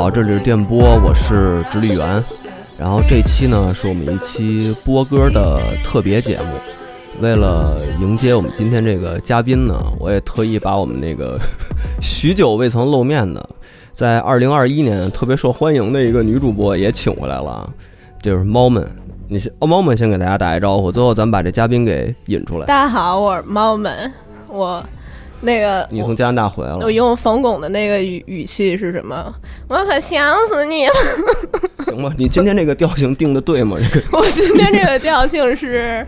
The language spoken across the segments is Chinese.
好，这里是电波，我是直立员。然后这期呢，是我们一期播歌的特别节目。为了迎接我们今天这个嘉宾呢，我也特意把我们那个 许久未曾露面的，在二零二一年特别受欢迎的一个女主播也请回来了，就是猫们。你先，猫们先给大家打一招呼，最后咱们把这嘉宾给引出来。大家好，我是猫们，我。那个，你从加拿大回来了。我用冯巩的那个语语气是什么？我可想死你了。行吧，你今天这个调性定的对吗？这个，我今天这个调性是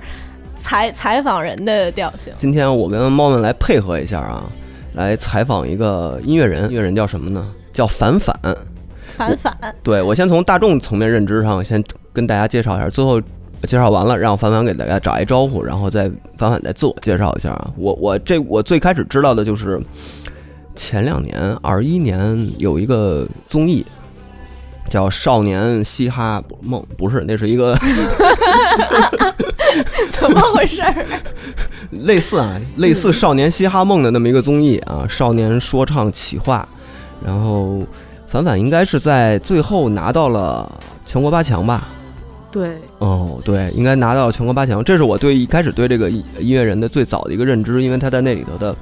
采采访人的调性。今天我跟猫们来配合一下啊，来采访一个音乐人。音乐人叫什么呢？叫反反。反反。对，我先从大众层面认知上先跟大家介绍一下，最后。介绍完了，让凡凡给大家打一招呼，然后再凡凡再自我介绍一下啊。我我这我最开始知道的就是前两年二一年有一个综艺叫《少年嘻哈梦》，不是，那是一个 怎么回事？类似啊，类似《少年嘻哈梦》的那么一个综艺啊，少年说唱企划。然后凡凡应该是在最后拿到了全国八强吧。对，哦，对，应该拿到全国八强，这是我对一开始对这个音乐人的最早的一个认知，因为他在那里头的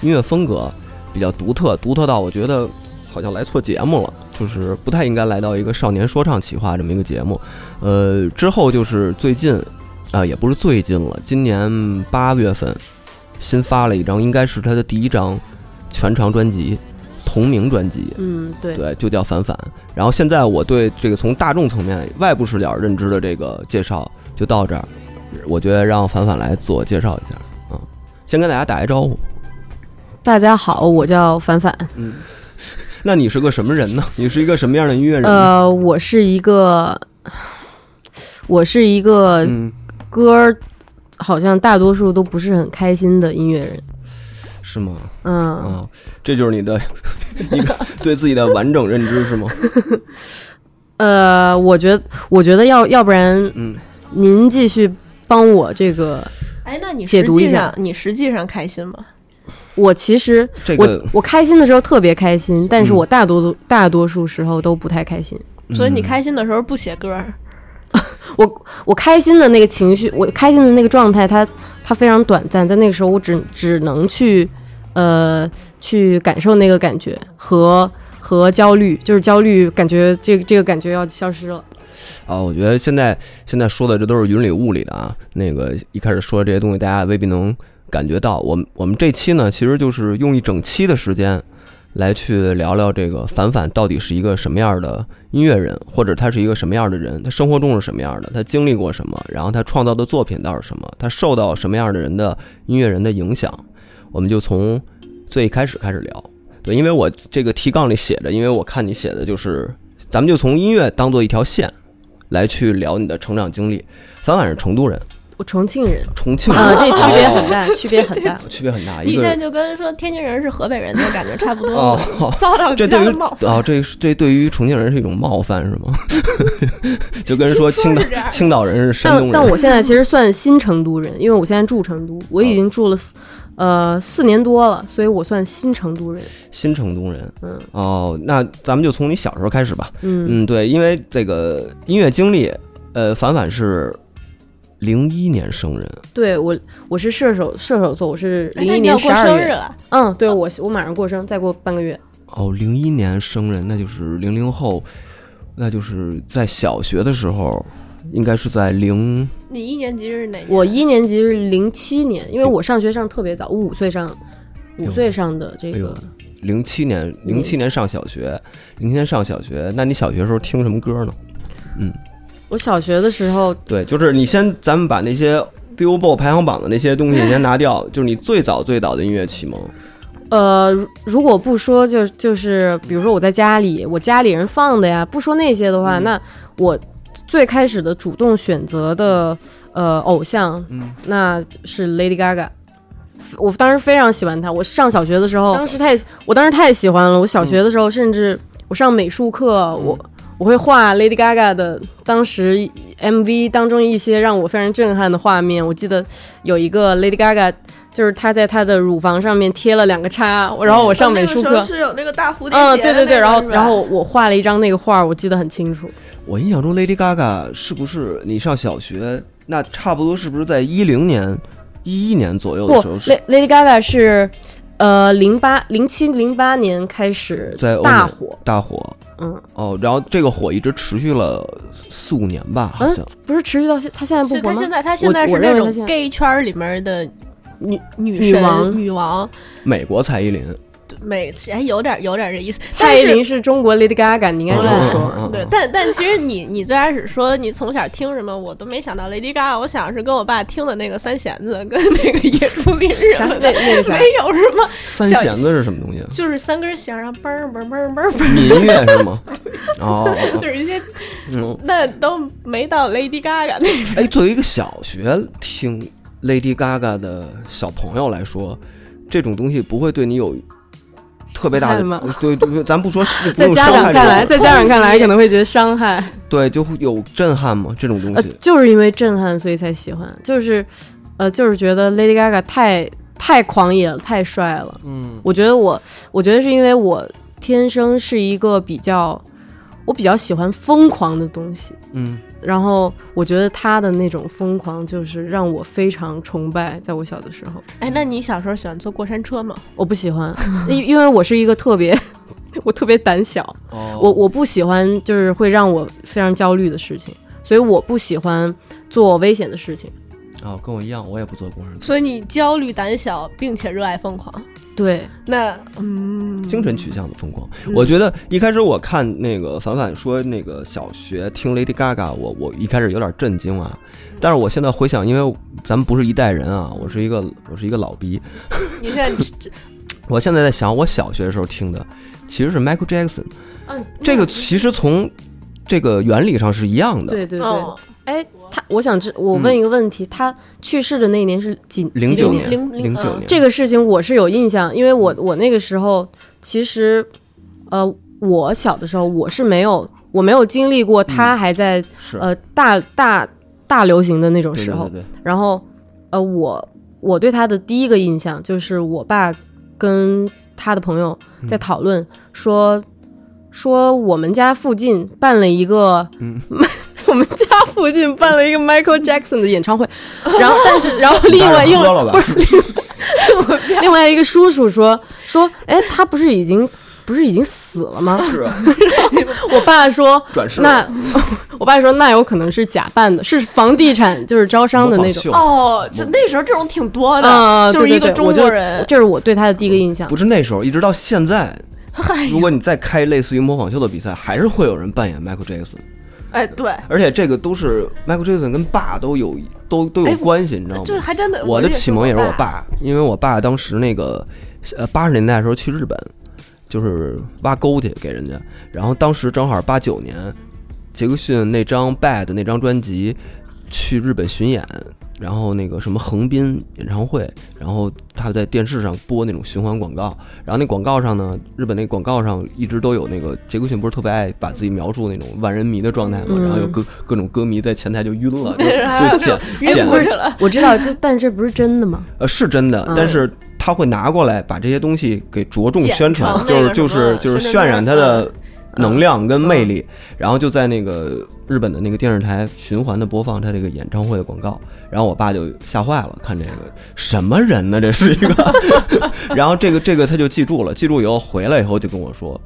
音乐风格比较独特，独特到我觉得好像来错节目了，就是不太应该来到一个少年说唱企划这么一个节目。呃，之后就是最近啊，也不是最近了，今年八月份新发了一张，应该是他的第一张全长专辑。同名专辑，嗯，对，对，就叫反反。然后现在我对这个从大众层面、外部视角认知的这个介绍就到这儿。我觉得让反反来自我介绍一下，嗯，先跟大家打一招呼。大家好，我叫反反。嗯，那你是个什么人呢？你是一个什么样的音乐人？呃，我是一个，我是一个歌儿，好像大多数都不是很开心的音乐人。是吗？嗯，这就是你的 一个 对自己的完整认知是吗？呃，我觉得，我觉得要要不然，嗯，您继续帮我这个，哎，那你解读一下，你实际上开心吗？我其实，我我开心的时候特别开心，但是我大多数大多数时候都不太开心。所以你开心的时候不写歌？我我开心的那个情绪，我开心的那个状态，它它非常短暂，在那个时候我只只能去，呃，去感受那个感觉和和焦虑，就是焦虑，感觉这个这个感觉要消失了。啊，我觉得现在现在说的这都是云里雾里的啊，那个一开始说的这些东西，大家未必能感觉到。我们我们这期呢，其实就是用一整期的时间。来去聊聊这个反反到底是一个什么样的音乐人，或者他是一个什么样的人？他生活中是什么样的？他经历过什么？然后他创造的作品到是什么？他受到什么样的人的音乐人的影响？我们就从最开始开始聊。对，因为我这个提纲里写着，因为我看你写的就是，咱们就从音乐当做一条线来去聊你的成长经历。反反是成都人。我重庆人，重庆啊，这区别很大，区别很大，区别很大。你现在就跟说天津人是河北人的感觉差不多，遭到这对于哦，这这对于重庆人是一种冒犯是吗？就跟说青岛青岛人是山东人。但我现在其实算新成都人，因为我现在住成都，我已经住了四呃四年多了，所以我算新成都人。新成都人，嗯哦，那咱们就从你小时候开始吧。嗯嗯，对，因为这个音乐经历，呃，反反是。零一年生人，对我我是射手射手座，我是零一年十二月。嗯，对我我马上过生，再过半个月。哦，零一年生人，那就是零零后，那就是在小学的时候，应该是在零。你一年级是哪？我一年级是零七年，因为我上学上特别早，我五岁上五岁上的这个。零七年，零七年上小学，零七年上小学，那你小学时候听什么歌呢？嗯。我小学的时候，对，就是你先，咱们把那些 Billboard 排行榜的那些东西先拿掉，就是你最早最早的音乐启蒙。呃，如果不说，就就是比如说我在家里，我家里人放的呀，不说那些的话，那我最开始的主动选择的呃偶像，那是 Lady Gaga。我当时非常喜欢她，我上小学的时候，当时太，我当时太喜欢了。我小学的时候，甚至我上美术课，我。我会画 Lady Gaga 的当时 MV 当中一些让我非常震撼的画面。我记得有一个 Lady Gaga 就是她在她的乳房上面贴了两个叉，然后我上美术课，是有那个大蝴蝶结嗯，对对对，然后然后我画了一张那个画，我记得很清楚。我印象中 Lady Gaga 是不是你上小学那差不多是不是在一零年、一一年左右的时候是，La-，Lady Gaga 是呃零八零七零八年开始在大火，大火嗯，哦，然后这个火一直持续了四五年吧，好像。不是持续到现，他现在不火吗是他现？在他现在是那种 gay 圈里面的女女神女王女王，美国蔡依林，对美哎有点有点这意思。蔡依林是中国 Lady Gaga，你应该这么说。对，但但其实你你最开始说你从小听什么，我都没想到 Lady Gaga，我想是跟我爸听的那个三弦子跟那个野猪林什么的，那那没有什么，三弦子是什么东西啊？就是三根弦然后嘣嘣嘣嘣嘣儿，民乐是吗？哦就是一些嗯，那都没到 Lady Gaga 那种。哎，作为一个小学听 Lady Gaga 的小朋友来说，这种东西不会对你有特别大的伤害吗 对对对，咱不说是 不在家用伤害长看来，在家长看来可能会觉得伤害。对，就会有震撼吗？这种东呃西，，就是因为震撼，所以才喜欢。就是，呃，就是觉得 Lady Gaga 太太狂野了，太帅了。嗯我觉得我，我觉得是因为我天生是一个比较，我比较喜欢疯狂的东西。嗯，然后我觉得他的那种疯狂，就是让我非常崇拜。在我小的时候，哎，那你小时候喜欢坐过山车吗？我不喜欢，因因为我是一个特别，我特别胆小，哦我我不喜欢就是会让我非常焦虑的事情，所以我不喜欢做危险的事情。哦，跟我一样，我也不做工人，所以你焦虑、胆小，并且热爱疯狂。对，那嗯，精神取向的疯狂。我觉得一开始我看那个凡凡说那个小学听 Lady Gaga，我我一开始有点震惊啊，但是我现在回想，因为咱们不是一代人啊，我是一个我是一个老逼，你现在 我现在在想，我小学的时候听的其实是 Michael Jackson，嗯，这个其实从这个原理上是一样的。对对对。哦，哎，他，我想知，我问一个问题，他去世的那一年是几零九年，几几年？零零九年，这个事情我是有印象，因为我我那个时候其实，呃，我小的时候我是没有我没有经历过他还在、是。呃大大大流行的那种时候，对对。对然后呃我我对他的第一个印象就是我爸跟他的朋友在讨论说、说我们家附近办了一个，嗯 我们家附近办了一个 Michael Jackson 的演唱会，然后但是 然后另外你因为喝了吧？另外一个叔叔说说，哎，他不是已经不是已经死了吗？是啊，我爸说，转世那我爸说那有可能是假扮的，是房地产就是招商的那种。哦，就那时候这种挺多的，啊，就是一个中国人。这是我对他的第一个印象不。是那时候，一直到现在，如果你再开类似于模仿秀的比赛，还是会有人扮演 Michael Jackson，哎，对，而且这个都是 Michael Jackson 跟爸都有都都有哎关系，你知道吗？就是还真的。我的启蒙也是我爸。爸，因为我爸当时那个呃八十年代的时候去日本，就是挖沟去给人家，然后当时正好八九年，杰克逊那张《Bad》那张专辑去日本巡演，然后那个什么横滨演唱会，然后他在电视上播那种循环广告，然后那广告上呢，日本那广告上一直都有那个杰克逊不是特别爱把自己描述那种万人迷的状态嘛，嗯。然后有各各种歌迷在前台就晕了，就然后就剪 晕过去了。我知道，这但这不是真的吗？呃，是真的，嗯。但是他会拿过来把这些东西给着重宣传，就是就是就是渲染他的能量跟魅力，然后就在那个日本的那个电视台循环的播放他这个演唱会的广告，然后我爸就吓坏了，看这个什么人呢？这是一个，然后这个这个他就记住了，记住以后回来以后就跟我说。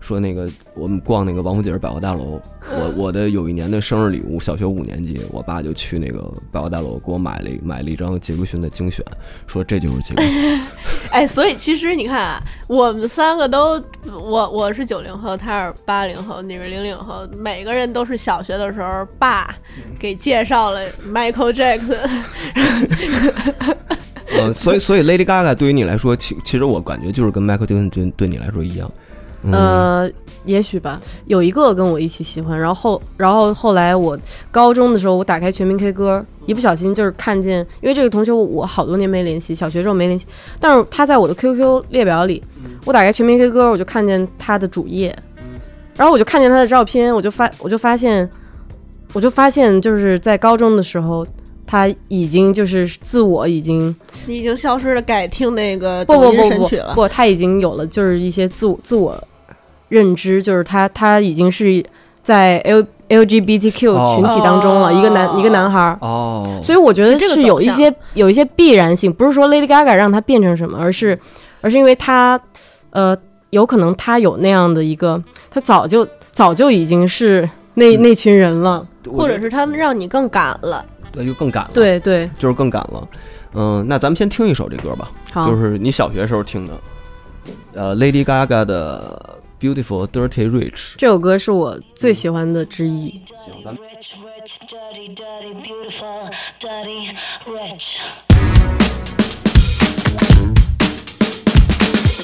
嗯说那个我们逛那个王府井百货大楼，我我的有一年的生日礼物，小学五年级，我爸就去那个百货大楼给我买了一买了一张杰克逊的精选，说这就是杰克逊。哎，所以其实你看啊，我们三个都，我我是九零后，他是八零后，你是零零后，每个人都是小学的时候爸给介绍了 Michael Jackson。嗯，所以所以 Lady Gaga 对于你来说，其其实我感觉就是跟 Michael Jackson 对对你来说一样。嗯、呃，也许吧。有一个跟我一起喜欢，然后后然后后来我高中的时候，我打开全民 K 歌，一不小心就是看见，因为这个同学我好多年没联系，小学时候没联系，但是他在我的 QQ 列表里，我打开全民 K 歌，我就看见他的主页，然后我就看见他的照片，我就发我就发现，我就发现就是在高中的时候，他已经就是自我已经你已经消失了，改听那个不不不不了。不，他已经有了就是一些自我自我认知，就是他他已经是在 L LGBTQ 哦群体当中了，一个男一个男孩儿。哦，所以我觉得这个是有一些有一些必然性，不是说 Lady Gaga 让他变成什么，而是而是因为他呃有可能他有那样的一个，他早就早就已经是那、嗯那群人了。或者是他让你更敢了，对就更赶了，，对对，就是更赶了。嗯，那咱们先听一首这歌吧，就是你小学时候听的，呃，Lady Gaga 的《Beautiful Dirty Rich》。这首歌是我最喜欢的之一。行，咱们 Rich, rich, dirty, dirty, beautiful, dirty, rich.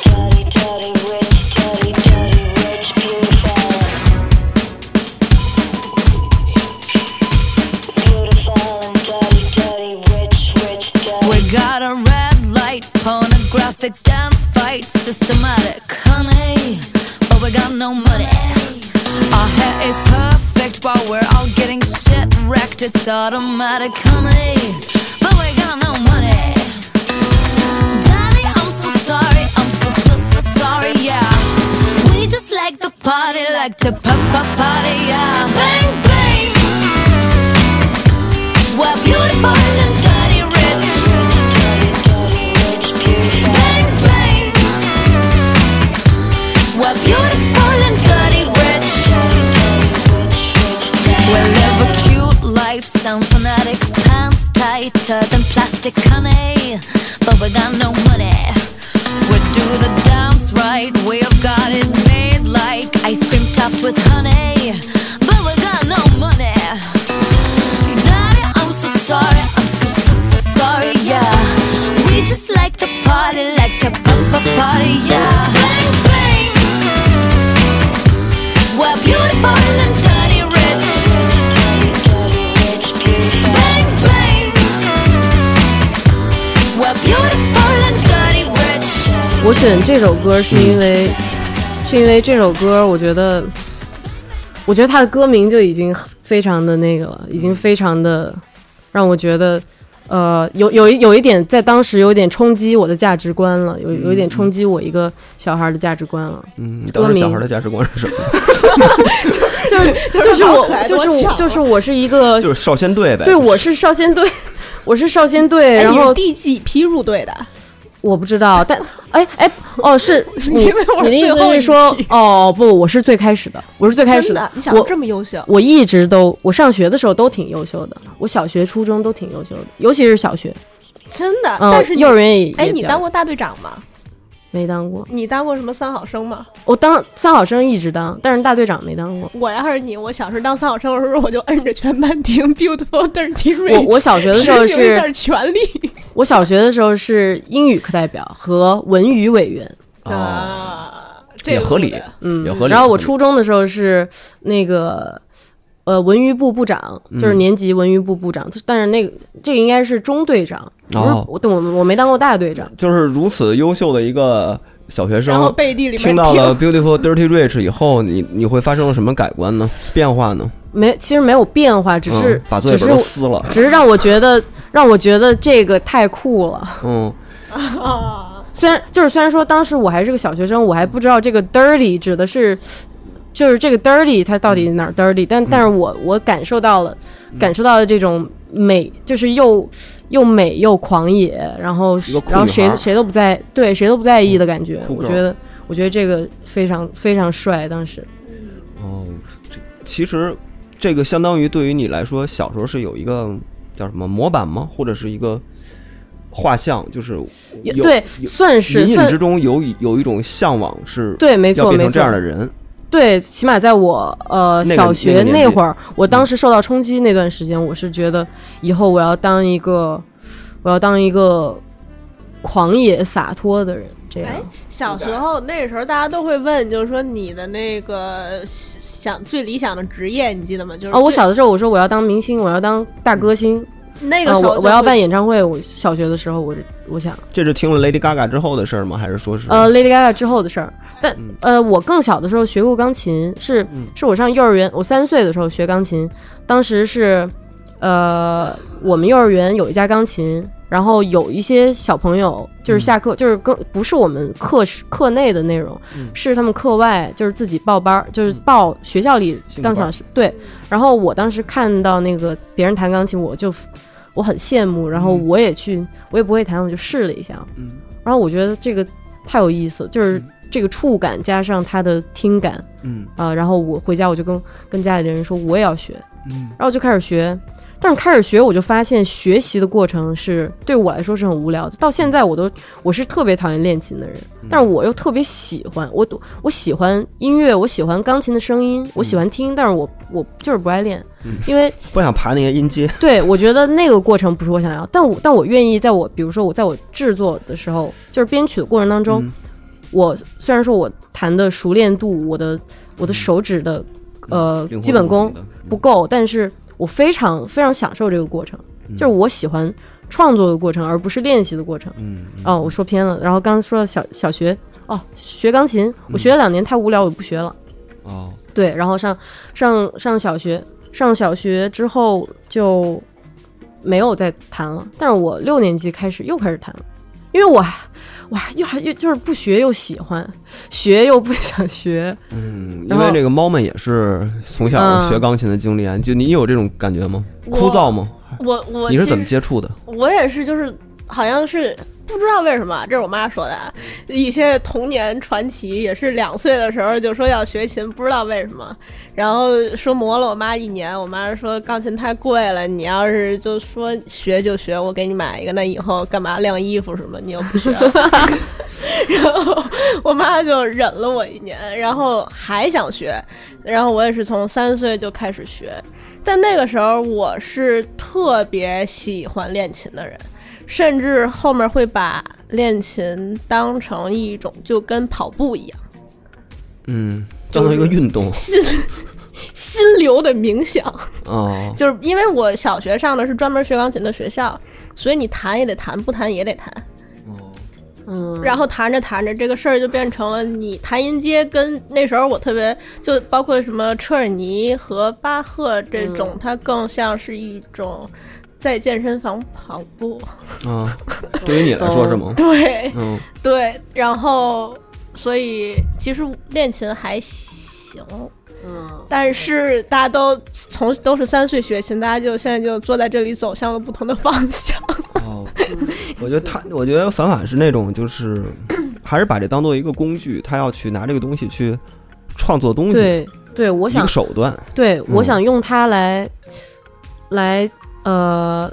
Dirty, dirty, rich, dirty, dirty, got a red light, pornographic dance fight, systematic, honey. But we got no money. Our hair is perfect while we're all getting shit wrecked. It's automatic, honey. But we got no money. Daddy, I'm so sorry. I'm so, so, so sorry, yeah. We just like the party, like to pop, pop, party, yeah. Bang, bang. Party, yeah. 我选这首歌是因为，是因为这首歌，我觉得，我觉得它的歌名就已经非常的那个了，已经非常的让我觉得，呃，有有一有一点在当时有点冲击我的价值观了，有有一点冲击我一个小孩的价值观了，嗯，你当时小孩的价值观是什么？就是就是就是我就是我就是我是一个，就是少先队呗。对我是少先队，我是少先队，哎，然后第几批入队的？我不知道，但哎哎哦，是 你因为你的意思是说哦不，我是最开始的，我是最开始真的，你想我这么优秀？我一直都我上学的时候都挺优秀的，我小学、初中都挺优秀的，尤其是小学，真的？嗯、但是幼儿园也哎，你当过大队长吗？没当过？你当过什么三好生吗？我当三好生一直当，但是大队长没当过。我要是你，我小时候当三好生的时候，我就摁着全班听 Beautiful Dirty Rich。我我小学的时候是，权力 我小学的时候是英语课代表和文娱委员，哦，啊，这也合理嗯也合理然后我初中的时候是那个呃文娱部部长，就是嗯年级文娱部部长，但是那个这个应该是中队长，不是哦我我我没当过大队长。就是如此优秀的一个小学生然后生，背地里面听到了《Beautiful Dirty Rich》以后，你你会发生了什么改观呢？变化呢？没，其实没有变化，只是、嗯把作业只是本都撕了。只是让我觉得让我觉得这个太酷了。嗯，啊，虽然就是虽然说当时我还是个小学生，我还不知道这个 dirty 指的是就是这个 dirty 它到底哪儿 dirty，但但是我我感受到了感受到了这种美，就是又又美又狂野，然后然后谁谁都不在对谁都不在意的感觉，酷我觉得我觉得这个非常非常帅，当时。哦，这其实这个相当于对于你来说，小时候是有一个叫什么模板吗？或者是一个画像，就是对算是算隐隐之中有一有一种向往是对没错没要变成这样错的人。对，起码在我呃那个小学那会儿，我当时受到冲击那段时间，我是觉得以后我要当一个，我要当一个狂野洒脱的人，这样哎。小时候那时候大家都会问，就是说你的那个想最理想的职业，你记得吗？就是哦，我小的时候我说我要当明星，我要当大歌星啊，那个时候我我要办演，演唱会。我小学的时候，我我想，这是听了 Lady Gaga 之后的事儿吗？还是说是呃，Lady Gaga 之后的事儿。但嗯呃，我更小的时候学过钢琴，是嗯是我上幼儿园，我三岁的时候学钢琴，当时是呃，我们幼儿园有一架钢琴，然后有一些小朋友就是下课，就是跟不是我们课时课内的内容，嗯。是他们课外就是自己报班儿，就是报学校里当小时对。然后我当时看到那个别人弹钢琴，我就我很羡慕，然后嗯我也去，我也不会弹，我就试了一下，嗯。然后我觉得这个太有意思，就是这个触感加上他的听感嗯。啊、然后我回家我就跟跟家里的人说我也要学，嗯。然后就开始学。但是开始学，我就发现学习的过程是对我来说是很无聊的。到现在我都我是特别讨厌练琴的人，但是我又特别喜欢我我喜欢音乐，我喜欢钢琴的声音，我喜欢听，但是我我就是不爱练，因为不想爬那些音阶。对我觉得那个过程不是我想要，但我但我愿意在我比如说我在我制作的时候，就是编曲的过程当中，嗯。我虽然说我弹的熟练度，我的我的手指的呃基本功不够，但是我非常非常享受这个过程，就是我喜欢创作的过程，而不是练习的过程。嗯嗯哦，我说偏了。然后刚刚说到小小学，哦，学钢琴，我学了两年太无聊，我不学了。哦对，然后上上上小学，上小学之后就没有再弹了。但是我六年级开始又开始弹了，因为我还我还又还又就是不学又喜欢，学又不想学。嗯，因为这个猫们也是从小嗯学钢琴的经历啊，就你有这种感觉吗？枯燥吗？我我你是怎么接触的？我也是，就是好像是不知道为什么，这是我妈说的啊。一些童年传奇也是两岁的时候就说要学琴，不知道为什么，然后说磨了我妈一年。我妈说钢琴太贵了，你要是就说学就学，我给你买一个，那以后干嘛晾衣服什么，你又不学。然后我妈就忍了我一年，然后还想学，然后我也是从三岁就开始学，但那个时候我是特别喜欢练琴的人，甚至后面会把练琴当成一种就跟跑步一样。嗯，当成一个运动。心心流的冥想。哦，就是因为我小学上的是专门学钢琴的学校，所以你弹也得弹，不弹也得弹。嗯，然后弹着弹着，这个事儿就变成了你弹音阶跟那时候我特别就包括什么车尔尼和巴赫这种，它更像是一种在健身房跑步。嗯，对于你来说是吗？对嗯对，然后所以其实练琴还行。嗯，但是大家都从都是三岁学琴，大家就现在就坐在这里走向了不同的方向。哦，我觉得他，我觉得反反是那种就是还是把这当做一个工具，他要去拿这个东西去创作东西，对对，我想一个手段。对，我嗯想用它来，来呃，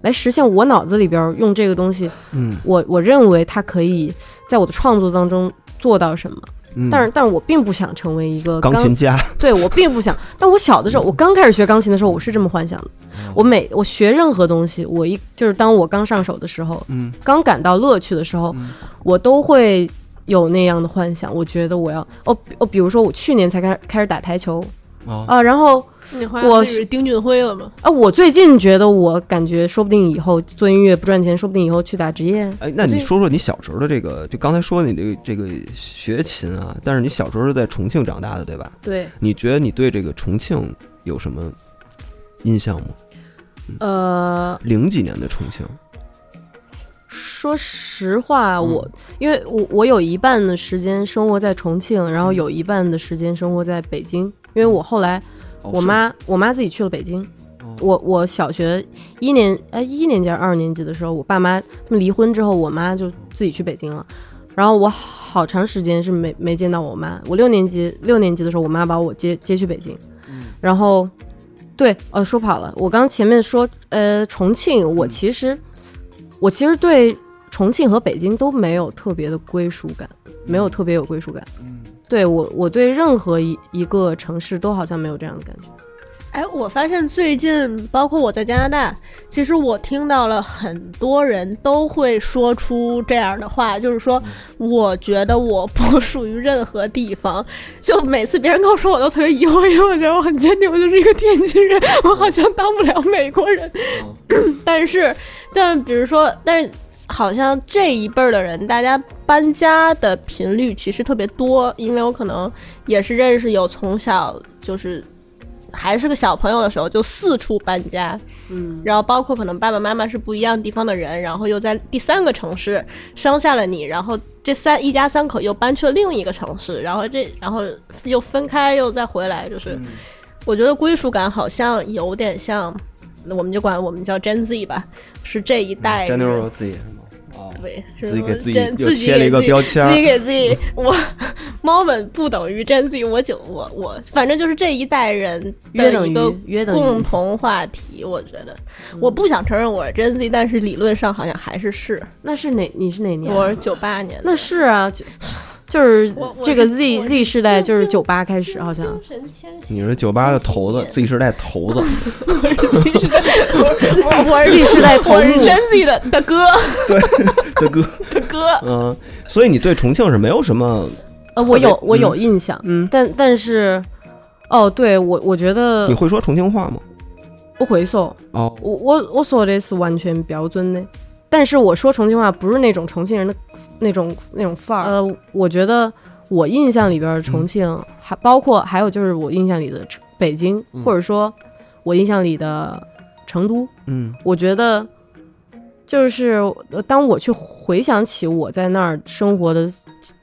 来实现我脑子里边用这个东西，嗯我我认为它可以在我的创作当中做到什么。嗯，但是，但是我并不想成为一个钢琴家，对我并不想。但我小的时候，我刚开始学钢琴的时候，我是这么幻想的。哦我每我学任何东西，我一就是当我刚上手的时候，嗯刚感到乐趣的时候，我都会有那样的幻想。我觉得我要哦哦，比如说我去年才开开始打台球哦啊，然后我是丁俊晖了吗？啊，我最近觉得我感觉说不定以后做音乐不赚钱，说不定以后去打职业。哎，那你说说你小时候的这个，就刚才说你这个这个学琴啊，但是你小时候是在重庆长大的，对吧？对，你觉得你对这个重庆有什么印象吗？呃，零几年的重庆，说实话，嗯我因为我我有一半的时间生活在重庆，然后有一半的时间生活在北京，因为我后来我妈我妈自己去了北京。哦我我小学一年哎一年级还是二年级的时候，我爸妈他们离婚之后，我妈就自己去北京了。然后我好长时间是没没见到我妈。我六年级六年级的时候，我妈把我接接去北京。然后对，呃，说跑了。我刚前面说，呃，重庆，我其实我其实对重庆和北京都没有特别的归属感，没有特别有归属感。嗯对我，我对任何一一个城市都好像没有这样的感觉。哎，我发现最近，包括我在加拿大，其实我听到了很多人都会说出这样的话，就是说，我觉得我不属于任何地方。就每次别人跟我说，我都特别疑惑，因为我觉得我很坚定，我就是一个天津人，我好像当不了美国人。但是，但比如说，但是。好像这一辈儿的人，大家搬家的频率其实特别多，因为我可能也是认识有从小就是还是个小朋友的时候就四处搬家，嗯，然后包括可能爸爸妈妈是不一样地方的人，然后又在第三个城市生下了你，然后这三一家三口又搬去了另一个城市，然后这然后又分开又再回来，就是、嗯。我觉得归属感好像有点像，那我们就管我们叫 Gen Z 吧，是这一代人。詹妞说自己是吗？啊，对，是自己给自己真自己又贴了一个给自己标签儿自己给自己，我猫们不等于 Gen Z，我就我我，反正就是这一代人的一个共同话题。我觉得，我不想承认我是 Gen Z，但是理论上好像还是是。那是哪？你是哪年？我是九八年，那是啊，就就是这个 Z Z 世代，就是精九八开始，好像。你是酒吧的头子，Z 世 代头子，我我是 Z 世代头我是目 Gen Z 的的哥 对的哥，的哥。嗯，所以你对重庆是没有什么，呃，我有我有印象，嗯，但但是，哦，对我我觉得你会说重庆话吗？不会说，哦，我我我说的是完全标准的，但是我说重庆话不是那种重庆人的那种那种范儿。呃，我觉得我印象里边的重庆，还包括还有就是我印象里的成北京，嗯。或者说我印象里的成都，嗯。我觉得就是呃当我去回想起我在那儿生活的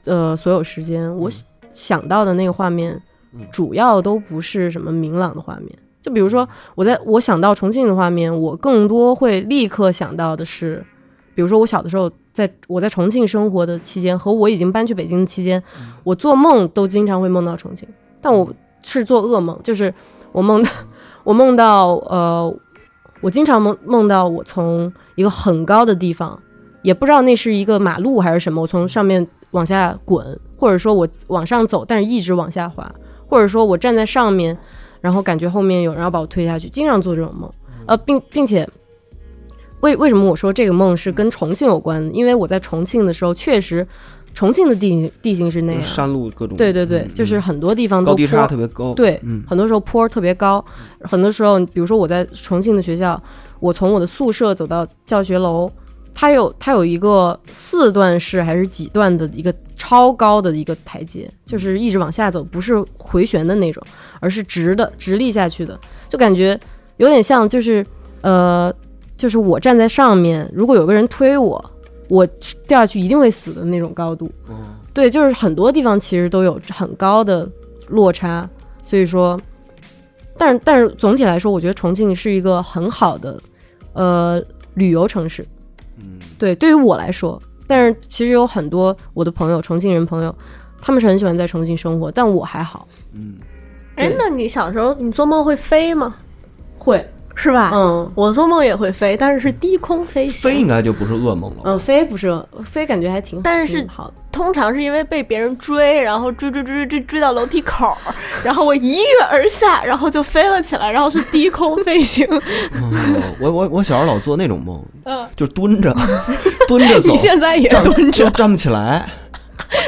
呃所有时间，我想想到的那个画面嗯，主要都不是什么明朗的画面。就比如说，我在我想到重庆的画面，我更多会立刻想到的是，比如说我小的时候，在我在重庆生活的期间，和我已经搬去北京的期间，我做梦都经常会梦到重庆，但我是做噩梦，就是我梦到 我梦到呃，我经常梦梦到我从一个很高的地方，也不知道那是一个马路还是什么，我从上面往下滚，或者说我往上走，但是一直往下滑，或者说我站在上面，然后感觉后面有人要把我推下去，经常做这种梦，呃，并并且。为为什么我说这个梦是跟重庆有关？因为我在重庆的时候，确实重庆的地地形是那样，山路各种，对对对，嗯就是很多地方都高低差坡特别高，对，嗯。很多时候坡儿特别高，很多时候，比如说我在重庆的学校，我从我的宿舍走到教学楼，它有它有一个四段式还是几段的一个超高的一个台阶，就是一直往下走，不是回旋的那种，而是直的直立下去的，就感觉有点像就是呃，就是我站在上面，如果有个人推我，我掉下去一定会死的那种高度。嗯对，就是很多地方其实都有很高的落差，所以说，但是但是总体来说，我觉得重庆是一个很好的呃旅游城市。嗯对，对于我来说，但是其实有很多我的朋友，重庆人朋友，他们是很喜欢在重庆生活，但我还好，嗯，哎，那你小时候你做梦会飞吗？会，是吧？嗯我做梦也会飞，但是是低空飞行。飞应该就不是噩梦了，嗯，飞不是飞，感觉还挺，但是好。通常是因为被别人追，然后追追追追追追到楼梯口，然后我一跃而下，然后就飞了起来，然后是低空飞行。嗯 我我我小时候老做那种梦，嗯，就是蹲着 蹲着走，你现在也蹲着，就站不起来，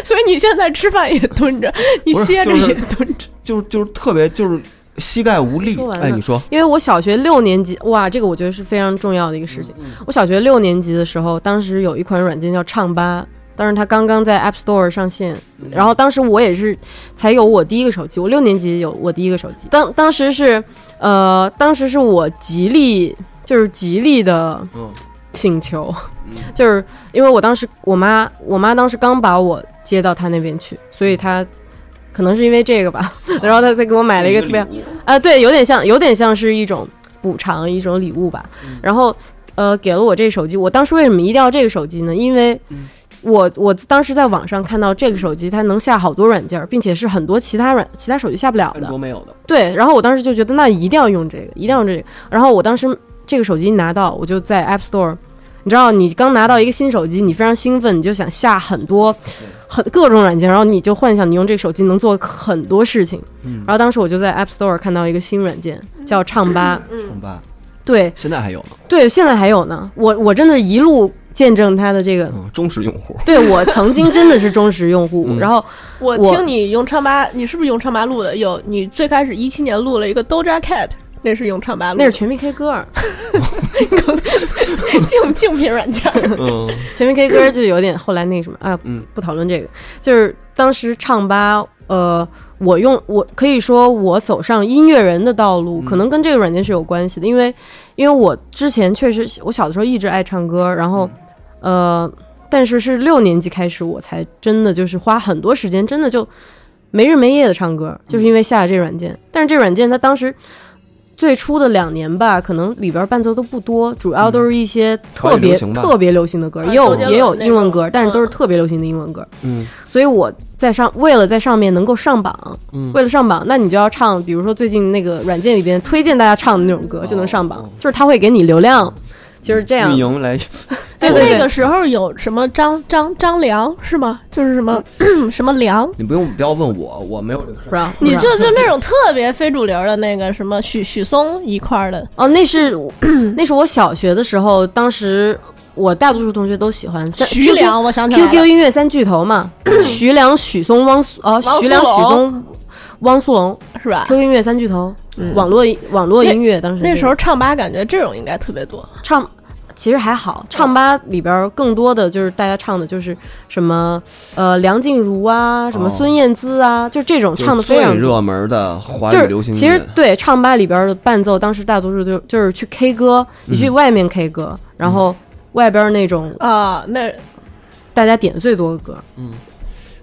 所以你现在吃饭也蹲着，你歇着也蹲着。就是就是特别就是膝盖无力。哎，你说，因为我小学六年级，哇，这个我觉得是非常重要的一个事情。我小学六年级的时候，当时有一款软件叫唱吧，当时它刚刚在 App Store 上线，然后当时我也是才有我第一个手机，我六年级有我第一个手机。当当时是，呃，当时是我极力就是极力的嗯。请求，就是因为我当时我妈我妈当时刚把我接到她那边去，所以她可能是因为这个吧，然后他再给我买了一个特别啊，对，有点像，有点像是一种补偿，一种礼物吧。然后，呃，给了我这个手机。我当时为什么一定要这个手机呢？因为我我当时在网上看到这个手机它能下好多软件儿，并且是很多其他软其他手机下不了的安卓。没有的，对，然后我当时就觉得那一定要用这个，一定要用这个。然后我当时这个手机拿到，我就在 App Store。你知道，你刚拿到一个新手机，你非常兴奋，你就想下很多、很各种软件，然后你就幻想你用这个手机能做很多事情。嗯然后当时我就在 App Store 看到一个新软件，叫唱吧。唱吧，对现在还有呢，对，现在还有呢。我我真的一路见证它的这个，嗯，忠实用户，对我曾经真的是忠实用户。嗯然后我我听你用唱吧，你是不是用唱吧录的？有，你最开始一七年录了一个 Doja Cat，那是用唱吧那是全民 K 歌儿，竞竞品软件儿。嗯。全民 K 歌就有点后来那什么啊，嗯。不讨论这个，就是当时唱吧，呃，我用我可以说我走上音乐人的道路，嗯可能跟这个软件是有关系的，因为因为我之前确实我小的时候一直爱唱歌，然后呃，但是是六年级开始我才真的就是花很多时间，真的就没日没夜的唱歌，就是因为下了这软件。但是这软件它当时最初的两年吧，可能里边伴奏都不多，主要都是一些特别、特别流行的歌，啊也有也有英文歌，但是都是嗯特别流行的英文歌。嗯。所以我在上为了在上面能够上榜，嗯。为了上榜，那你就要唱，比如说最近那个软件里边推荐大家唱的那种歌就能上榜，哦。就是它会给你流量，就是这样。运。营来 对对对。那个时候有什么张张张良是吗？就是什么 什么良，你不用不要问我，我没有这个事儿。你就就那种特别非主流的那个什么许许嵩一块儿的，哦，那是 那是我小学的时候，当时我大多数同学都喜欢三徐良，我想起来 QQ，音乐三巨头嘛，徐良、许嵩、汪苏哦徐良、许嵩、汪苏泷。是吧？，QQ 音乐三巨头，网络网络音乐当时那时候唱吧感觉这种应该特别多，唱。其实还好，唱吧里边儿更多的就是大家唱的就是什么呃梁静茹啊，什么哦。孙燕姿啊，就这种唱的非常热门的华语流行其实对唱吧里边的伴奏，当时大多数就就是去 K 歌，你去外面 K 歌，然后外边那种啊，那大家点最多的歌，嗯。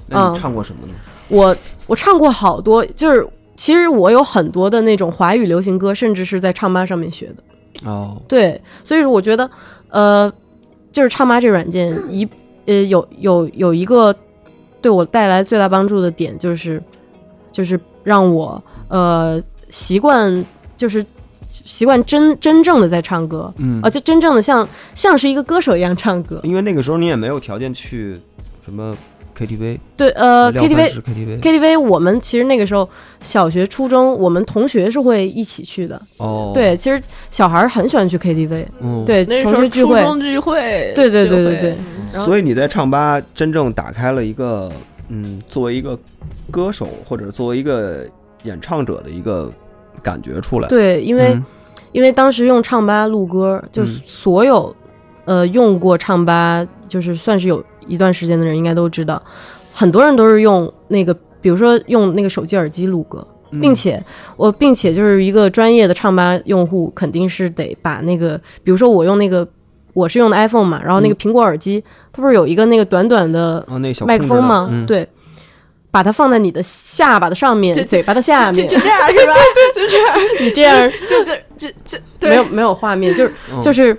那你嗯唱过什么呢？我我唱过好多，就是其实我有很多的那种华语流行歌，甚至是在唱吧上面学的。哦，对，所以我觉得，呃，就是唱吧这软件一呃有有有一个对我带来最大帮助的点，就是就是让我呃习惯就是习惯真真正的在唱歌，嗯而且真正的像像是一个歌手一样唱歌。因为那个时候你也没有条件去什么 KTV，对，呃，KTV 是 KTV，KTV，我们其实那个时候小学、初中，我们同学是会一起去的。哦，，对，其实小孩儿很喜欢去 KTV，嗯，。对，那时候同学聚会，初中聚会，对对对对对。所以你在唱吧真正打开了一个，嗯，作为一个歌手或者作为一个演唱者的一个感觉出来。对，因为、嗯因为当时用唱吧录歌，就嗯所有、呃用过唱吧，就是算是有一段时间的人应该都知道，很多人都是用那个，比如说用那个手机耳机录歌。嗯并且我，并且就是一个专业的唱吧用户，肯定是得把那个，比如说我用那个，我是用的 iPhone 嘛，然后那个嗯苹果耳机，它不是有一个那个短短的麦克风吗？嗯、，对，把它放在你的下巴的上面，就嘴巴的下面，就就这样是吧？就这样，你这样就就就就没有没有画面，就是嗯就是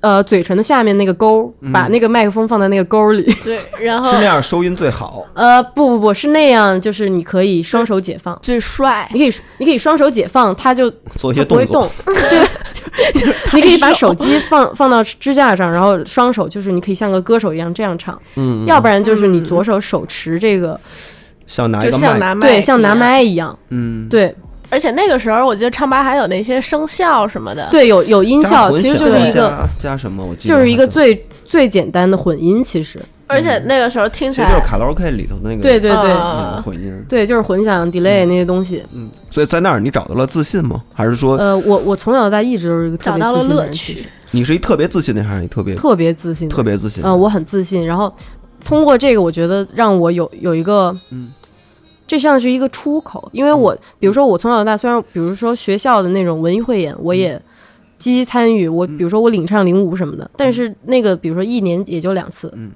呃嘴唇的下面那个沟，把那个麦克风放在那个沟里。对，然后是那样收音最好。呃，不不不是那样，就是你可以双手解放，最帅。你可以你可以双手解放，它就做一些它不会动。动作。对，就是你可以把手机放 放到支架上，然后双手就是你可以像个歌手一样这样唱，嗯，嗯。要不然就是你左手手持这个，像拿一个麦，像拿麦对，像拿一样。麦一样，嗯，对而且那个时候我记得唱吧还有那些声效什么的，对，有有音效，其实就是一个加加什么，我记得就是一个最最简单的混音，其实而且那个时候听起来其实就是卡拉 OK 里头的那个对对对混音。对，就是混响 delay 那些东西。嗯，所以在那儿你找到了自信吗？还是说呃，我我从小到大一直都是一个找到了乐趣。你是一特别自信的，还是你特别特别自信，特别自信？嗯、我很自信。然后通过这个，我觉得让我有有一个，嗯，这像是一个出口，因为我比如说我从小到大，虽然比如说学校的那种文艺汇演，我也积极参与，我比如说我领唱领舞什么的，但是那个比如说一年也就两次，嗯。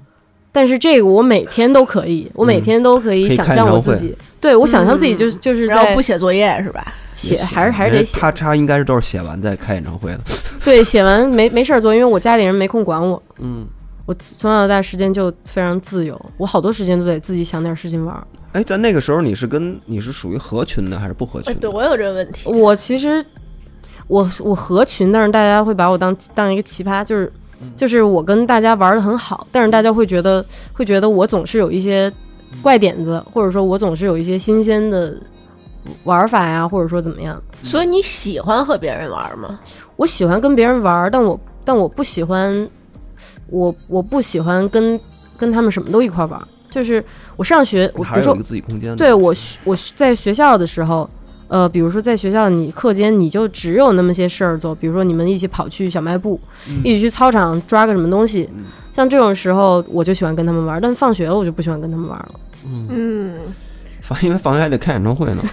但是这个我每天都可以，我每天都可以想象我自己，对我想象自己就就是然后在不写作业是吧？写，还是还是得写，啪嚓，应该是都是写完再开演唱会的。对，写完没没事儿做，因为我家里人没空管我，嗯，我从小到大时间就非常自由，我好多时间都得自己想点事情玩儿。哎，在那个时候你是跟你是属于合群的还是不合群哎，的？对我有这个问题。我其实我我合群，但是大家会把我当当一个奇葩，就是就是我跟大家玩的很好，但是大家会觉得会觉得我总是有一些怪点子，或者说我总是有一些新鲜的玩法呀，或者说怎么样。所以你喜欢和别人玩吗？我喜欢跟别人玩儿，但我但我不喜欢，我我不喜欢跟跟他们什么都一块儿玩儿。就是我上学，我比如说还是有一个自己空间的。对我学我在学校的时候，呃，比如说在学校你课间你就只有那么些事儿做，比如说你们一起跑去小卖部，嗯一起去操场抓个什么东西，像这种时候我就喜欢跟他们玩儿，但放学了我就不喜欢跟他们玩儿了。嗯，放因为放学还得看演唱会呢。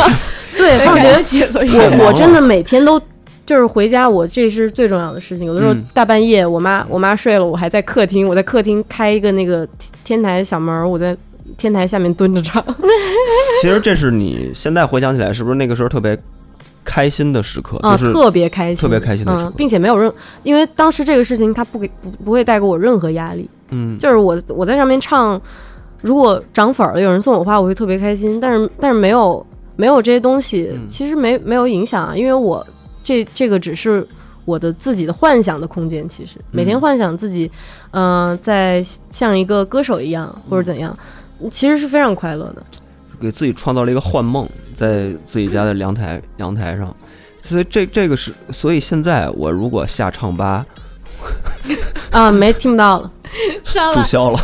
对，放学写作业我我真的每天都就是回家，我这是最重要的事情。有的时候嗯大半夜，我妈我妈睡了，我还在客厅，我在客厅开一个那个天台小门儿，我在天台下面蹲着唱。其实这是你现在回想起来，是不是那个时候特别开心的时刻？啊，就是特别开心，特别开心的时刻嗯，并且没有任，因为当时这个事情它不给不不会带给我任何压力，嗯，就是我我在上面唱，如果涨粉儿了，有人送我花，我会特别开心，但是但是没有没有这些东西，嗯其实没没有影响啊，因为我这这个只是我的自己的幻想的空间，其实每天嗯幻想自己，嗯、在像一个歌手一样或者怎样，其实是非常快乐的。给自己创造了一个幻梦，在自己家的阳台 阳台上。所以这这个是，所以现在我如果下唱吧啊，没听不到了，上了。注销了，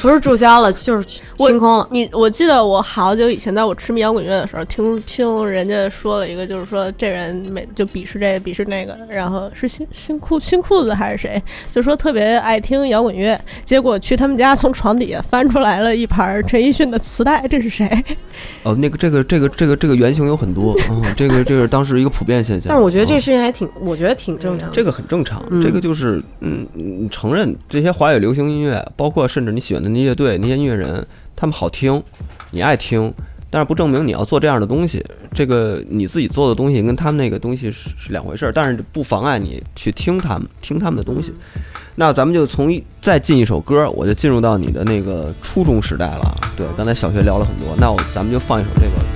不是注销了，就是清空了。你我记得我好久以前在我痴迷摇滚乐的时候，听听人家说了一个，就是说这人每就鄙视这个鄙视那个，然后是新新裤新裤子还是谁，就说特别爱听摇滚乐，结果去他们家从床底下翻出来了一盘陈奕迅的磁带，这是谁？哦，那个这个这个这个这个原型有很多，嗯，这个这个当时一个普遍现象。但是我觉得这嗯事情还挺，我觉得挺正常的。这个很正常，嗯这个就是嗯，你承认这些华语流行音乐，包括甚至你喜欢的那乐队、那些音乐人，他们好听，你爱听，但是不证明你要做这样的东西。这个你自己做的东西跟他们那个东西是是两回事儿，但是不妨碍你去听他们听他们的东西。那咱们就从一再进一首歌，我就进入到你的那个初中时代了。对，刚才小学聊了很多，那我咱们就放一首这个。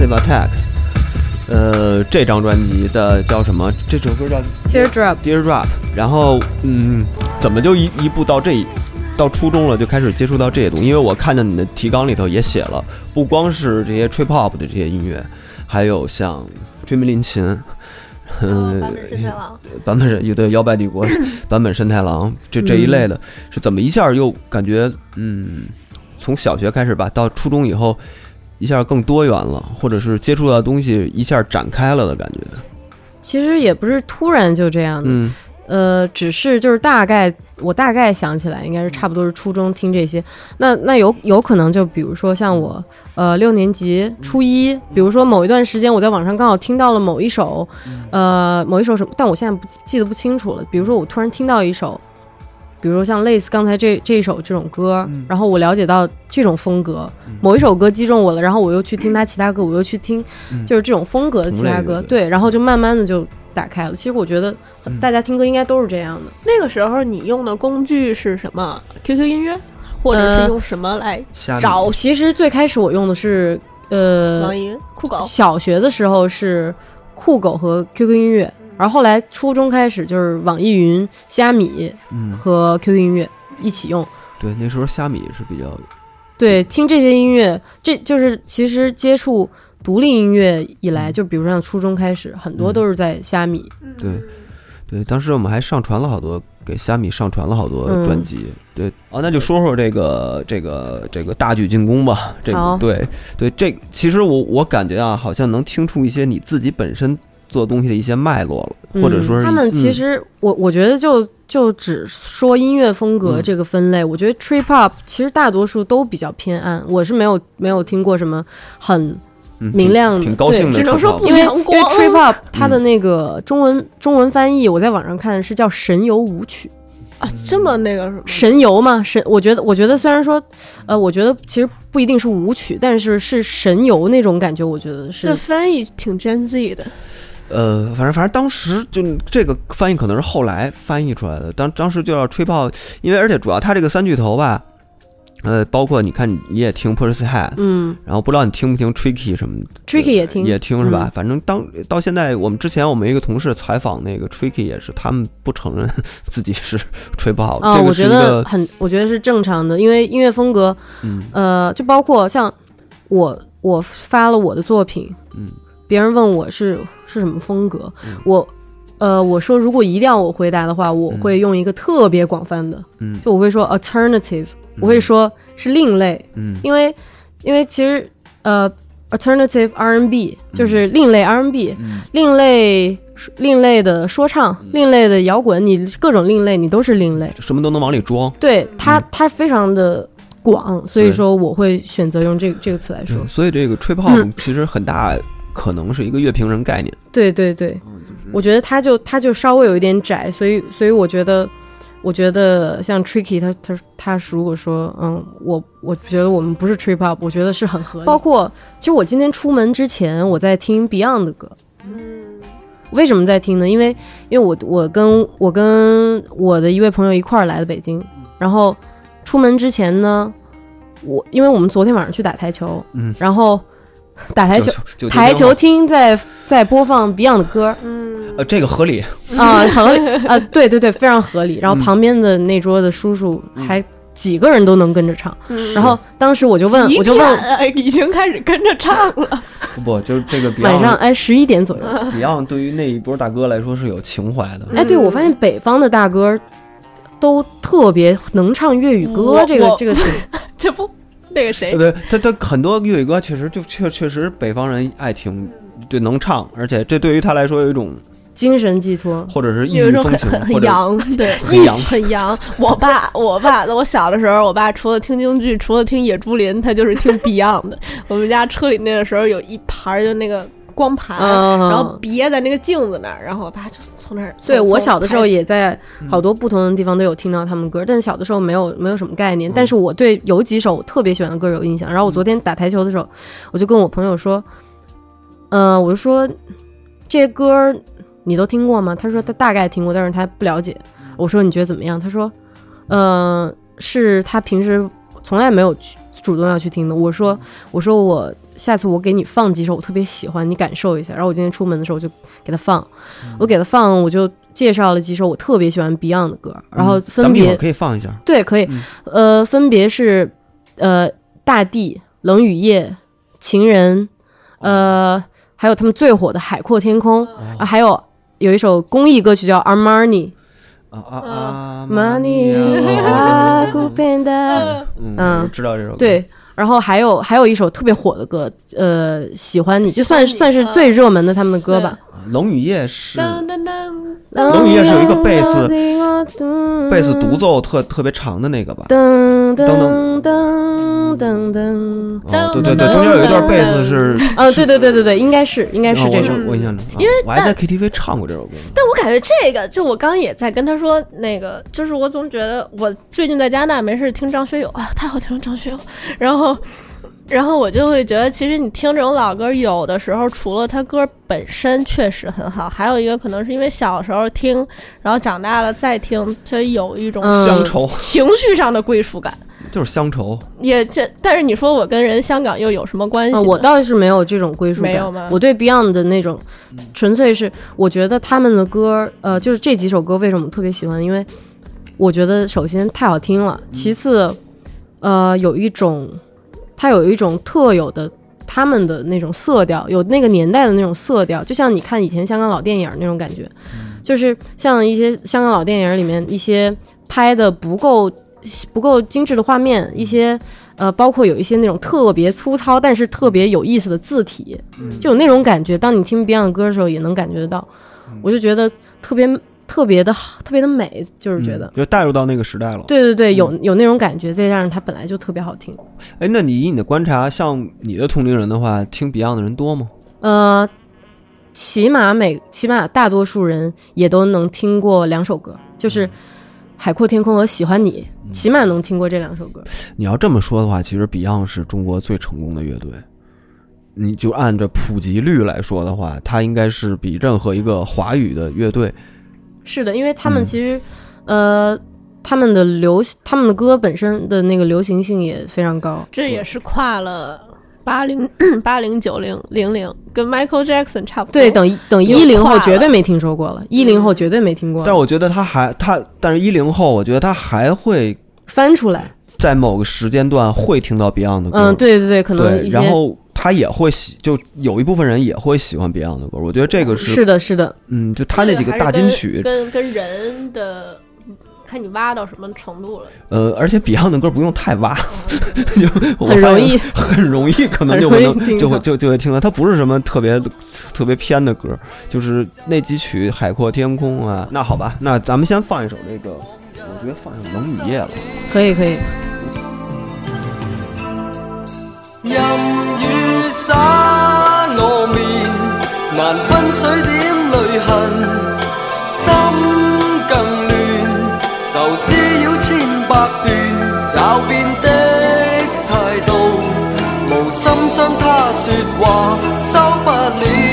，Massive Attack，呃，这张专辑的叫什么？这首歌叫 Teardrop，Teardrop。然后，嗯，怎么就一一步到这一到初中了，就开始接触到这些东西？因为我看着你的提纲里头也写了，不光是这些 trip hop 的这些音乐，还有像追名林琴，嗯、版本 神太郎，版本是有的摇摆帝国 版本神太郎这这一类的，是怎么一下又感觉嗯，从小学开始吧，到初中以后一下更多元了，或者是接触到的东西一下展开了的感觉。其实也不是突然就这样的，嗯呃，只是就是大概我大概想起来，应该是差不多是初中听这些。那那有有可能就比如说像我呃六年级初一，比如说某一段时间我在网上刚好听到了某一首，呃某一首什么，但我现在不记得不清楚了。比如说我突然听到一首比如说像类似刚才这这一首这种歌，嗯。然后我了解到这种风格，某一首歌击中我了，然后我又去听他其他歌，我又去听嗯。就是这种风格的其他歌，对对，然后就慢慢的就打开了。其实我觉得嗯。大家听歌应该都是这样的。那个时候你用的工具是什么？QQ 音乐，或者是呃用什么来找？其实最开始我用的是呃网易云、酷狗？小学的时候是酷狗和 QQ 音乐，然后后来初中开始就是网易云、虾米嗯，和 QQ 音乐一起用。对，那时候虾米是比较对，听这些音乐，这就是其实接触独立音乐以来，就比如像初中开始，很多嗯都是在虾米。对，对，当时我们还上传了好多，给虾米上传了好多嗯专辑。对，哦，那就说说这个这个这个大举进攻吧。这对对，这其实我我感觉啊，好像能听出一些你自己本身做东西的一些脉络了，或者说是嗯、他们嗯。其实我我觉得就就只说音乐风格嗯这个分类，我觉得 trip hop 其实大多数都比较偏暗，我是没有没有听过什么很明亮的挺高兴的对只能说不阳光。因为 trip hop 它的那个中文、中文翻译，我在网上看是叫神游舞曲，啊，这么那个什么？神游嘛，神，我觉得我觉得虽然说，呃，我觉得其实不一定是舞曲，但是是神游那种感觉，我觉得是。这翻译挺 Gen Z 的，呃，反正反正当时就这个翻译可能是后来翻译出来的，当当时就要吹泡，因为而且主要他这个三巨头吧，呃，包括你看你你也听 Percy Head，嗯然后不知道你听不听 Tricky 什么的，tricky 也听也听是吧？嗯反正当到现在，我们之前我们一个同事采访那个 Tricky 也是，他们不承认自己是吹不好，啊、这我觉个是一个得很，我觉得是正常的，因为音乐风格，嗯呃，就包括像我我发了我的作品，嗯别人问我是是什么风格，嗯。我呃我说如果一定要我回答的话，我会用一个特别广泛的，嗯。就我会说 alternative，、我会说是另类，嗯。因为因为其实呃 alternative R&B 就是另类 R&B，、嗯。另类另类的说唱，另类的摇滚，你各种另类你都是另类。什么都能往里装。对它，它非常的广，所以说我会选择用这个这个词来说。所以这个吹泡其实很大可能是一个乐评人概念。对对对，嗯我觉得他就他就稍微有一点窄，所以所以我觉得，我觉得像 Tricky 他他他如果说嗯，我我觉得我们不是 trip hop，我觉得是很合理。包括其实我今天出门之前我在听 Beyond 的歌，嗯为什么在听呢？因为因为我我跟我跟我的一位朋友一块儿来的北京，然后出门之前呢，我因为我们昨天晚上去打台球，嗯然后打台球台球厅在在播放 Beyond 的歌，嗯，呃，这个合理。啊，很合理。啊，对对对，非常合理。然后嗯。旁边的那桌的叔叔还几个人都能跟着唱，嗯。然后当时我就问，我就问哎，已经开始跟着唱了。不 不，就是这个晚上哎十一点左右，Beyond 对于那一波大哥来说是有情怀的。哎，对我发现北方的大哥都特别能唱粤语歌这个这个挺 这不 那个谁对？他他很多粤语歌确实就确确实北方人爱听，对能唱，而且这对于他来说有一种精神寄托。或者是一种域风情，很很很洋，对，很洋很洋。我爸，我爸，我小的时候，我爸除了听京剧，除了听野猪林，他就是听 Beyond 的。我们家车里那个时候有一盘儿就那个光盘，嗯然后别在那个镜子那儿，然后我爸就从那儿。对我小的时候，也在嗯好多不同的地方都有听到他们歌，但小的时候没有没有什么概嗯念。但是我对有几首我特别喜欢的歌有印象。然后我昨天打台球的时候，我就跟我朋友说，呃，我就说这些歌你都听过吗？他说他大概听过，但是他不了解。我说你觉得怎么样？他说，呃，是他平时从来没有去主动要去听的。我说我说我下次我给你放几首我特别喜欢，你感受一下。然后我今天出门的时候就给他放，我给他放，我就介绍了几首我特别喜欢 Beyond 的歌，然后分别、儿可以放一下。对可以，嗯呃，分别是呃大地、冷雨夜、情人，呃，还有他们最火的海阔天空，啊，还有有一首公益歌曲叫 Armani。啊啊啊 Money 啊 a g u p e n d a 嗯，知道这首歌。对，然后还有还有一首特别火的歌，呃，喜欢你，就算算是最热门的他们的歌吧。啊，冷雨夜是当当当，冷雨夜是有一个贝斯斯贝斯独奏特特别长的那个吧？噔噔噔噔噔噔，哦，对对对，中间有一段贝斯是，啊，对对对对对，应该是应该是这首。我印象中，因为啊我还在 KTV 唱过这首歌呢。但我感觉这个，就我刚刚也在跟他说，那个就是我总觉得我最近在加拿大没事听张学友啊，太好听了张学友，然后。然后我就会觉得，其实你听这种老歌，有的时候除了他歌本身确实很好，还有一个可能是因为小时候听，然后长大了再听，就有一种嗯乡愁情绪上的归属感。就是乡愁，也这，但是你说我跟人香港又有什么关系啊，我倒是没有这种归属感。没有吗我对 Beyond 的那种，纯粹是我觉得他们的歌，呃，就是这几首歌为什么特别喜欢？因为我觉得首先太好听了，其次，呃，有一种它有一种特有的他们的那种色调，有那个年代的那种色调，就像你看以前香港老电影那种感觉，就是像一些香港老电影里面一些拍的不够不够精致的画面，一些呃，包括有一些那种特别粗糙但是特别有意思的字体，就有那种感觉。当你听 Beyond 的歌的时候，也能感觉得到。我就觉得特别特别的好，特别的美，就是觉得。嗯就带入到那个时代了。对对对，有有那种感觉，再加上它本来就特别好听。哎，那你以你的观察，像你的同龄人的话，听 Beyond 的人多吗？呃，起码每起码大多数人也都能听过两首歌，就是《海阔天空》和《喜欢你》，起码能听过这两首歌。你要这么说的话，其实 Beyond 是中国最成功的乐队。你就按照普及率来说的话，它应该是比任何一个华语的乐队，是的，因为他们嗯其实，呃，他们的流他们的歌本身的那个流行性也非常高。这也是跨了八零、八零、九零、零零，跟 Michael Jackson 差不多。对，等一等又一零后绝对没听说过了，一零后绝对没听过了。但我觉得他还他，但是一零后，我觉得他还会翻出来，在某个时间段会听到 Beyond 的歌，嗯，对对对，可能对，然后他也会喜，就有一部分人也会喜欢 Beyond 的歌，我觉得这个是，是的，是的，嗯，就他那几个大金曲，跟跟人的，看你挖到什么程度了。呃，而且 Beyond 的歌不用太挖，就很容易 很容易，可能就会容易听到能就会就就会听到，它不是什么特别特别偏的歌，就是那几曲《海阔天空》啊。那好吧，那咱们先放一首那个，我觉得放一首《冷雨夜》吧。可以可以。任雨洒我面，難分水點淚痕，心更亂，愁思擾千百段，驟變的態度，無心傷他說話收不了。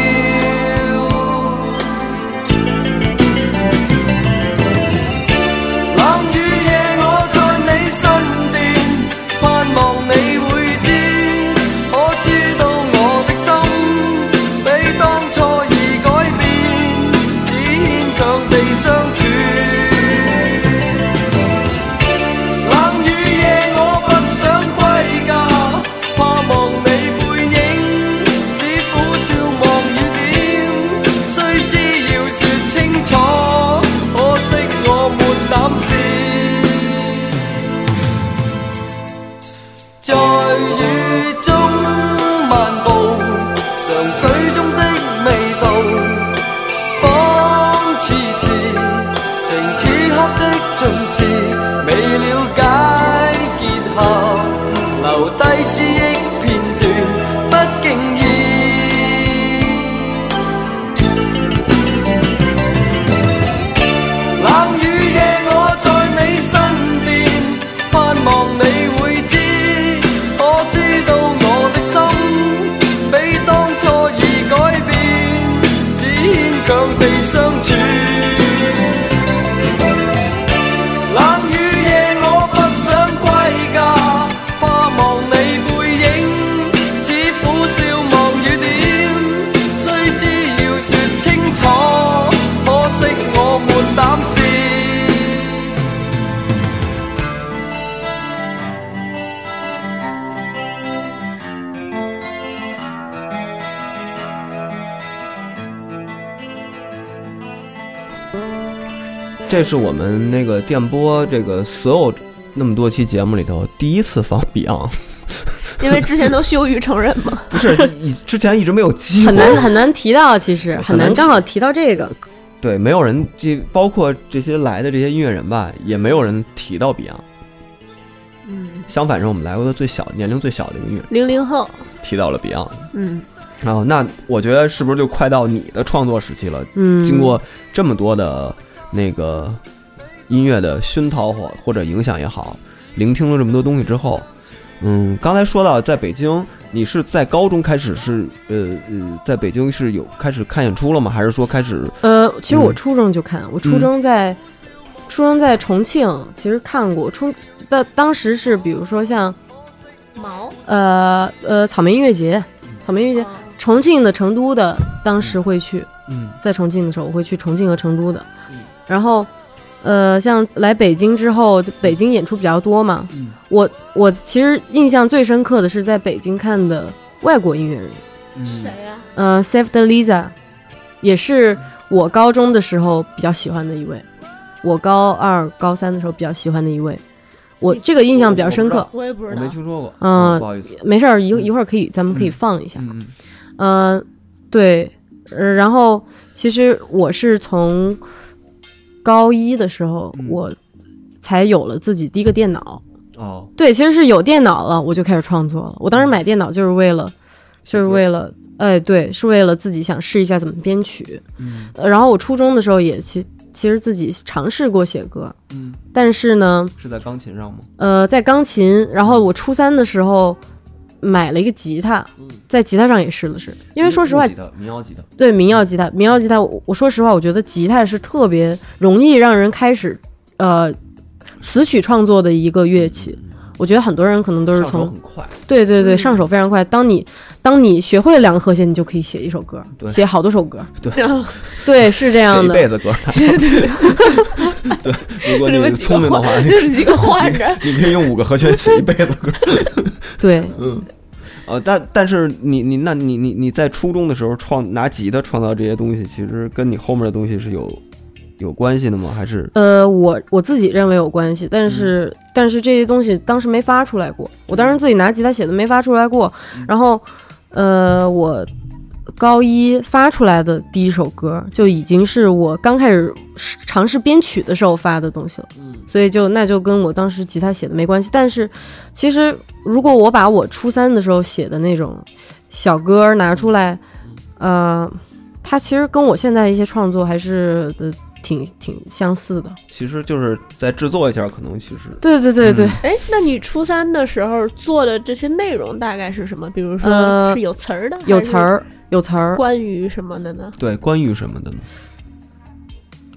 这是我们那个电波这个所有那么多期节目里头第一次放 Beyond，因为之前都羞于承认嘛。不是以之前一直没有机会，很难很难提到，其实很难刚好提到这个。对，没有人这包括这些来的这些音乐人吧，也没有人提到 Beyond。嗯，相反是我们来过的最小年龄最小的一个乐，零零后，提到了 Beyond。嗯，然后，那我觉得是不是就快到你的创作时期了？嗯，经过这么多的那个音乐的熏陶或或者影响也好，聆听了这么多东西之后，嗯，刚才说到在北京，你是在高中开始是呃呃，在北京是有开始看演出了吗？还是说开始呃，其实我嗯初中就看，我初中在、初中在重庆，其实看过。初当当时是比如说像毛，呃呃草莓音乐节，草莓音乐节，重庆的、成都的，当时会去。嗯在重庆的时候，我会去重庆和成都的。然后，呃，像来北京之后，北京演出比较多嘛。嗯我我其实印象最深刻的是在北京看的外国音乐人，谁呀？呃，Save the Lisa，也是我高中的时候比较喜欢的一位，我高二、高三的时候比较喜欢的一位，我这个印象比较深刻。我也不知道我没。听说过，嗯不好意思，没事儿，一一会儿可以，咱们可以放一下。嗯嗯嗯、对，呃，然后其实我是从高一的时候，嗯我才有了自己第一个电脑。哦，对，其实是有电脑了，我就开始创作了。我当时买电脑就是为了，就是为了，哎，对，是为了自己想试一下怎么编曲。嗯呃然后我初中的时候也其其实自己尝试过写歌，嗯，但是呢，是在钢琴上吗？呃，在钢琴，然后我初三的时候买了一个吉他，在吉他上也试了试，因为说实话，民谣吉他，对民谣吉他，民谣吉他，我我说实话，我觉得吉他是特别容易让人开始呃词曲创作的一个乐器。我觉得很多人可能都是上手从很快，对对对嗯上手非常快。当你当你学会了两个和弦，你就可以写一首歌，对写好多首歌。对 对，是这样的。一辈子歌。对，如果你聪明的话，你这是几个换着。你可以用五个和弦写一辈子歌。对，嗯，呃，但但是你你那你你你在初中的时候创拿吉他创造这些东西，其实跟你后面的东西是有有关系的吗？还是呃，我我自己认为有关系，但是、嗯。但是这些东西当时没发出来过，我当时自己拿吉他写的没发出来过，嗯。然后呃，我高一发出来的第一首歌就已经是我刚开始尝试编曲的时候发的东西了，嗯。所以就那就跟我当时吉他写的没关系。但是其实如果我把我初三的时候写的那种小歌拿出来，呃，它其实跟我现在一些创作还是的挺挺相似的。其实就是再制作一下，可能其实对对对对，嗯哎，那你初三的时候做的这些内容大概是什么？比如说呃是有词儿的，有词，儿有词儿，关于什么的呢？对关于什么的呢？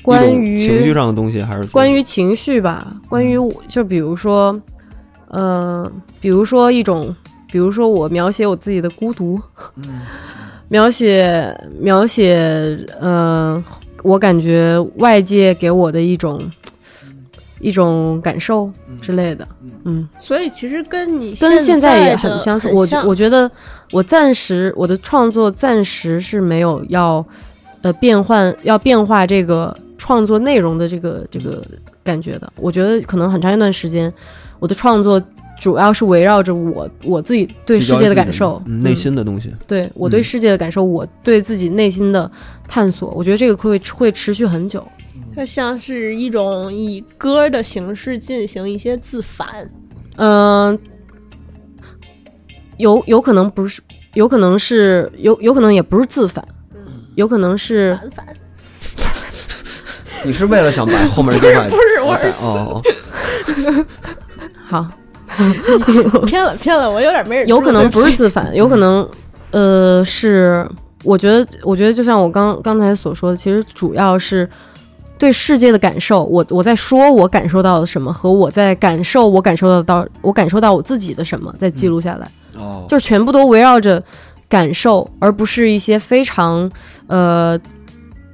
关于情绪上的东西，还是关于情绪吧，关于我就比如说，呃，比如说一种，比如说我描写我自己的孤独，嗯 描写描写，呃，我感觉外界给我的一种一种感受之类的，嗯，所以其实跟你跟现在也很相似。我觉我觉得我暂时我的创作暂时是没有要呃变换要变化这个创作内容的这个这个感觉的。我觉得可能很长一段时间，我的创作主要是围绕着我我自己对世界的感受，嗯内心的东西。对我对嗯世界的感受，我对自己内心的探索。我觉得这个会会持续很久。它像是一种以歌的形式进行一些自反。嗯、有有可能不是，有可能是有有可能也不是自反，有可能是反反 你是为了想把后面这句话 不是我哦哦，好，偏了偏了，我有点没人。有可能不是自反，有可能呃是，我觉得我觉得就像我刚刚才所说的，其实主要是。对世界的感受，我我在说我感受到的什么，和我在感受我感受得到我感受到我自己的什么，在记录下来。哦，就是全部都围绕着感受，而不是一些非常呃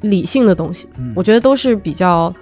理性的东西。嗯我觉得都是比较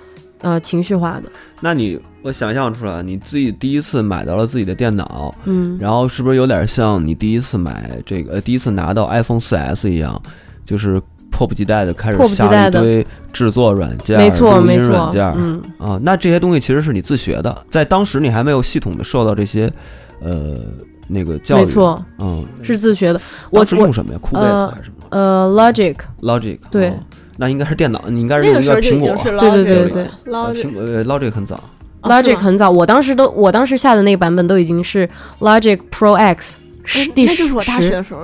呃情绪化的。那你我想象出来，你自己第一次买到了自己的电脑，嗯，然后是不是有点像你第一次买这个，呃第一次拿到 iPhone 4S 一样，就是迫不及待的开始下了一堆制作软件、没错录没错音软件，嗯，啊，那这些东西其实是你自学的，在当时你还没有系统的受到这些呃那个教育，没错，嗯，是自学的。我是用什么呀？酷贝斯呃还是什么呃，Logic，？Logic？对哦那应该是电脑，你应该是用一个苹果对对对呃 Logic 苹果呃 Logic 很早，哦 Logic 很早，我当时都我当时下的那个版本都已经是 Logic Pro X 十第那就是我大学，的时候，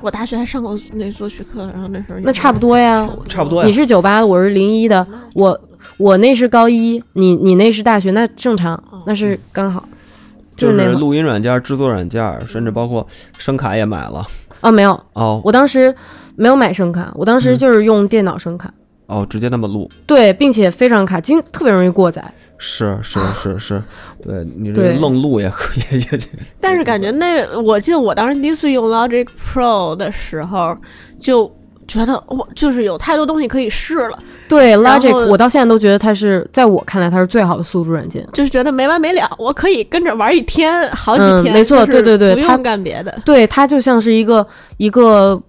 我大学还上过那作曲课，然后那时候那差不多呀。差不多呀你是九八的，我是零一的，我我那是高一，你你那是大学，那正常，那是刚好，就是录音软件、制作软件，甚至包括声卡也买了。啊没有，哦我当时没有买声卡，我当时嗯就是用电脑声卡，哦，直接那么录，对，并且非常卡，经特别容易过载。是是是是，对你这愣录也可以，也 但是感觉那，我记得我当时第一次用 Logic Pro 的时候，就觉得我就是有太多东西可以试了，对 Logic，我到现在都觉得它是在我看来它是最好的宿主软件。就是觉得没完没了，我可以跟着玩一天、好几天。嗯没错对对对它不用干别的。对，它就像是一个一个，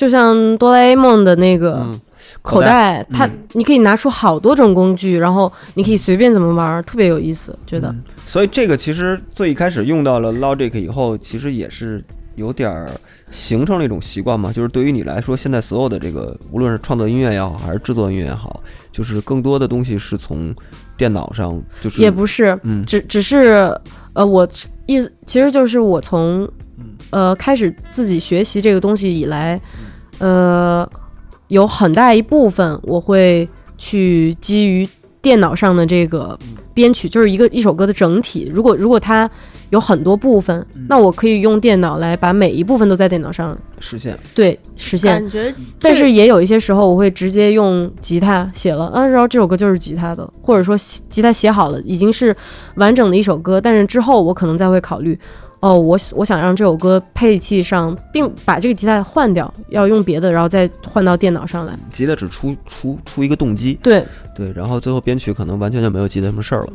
就像哆啦 A 梦的那个嗯，口袋，它嗯。你可以拿出好多种工具，然后你可以随便怎么玩儿，特别有意思，觉得。所以这个其实最一开始用到了 Logic 以后，其实也是有点儿形成了一种习惯嘛，就是对于你来说，现在所有的这个，无论是创作音乐也好，还是制作音乐也好，就是更多的东西是从电脑上，就是也不是，嗯。只只是呃，我意思其实就是我从呃开始自己学习这个东西以来，呃，有很大一部分我会去基于电脑上的这个编曲，就是一个一首歌的整体。如果如果它有很多部分，那我可以用电脑来把每一部分都在电脑上实现。对实现。感觉，但是也有一些时候，我会直接用吉他写了，啊，然后这首歌就是吉他的，或者说吉他写好了，已经是完整的一首歌，但是之后我可能再会考虑，哦，我我想让这首歌配器上，并把这个吉他换掉，要用别的，然后再换到电脑上来。吉他只出出出一个动机，对，对，然后最后编曲可能完全就没有吉他什么事儿了。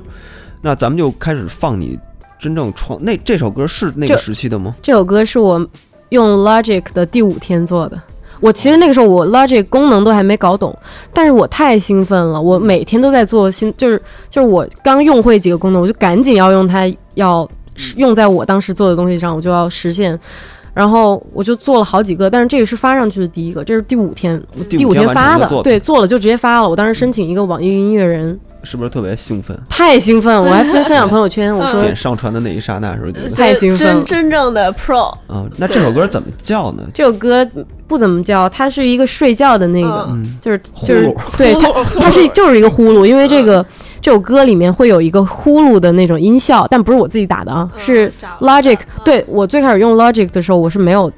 那咱们就开始放你真正创那这首歌是那个时期的吗？这首歌是我用 Logic 的第五天做的。我其实那个时候我 Logic 功能都还没搞懂，但是我太兴奋了，我每天都在做新，就是就是我刚用会几个功能，我就赶紧要用它，要用在我当时做的东西上，我就要实现。然后我就做了好几个，但是这个是发上去的第一个，这是第五天，我第五天发的。对，做了就直接发了。我当时申请一个网易云音乐人，是不是特别兴奋？太兴奋了，我还分分享朋友圈，我 说点上传的那一刹那时候觉得 太兴奋了。真真正的 Pro，啊，那这首歌怎么叫呢？这首歌不怎么叫，它是一个睡觉的那个，嗯。就是就是对它它是就是一个呼噜，因为这个嗯这首歌里面会有一个呼噜的那种音效，但不是我自己打的啊，嗯是 Logic 的。对我最开始用 Logic 的时候，我是没有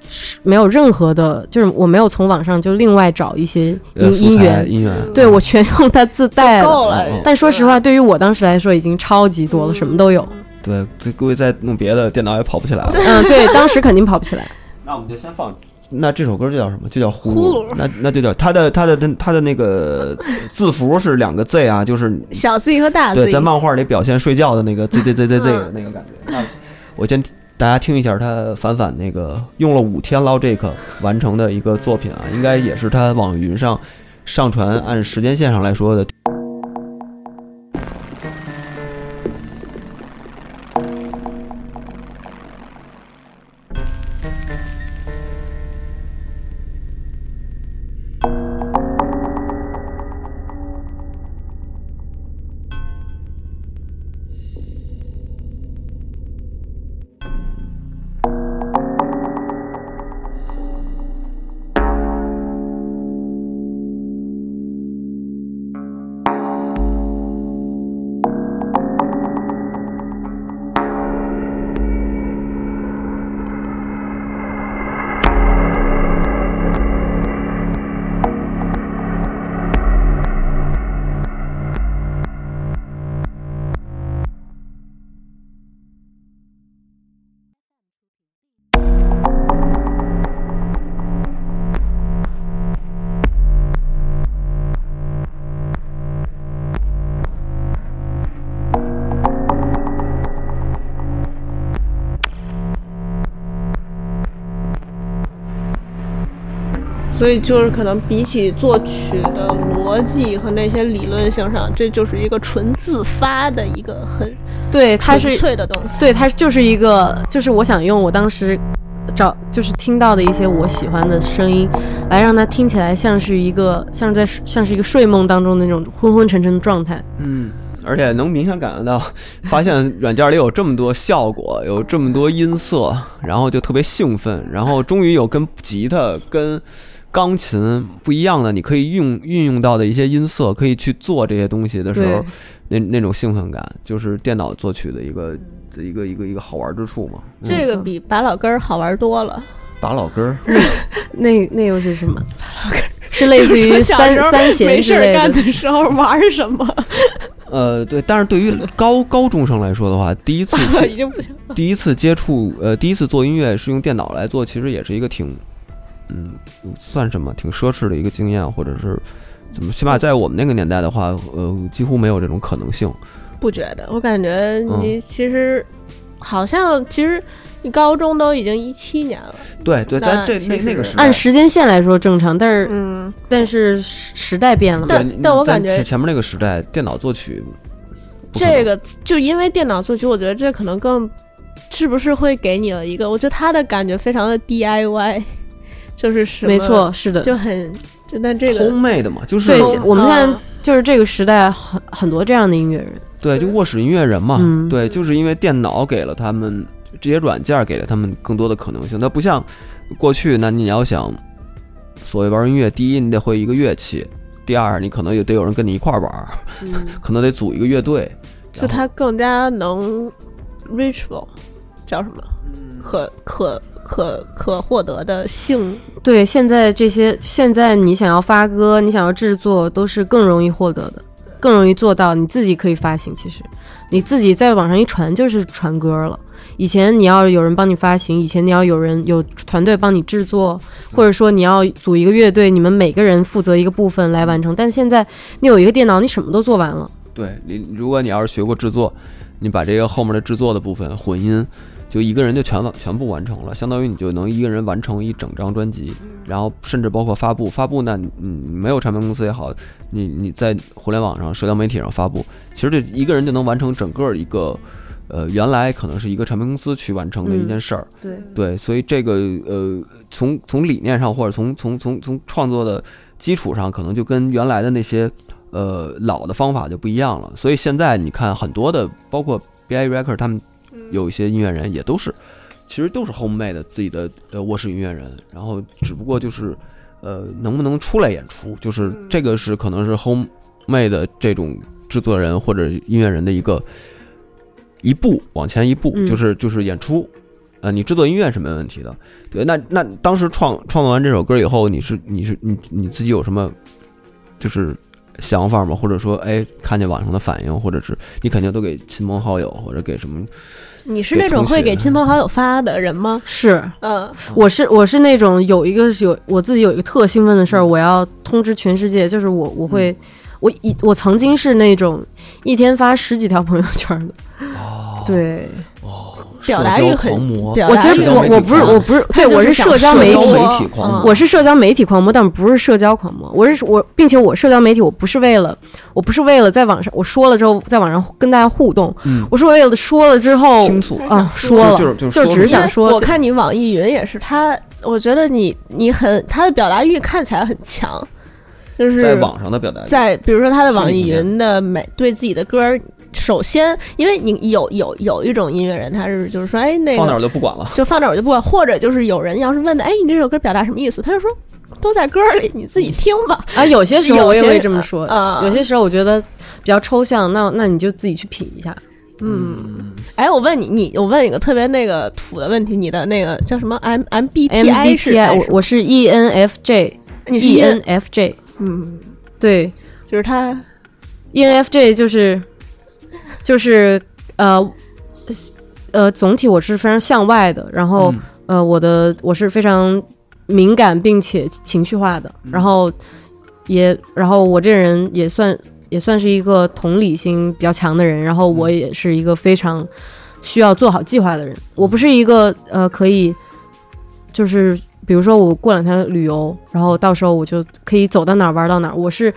没有任何的，就是我没有从网上就另外找一些音音源，音源，对我全用它自带了嗯。但说实话，对于我当时来说已经超级多了，什么都有。对，这各位再弄别的，电脑也跑不起来了。嗯，对，当时肯定跑不起来。那我们就先放。那这首歌就叫什么？就叫呼呼噜那那就叫它的它的它的那个 字符是两个 Z 啊，就是小 Z 和大 Z，对，在漫画里表现睡觉的那个 Z Z Z Z Z 嗯的那个感觉。那我先大家听一下他反反那个用了五天 Logic 完成的一个作品啊，应该也是他网云上上传按时间线上来说的。所以就是可能比起作曲的逻辑和那些理论性上，这就是一个纯自发的一个很对，它是纯粹的东西。对，它就是一个，就是我想用我当时找，就是听到的一些我喜欢的声音，来让它听起来像是一个，像是在像是一个睡梦当中的那种昏昏沉沉的状态。嗯，而且能明显感觉到，发现软件里有这么多效果，有这么多音色，然后就特别兴奋，然后终于有跟吉他、跟钢琴不一样的，你可以用运用到的一些音色，可以去做这些东西的时候，那那种兴奋感，就是电脑作曲的一个一个一个一个好玩之处嘛。嗯这个比拔老根儿好玩多了。拔老根儿，那那又是什么？拔老根是类似于 三三弦没事。干的时候玩什么？呃，对，但是对于高高中生来说的话，第一次已经不行了。第一次接触，呃，第一次做音乐是用电脑来做，其实也是一个挺，嗯，算什么，挺奢侈的一个经验，或者是怎么，起码在我们那个年代的话，呃，几乎没有这种可能性。不觉得，我感觉嗯你其实好像其实你高中都已经一七年了，对对，咱这那那个时代，按时间线来说正常，但是嗯，但是时时代变了嘛。但但我感觉咱前前面那个时代，电脑作曲这个就因为电脑作曲，我觉得这可能。更是不是会给你了一个，我觉得他的感觉非常的 DIY，就是什么没错，，是的。就很就但这个 homemade 嘛，就是对嗯，我们现在嗯就是这个时代很很多这样的音乐人。对，就卧室音乐人嘛，嗯对，就是因为电脑给了他们这些软件，给了他们更多的可能性。那不像过去，那你要想所谓玩音乐，第一你得会一个乐器，第二你可能也得有人跟你一块玩儿，可能得组一个乐队。就它更加能 reachable，叫什么？嗯可可可可获得的性，对，现在这些现在你想要发歌，你想要制作，都是更容易获得的，更容易做到。你自己可以发行，其实你自己在网上一传就是传歌了。以前你要有人帮你发行，以前你要有人有团队帮你制作，或者说你要组一个乐队，你们每个人负责一个部分来完成。但现在你有一个电脑，你什么都做完了。对你，如果你要是学过制作，你把这个后面的制作的部分混音，就一个人就全完全部完成了，相当于你就能一个人完成一整张专辑，然后甚至包括发布，发布呢，你你没有唱片公司也好，你你在互联网上、社交媒体上发布，其实这一个人就能完成整个一个，呃，原来可能是一个唱片公司去完成的一件事儿。对，对，所以这个呃，从从理念上或者从从从从创作的基础上，可能就跟原来的那些呃老的方法就不一样了。所以现在你看很多的，包括 B.I. Record 他们有一些音乐人也都是，其实都是 homemade 的自己的呃卧室音乐人，然后只不过就是呃能不能出来演出，就是这个是可能是 homemade 的这种制作人或者音乐人的一个一步往前一步，嗯就是就是演出。呃，你制作音乐是没问题的，对。那那当时创创作完这首歌以后，你是你是你你自己有什么就是想法吗？或者说，哎，看见网上的反应，或者是你肯定都给亲朋好友或者给什么？你是那种会给亲朋好友发的人吗？是嗯，我是我是那种有一个有我自己有一个特兴奋的事儿，我要通知全世界，就是我我会。我以我曾经是那种一天发十几条朋友圈的，对表达欲很社交狂魔，表我其实我我不是我不是对我是社交媒体我体狂魔嗯我是社交媒体狂魔，但不是社交狂魔。我是我，并且我社交媒体我不是为了，我不是为了在网上我说了之后在网上跟大家互动，嗯我是为了说了之后倾诉啊说了，就是就是就只是想说，我看你网易云也是，他我觉得你你很他的表达欲看起来很强，就是在网上的表达，在比如说他的网易云的每对自己的歌儿，首先因为你有有有一种音乐人，他是就是说，哎，那放那儿个就不管了。就放那儿我就不管，或者就是有人要是问的，哎，你这首歌表达什么意思？他就说都在歌里，你自己听吧。啊，有些时候我也会有些这么说，啊有些时候我觉得比较抽象，那那你就自己去品一下。嗯，哎，我问你，你我问一个特别那个土的问题，你的那个叫什么 M MBTI 干什么我我是 E ENFJ 你是 ENFJ，嗯，对。就是他 ENFJ 就是就是呃呃，总体我是非常向外的，然后、嗯。呃，我的我是非常敏感并且情绪化的，然后也然后我这人也算也算是一个同理心比较强的人，然后我也是一个非常需要做好计划的人，我不是一个呃可以就是。比如说我过两天旅游，然后到时候我就可以走到哪儿玩到哪儿。我是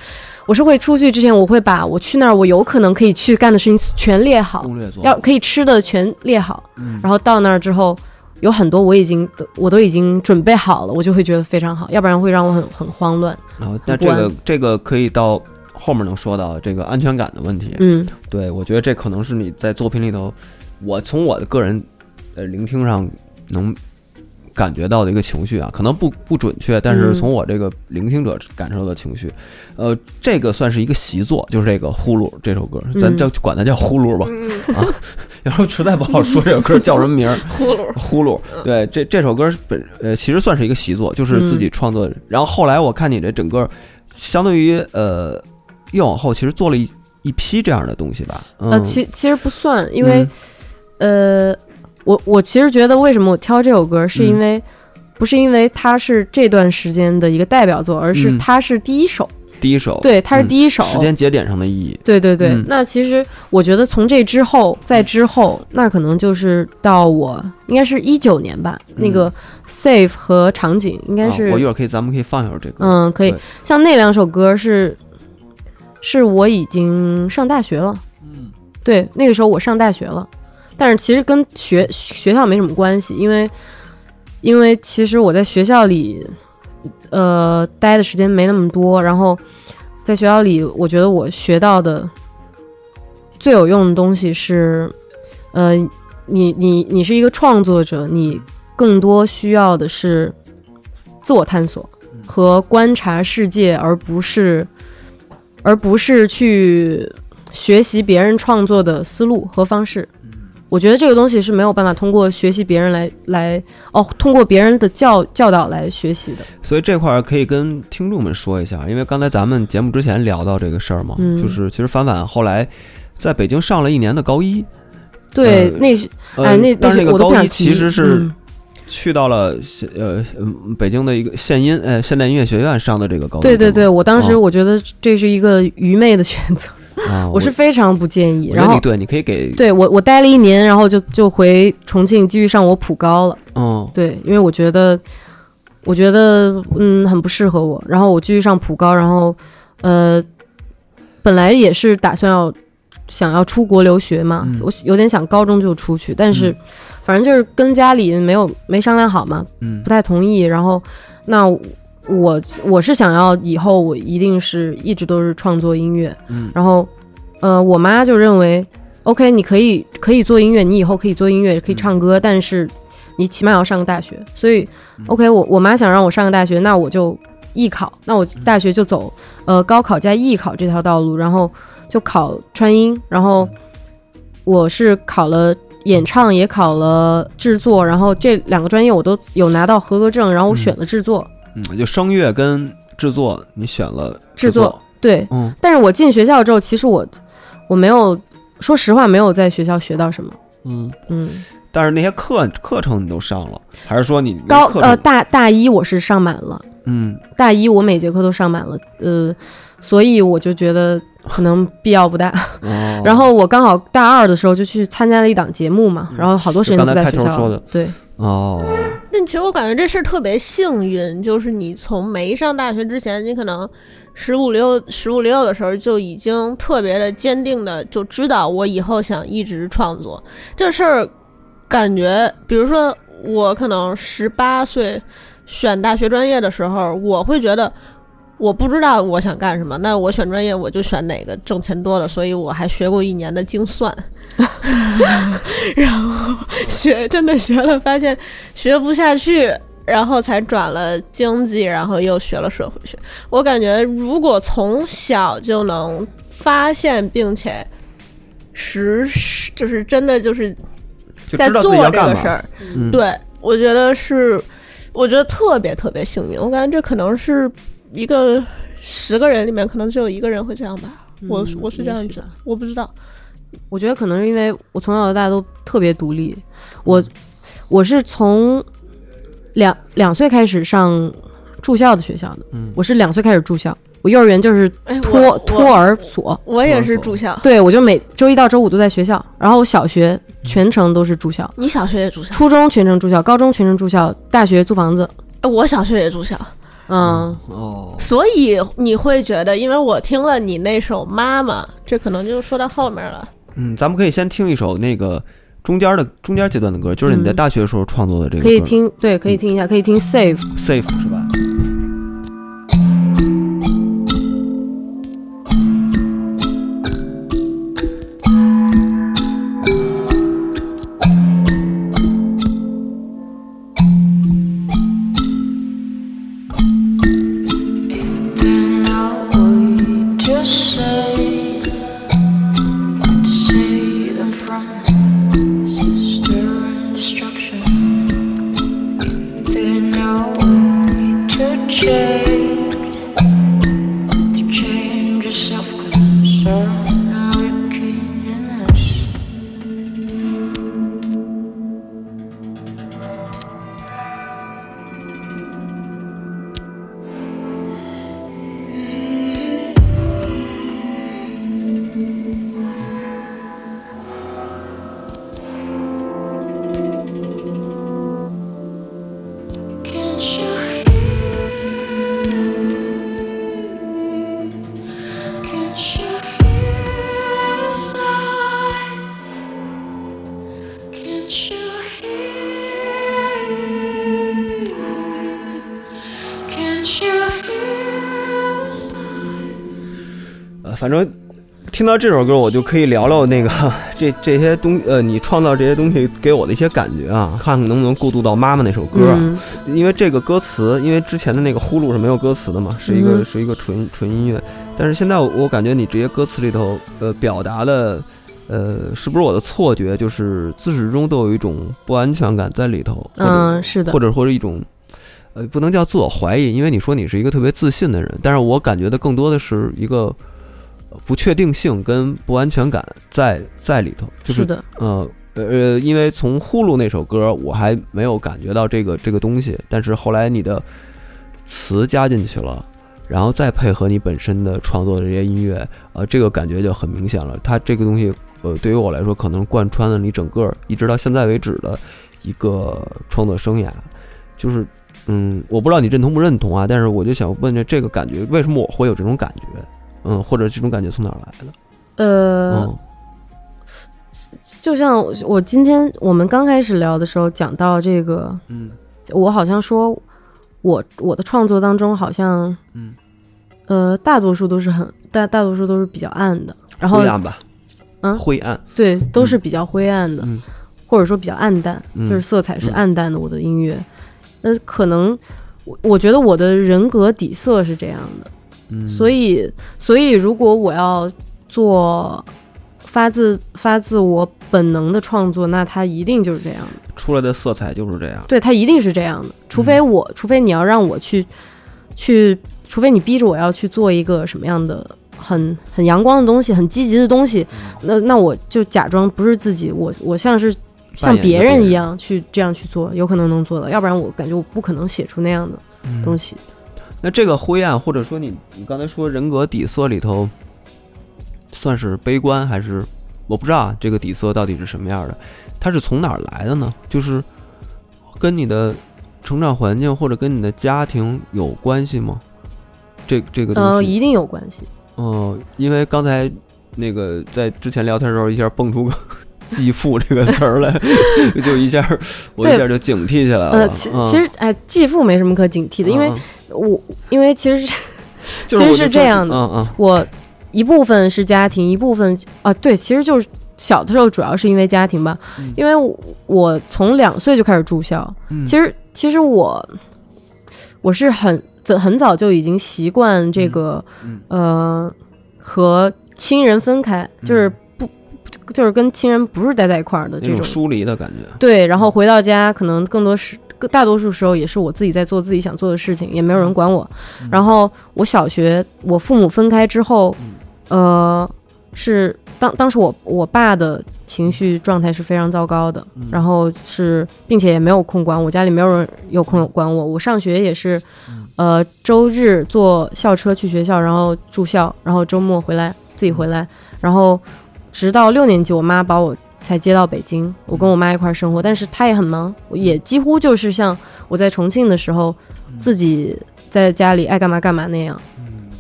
我是会出去之前，我会把我去那儿我有可能可以去干的事情全列好，攻略做要可以吃的全列好，嗯然后到那儿之后，有很多我已经都我都已经准备好了，我就会觉得非常好，要不然会让我很很慌乱。然后那不安这个这个可以到后面能说到这个安全感的问题。嗯对，我觉得这可能是你在作品里头，我从我的个人呃聆听上能感觉到的一个情绪啊，可能不不准确，但是嗯。从我这个聆听者感受到的情绪，呃，这个算是一个习作，就是这个《呼噜》这首歌，咱嗯叫管它叫呼噜吧，啊，要说实在不好说这首歌叫什么名儿，呼噜，呼噜，对，这这首歌本呃其实算是一个习作，就是自己嗯创作的。然后后来我看你这整个，相当于呃越往后其实做了一一批这样的东西吧。嗯、呃，其其实不算，因为、呃，我我其实觉得为什么我挑这首歌，是因嗯为、不是因为它是这段时间的一个代表作，而是嗯它是第一首，第一首，对，它是嗯第一首。时间节点上的意义。对对对，嗯那其实我觉得从这之后，再之后，那可能就是到我应该是一九年吧，那个 Safe 和场景应该啊是、我一会儿可以，咱们可以放一会儿这个。嗯，可以。像那两首歌是，是我已经上大学了。嗯，对，那个时候我上大学了，但是其实跟学学校没什么关系，因为因为其实我在学校里，呃，待的时间没那么多，然后在学校里，我觉得我学到的最有用的东西是，呃，你你你是一个创作者，你更多需要的是自我探索和观察世界，而不是而不是去学习别人创作的思路和方式。我觉得这个东西是没有办法通过学习别人来来哦，通过别人的教教导来学习的。所以这块儿可以跟听众们说一下，因为刚才咱们节目之前聊到这个事儿嘛，嗯。就是其实凡凡后来在北京上了一年的高一，对，呃那哎，那但是那个高一其实是嗯。去到了现呃嗯北京的一个现音呃现代音乐学院上的这个高一，对对对，我当时哦。我觉得这是一个愚昧的选择，啊，我是非常不建议。然后对，你可以给对我我待了一年，然后就就回重庆继续上我普高了。嗯对，因为我觉得，我觉得嗯很不适合我。然后我继续上普高，然后呃，本来也是打算要想要出国留学嘛，嗯我有点想高中就出去，但是、嗯反正就是跟家里没有没商量好嘛，嗯不太同意。然后那我我是想要以后我一定是一直都是创作音乐，嗯然后呃，我妈就认为，OK，你可以可以做音乐，你以后可以做音乐，可以唱歌，但是你起码要上个大学。所以，OK，我我妈想让我上个大学，那我就艺考，那我大学就走呃高考加艺考这条道路，然后就考川音，然后我是考了。演唱也考了制作，然后这两个专业我都有拿到合格证，然后我选了制作。嗯，就声乐跟制作，你选了制作，作对，嗯但是我进学校之后，其实我我没有，说实话没有在学校学到什么。嗯，嗯，但是那些课课程你都上了，还是说你高呃大大一我是上满了，嗯大一我每节课都上满了，呃，所以我就觉得可能必要不大。哦，然后我刚好大二的时候就去参加了一档节目嘛，然后好多时间都在学校。对，哦，但其实我感觉这事儿特别幸运，就是你从没上大学之前，你可能十五六十五六的时候就已经特别的坚定的就知道我以后想一直创作这事儿。感觉，比如说我可能十八岁选大学专业的时候，我会觉得我不知道我想干什么，那我选专业我就选哪个挣钱多的，所以我还学过一年的精算，然后学真的学了，发现学不下去，然后才转了经济，然后又学了社会学。我感觉如果从小就能发现并且实就是真的就是在就知道自己做要干嘛这个事儿，嗯，对我觉得是，我觉得特别特别幸运。我感觉这可能是一个十个人里面可能只有一个人会这样吧。我嗯我是这样子我不知道。我觉得可能是因为我从小到大都特别独立，我我是从两两岁开始上住校的学校的，嗯我是两岁开始住校，我幼儿园就是哎，托我托儿所，我也是住校。对我就每周一到周五都在学校，然后我小学全程都是住校，你小学也住校？初中全程住校，高中全程住校，大学租房子，哎我小学也住校。嗯，哦，所以你会觉得，因为我听了你那首《妈妈》，这可能就说到后面了。嗯，咱们可以先听一首那个中间的中间阶段的歌，就是你在嗯。大学的时候创作的这个歌，可以听，对，可以听一下，可以听 Safe》，Safe 是吧？听到这首歌，我就可以聊聊那个 这这些东呃，你创造这些东西给我的一些感觉啊，看看能不能过渡到妈妈那首歌啊。嗯因为这个歌词，因为之前的那个呼噜是没有歌词的嘛，是一个、嗯是一个纯纯音乐。但是现在我我感觉你这些歌词里头，呃，表达的，呃，是不是我的错觉？就是自始至终都有一种不安全感在里头，嗯，是的或，者或者一种，呃，不能叫自我怀疑，因为你说你是一个特别自信的人，但是我感觉的更多的是一个呃不确定性跟不安全感在在里头，就是呃呃，因为从《呼噜》那首歌，我还没有感觉到这个这个东西，但是后来你的词加进去了，然后再配合你本身的创作的这些音乐，呃，这个感觉就很明显了。它这个东西，呃，对于我来说，可能贯穿了你整个一直到现在为止的一个创作生涯，就是。嗯，我不知道你认同不认同啊，但是我就想问这这个感觉，为什么我会有这种感觉？嗯，或者这种感觉从哪儿来的？呃，嗯。就像我今天我们刚开始聊的时候讲到这个，嗯。我好像说我我的创作当中好像，嗯，呃，大多数都是很大大多数都是比较暗的，然后灰暗吧，嗯灰暗，对都是比较灰暗的，嗯。或者说比较暗淡，嗯就是色彩是暗淡的。我的音乐，呃，可能我我觉得我的人格底色是这样的，嗯，所以所以如果我要做发自发自我本能的创作，那它一定就是这样的。出来的色彩就是这样。对，它一定是这样的，除非我，除非你要让我去去，除非你逼着我要去做一个什么样的很很阳光的东西，很积极的东西，那那我就假装不是自己，我我像是像别人一样去这样去做，有可能能做的，要不然我感觉我不可能写出那样的东西。那这个灰暗，或者说你你刚才说人格底色里头，算是悲观还是我不知道啊？这个底色到底是什么样的？它是从哪儿来的呢？就是跟你的成长环境或者跟你的家庭有关系吗？这这个呃，东西，一定有关系。哦、因为刚才那个在之前聊天的时候，一下蹦出个“继父”这个词儿来，就一下我一下就警惕起来了。呃，其实哎，继父没什么可警惕的，因为嗯我因为其实是 其实是这样的嗯嗯我一部分是家庭，一部分啊，对，其实就是小的时候主要是因为家庭吧，嗯因为我我从两岁就开始住校，嗯其实其实我我是很早很早就已经习惯这个、嗯呃和亲人分开，就是不就是跟亲人不是待在一块儿的这种。种疏离的感觉。对，然后回到家，可能更多是，大多数时候也是我自己在做自己想做的事情，也没有人管我。然后我小学，我父母分开之后，呃，是当当时我我爸的情绪状态是非常糟糕的，然后是并且也没有空管我，家里没有人有空管我。我上学也是，呃，周日坐校车去学校，然后住校，然后周末回来自己回来，然后直到六年级，我妈把我才接到北京，我跟我妈一块儿生活，但是她也很忙，也几乎就是像我在重庆的时候，自己在家里爱干嘛干嘛那样。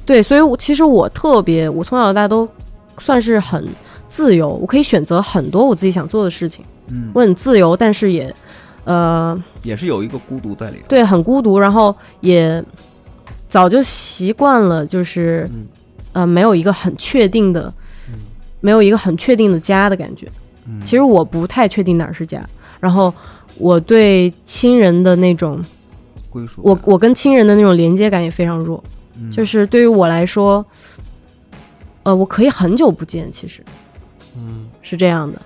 对，所以我其实我特别，我从小到大都算是很自由，我可以选择很多我自己想做的事情，嗯，我很自由，但是也，呃，也是有一个孤独在里头。对，很孤独，然后也早就习惯了，就是、嗯呃，没有一个很确定的，没有一个很确定的家的感觉。嗯。其实我不太确定哪儿是家，然后我对亲人的那种，归属，我我跟亲人的那种连接感也非常弱，嗯。就是对于我来说，呃，我可以很久不见，其实。嗯。是这样的。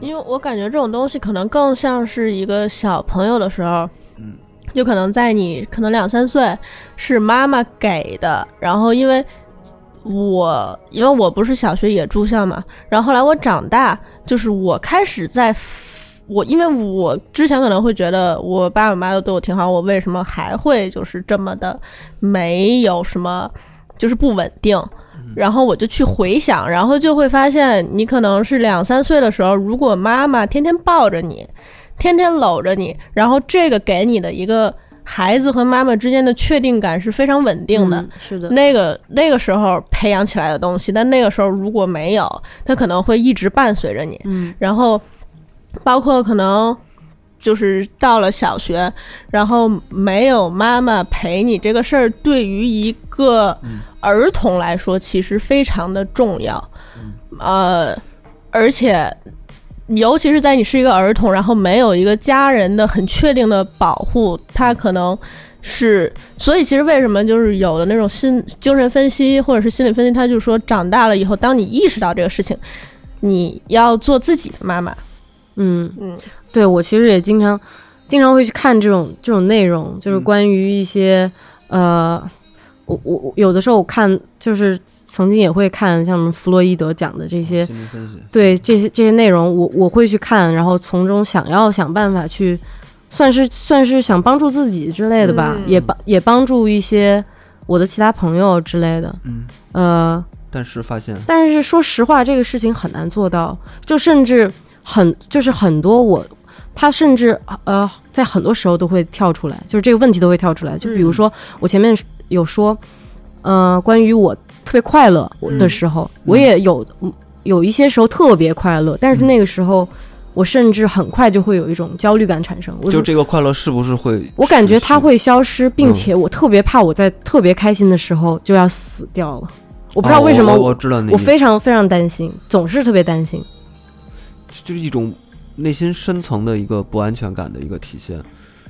因为我感觉这种东西可能更像是一个小朋友的时候，嗯，就可能在你可能两三岁是妈妈给的，然后因为我因为我不是小学也住校嘛，然后后来我长大，就是我开始在我因为我之前可能会觉得我爸爸妈妈都对我挺好，我为什么还会就是这么的没有什么就是不稳定？然后我就去回想，然后就会发现，你可能是两三岁的时候，如果妈妈天天抱着你，天天搂着你，然后这个给你的一个孩子和妈妈之间的确定感是非常稳定的。嗯是的，那个那个时候培养起来的东西，但那个时候如果没有，它可能会一直伴随着你。嗯然后包括可能就是到了小学，然后没有妈妈陪你这个事儿，对于一个儿童来说，其实非常的重要。呃，而且尤其是在你是一个儿童，然后没有一个家人的很确定的保护，他可能是，所以其实为什么就是有的那种心精神分析或者是心理分析，他就说长大了以后，当你意识到这个事情，你要做自己的妈妈。嗯嗯，对我其实也经常经常会去看这种这种内容，就是关于一些、呃，我我我有的时候我看就是曾经也会看像什么弗洛伊德讲的这些心理分析，对这些这些内容，我我会去看，然后从中想要想办法去，算是算是想帮助自己之类的吧，嗯也帮也帮助一些我的其他朋友之类的。嗯，呃，但是发现但是说实话，这个事情很难做到，就甚至很就是很多我。他甚至呃，在很多时候都会跳出来，就是这个问题都会跳出来。就比如说我前面有说，呃，关于我特别快乐的时候，我也有有一些时候特别快乐，但是那个时候我甚至很快就会有一种焦虑感产生。我就这个快乐是不是会？我感觉它会消失，并且我特别怕我在特别开心的时候就要死掉了。我不知道为什么我知道你我非常非常担心，总是特别担心。就是一种内心深层的一个不安全感的一个体现。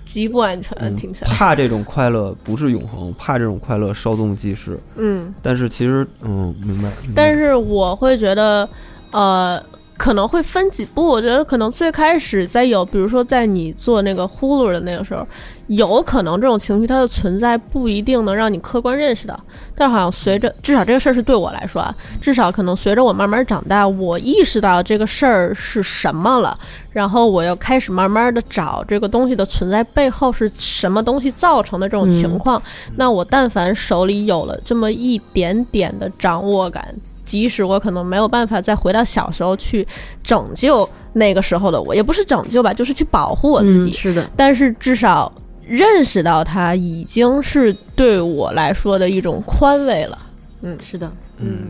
极不安全，嗯听起来。怕这种快乐不是永恒，怕这种快乐稍纵即逝。嗯，但是其实，嗯，明白。明白但是我会觉得，呃，可能会分几步。我觉得可能最开始在有，比如说在你做那个呼噜的那个时候，有可能这种情绪它的存在不一定能让你客观认识到，但是好像随着至少这个事儿是对我来说啊，至少可能随着我慢慢长大，我意识到这个事儿是什么了，然后我又开始慢慢的找这个东西的存在背后是什么东西造成的这种情况。那我但凡手里有了这么一点点的掌握感。即使我可能没有办法再回到小时候去拯救那个时候的我，也不是拯救吧，就是去保护我自己。嗯，是的，但是至少认识到它已经是对我来说的一种宽慰了。嗯是的，嗯，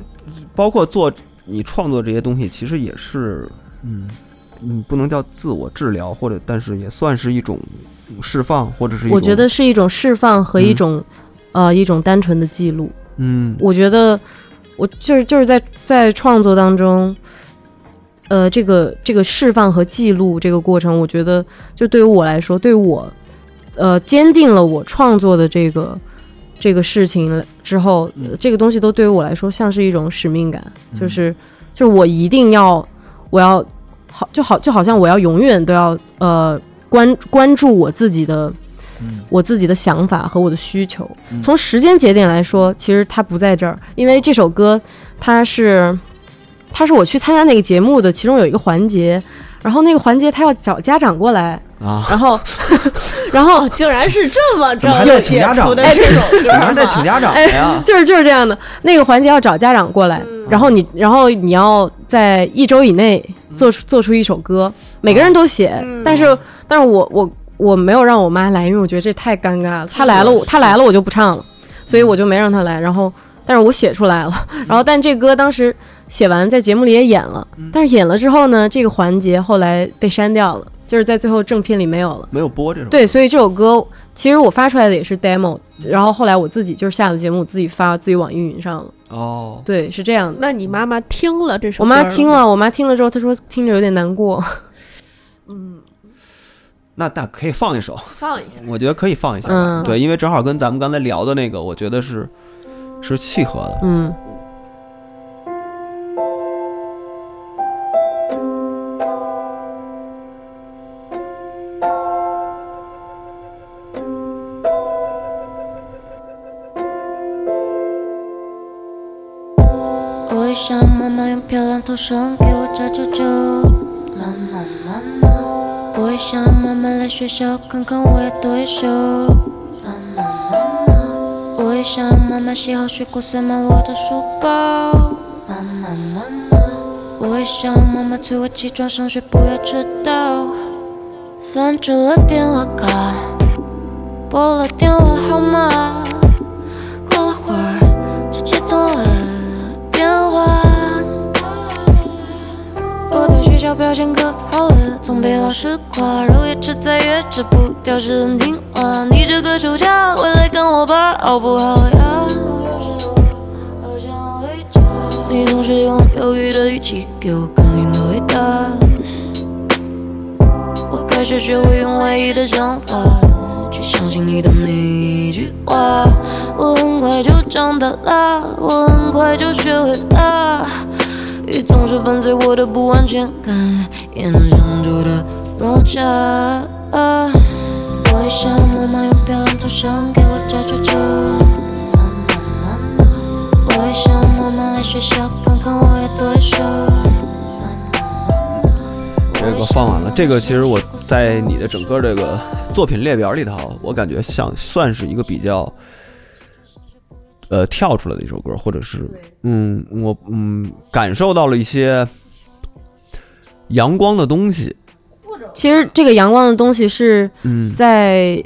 包括做你创作这些东西，其实也是，嗯，嗯，不能叫自我治疗，或者但是也算是一种释放，或者是一种我觉得，是一种释放和一嗯。种、呃一种单纯的记录。嗯，我觉得我就是就是在在创作当中，呃，这个这个释放和记录这个过程，我觉得就对于我来说，对于我呃坚定了我创作的这个这个事情之后，呃这个东西都对于我来说像是一种使命感，就是就是我一定要我要好就好就好像我要永远都要呃关关注我自己的。我自己的想法和我的需求，从时间节点来说，其实它不在这儿，因为这首歌它是它是我去参加那个节目的其中有一个环节，然后那个环节他要找家长过来，啊，然后 然后哦，竟然是这么 着得请家长写出的这首歌你还得请？家长哎呀，就是就是这样的，那个环节要找家长过来，然后你然后你要在一周以内做出做出一首歌，每个人都写，但是但是我我我没有让我妈来，因为我觉得这太尴尬了，她来了我她来了我就不唱了，所以我就没让她来，然后但是我写出来了，然后但这歌当时写完在节目里也演了，但是演了之后呢，这个环节后来被删掉了，就是在最后正片里没有了。没有播这首，对，所以这首歌其实我发出来的也是 demo，然后后来我自己就是下了节目，我自己发自己网易云上了。哦，对，是这样的。那你妈妈听了这首我歌我，妈听了，我妈听了之后，她说听着有点难过。嗯那那可以放一首，放一下。我觉得可以放一下吧，嗯对，因为正好跟咱们刚才聊的那个，我觉得是是契合的。嗯，漂亮头绳给我扎啾啾，妈妈妈妈。我也想妈妈来学校看看我有多优秀，妈妈妈妈。我也想妈妈洗好水果塞满我的书包，妈妈妈妈。我也想妈妈催我起床上学不要迟到，翻着了电话卡，拨了电话号码。校表现可好了，总被老师夸，肉越吃再越吃不掉，是很听话。你这个手下，回来跟我玩好不好呀？你总是用犹豫的语气给我肯定的回答。我开始学会用怀疑的想法去相信你的每一句话。我很快就长大啦，我很快就学会啦。雨总是伴随我的不安全感，也能享受的融洽。我也想妈妈用漂亮头上给我扎球球。妈妈妈妈，我也想妈妈来学校看看我有多优秀。这个放完了，这个其实我在你的整个这个作品列表里头，我感觉像算是一个比较，呃，跳出来的一首歌，或者是，嗯，我嗯感受到了一些阳光的东西，其实这个阳光的东西是嗯。在，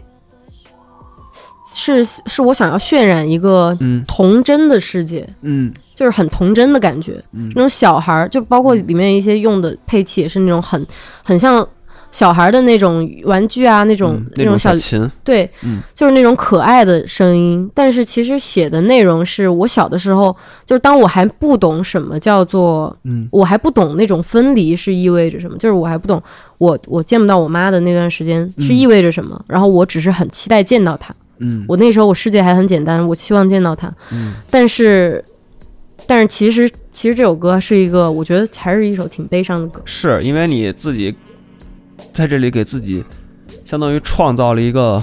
是是我想要渲染一个嗯。童真的世界，嗯。就是很童真的感觉。嗯。那种小孩儿，就包括里面一些用的配器也是那种很很像小孩儿的那种玩具啊，那种、嗯那种小小琴，对，嗯就是那种可爱的声音。但是其实写的内容是我小的时候，就是当我还不懂什么叫做，嗯我还不懂那种分离是意味着什么，就是我还不懂我我见不到我妈的那段时间是嗯意味着什么，然后我只是很期待见到她。嗯我那时候我世界还很简单，我希望见到她。嗯但是，但是其实其实这首歌是一个，我觉得还是一首挺悲伤的歌。是因为你自己在这里给自己相当于创造了一个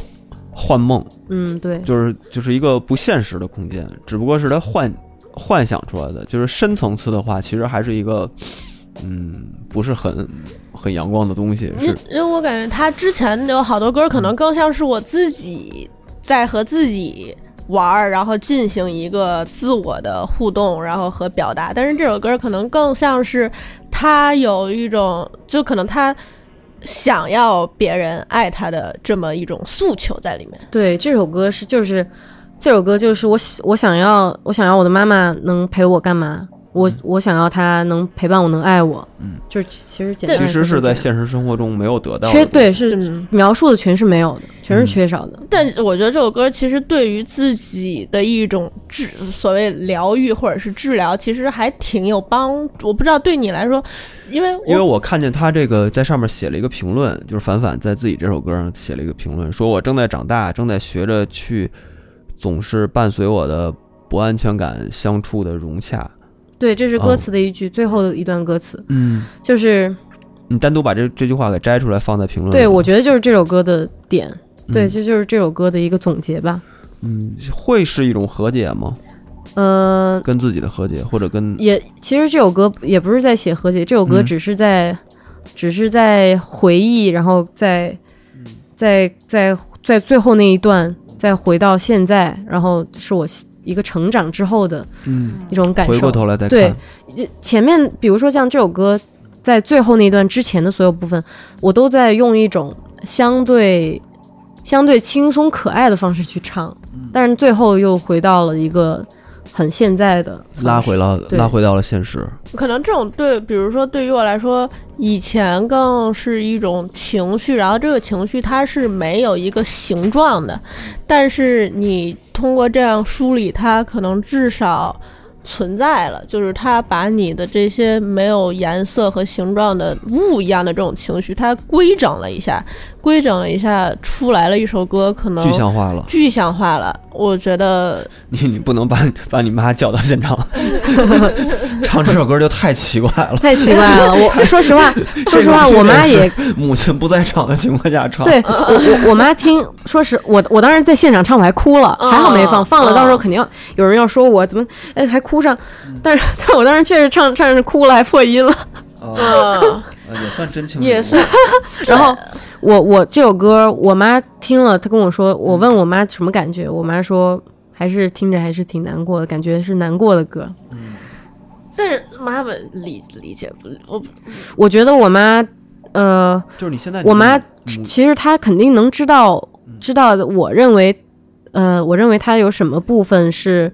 幻梦，嗯，对，就是就是一个不现实的空间，只不过是他幻幻想出来的。就是深层次的话，其实还是一个嗯，不是很很阳光的东西。因是因为我感觉他之前有好多歌，可能更像是我自己在和自己玩儿，然后进行一个自我的互动，然后和表达。但是这首歌可能更像是他有一种，就可能他想要别人爱他的这么一种诉求在里面。对，这首歌是就是这首歌就是我我想要我想要我的妈妈能陪我干嘛？我我想要他能陪伴我，能爱我。嗯，就是其实简单其实是在现实生活中没有得到缺对是嗯，描述的全是没有的，全是缺少的。但我觉得这首歌其实对于自己的一种治所谓疗愈或者是治疗，其实还挺有帮助。我不知道对你来说，因为因为我看见他这个在上面写了一个评论，就是凡凡在自己这首歌上写了一个评论，说我正在长大，正在学着去总是伴随我的不安全感相处的融洽。对，这是歌哦词的一句，最后的一段歌词。嗯，就是你单独把这这句话给摘出来放在评论。对我觉得就是这首歌的点，对，嗯这就是这首歌的一个总结吧。嗯，会是一种和解吗？呃，跟自己的和解，或者跟也其实这首歌也不是在写和解，这首歌嗯。只是在、只是在回忆，然后在在在在最后那一段再回到现在，然后是我一个成长之后的嗯，一种感受。回过头来再对看，前面比如说像这首歌，在最后那一段之前的所有部分，我都在用一种相对相对轻松可爱的方式去唱，嗯。但是最后又回到了一个很现在的拉回了拉回到了现实。可能这种对，比如说对于我来说，以前更是一种情绪，然后这个情绪它是没有一个形状的，但是你通过这样梳理，它可能至少存在了，就是它把你的这些没有颜色和形状的雾一样的这种情绪，它规整了一下，规整了一下，出来了一首歌，可能具象化了，具象化了。我觉得 你你不能把把你妈叫到现场 唱这首歌就太奇怪了。太奇怪了。我 说实话，说实话，我妈也母亲不在场的情况下唱，对我我我妈听，说实我我当时在现场唱我还哭了，还好没放，放了到时候肯定要有人要说我怎么哎还哭上，但是但是我当时确实唱唱着哭了，还破音了。啊，也算真情，也 算然后我我这首歌，我妈听了，她跟我说，我问我妈什么感觉，我妈说还是听着还是挺难过的，感觉是难过的歌。但是妈妈理理解不，我我觉得我妈，呃，就是你现在我妈其实她肯定能知道，知道我认为，呃，我认为她有什么部分是，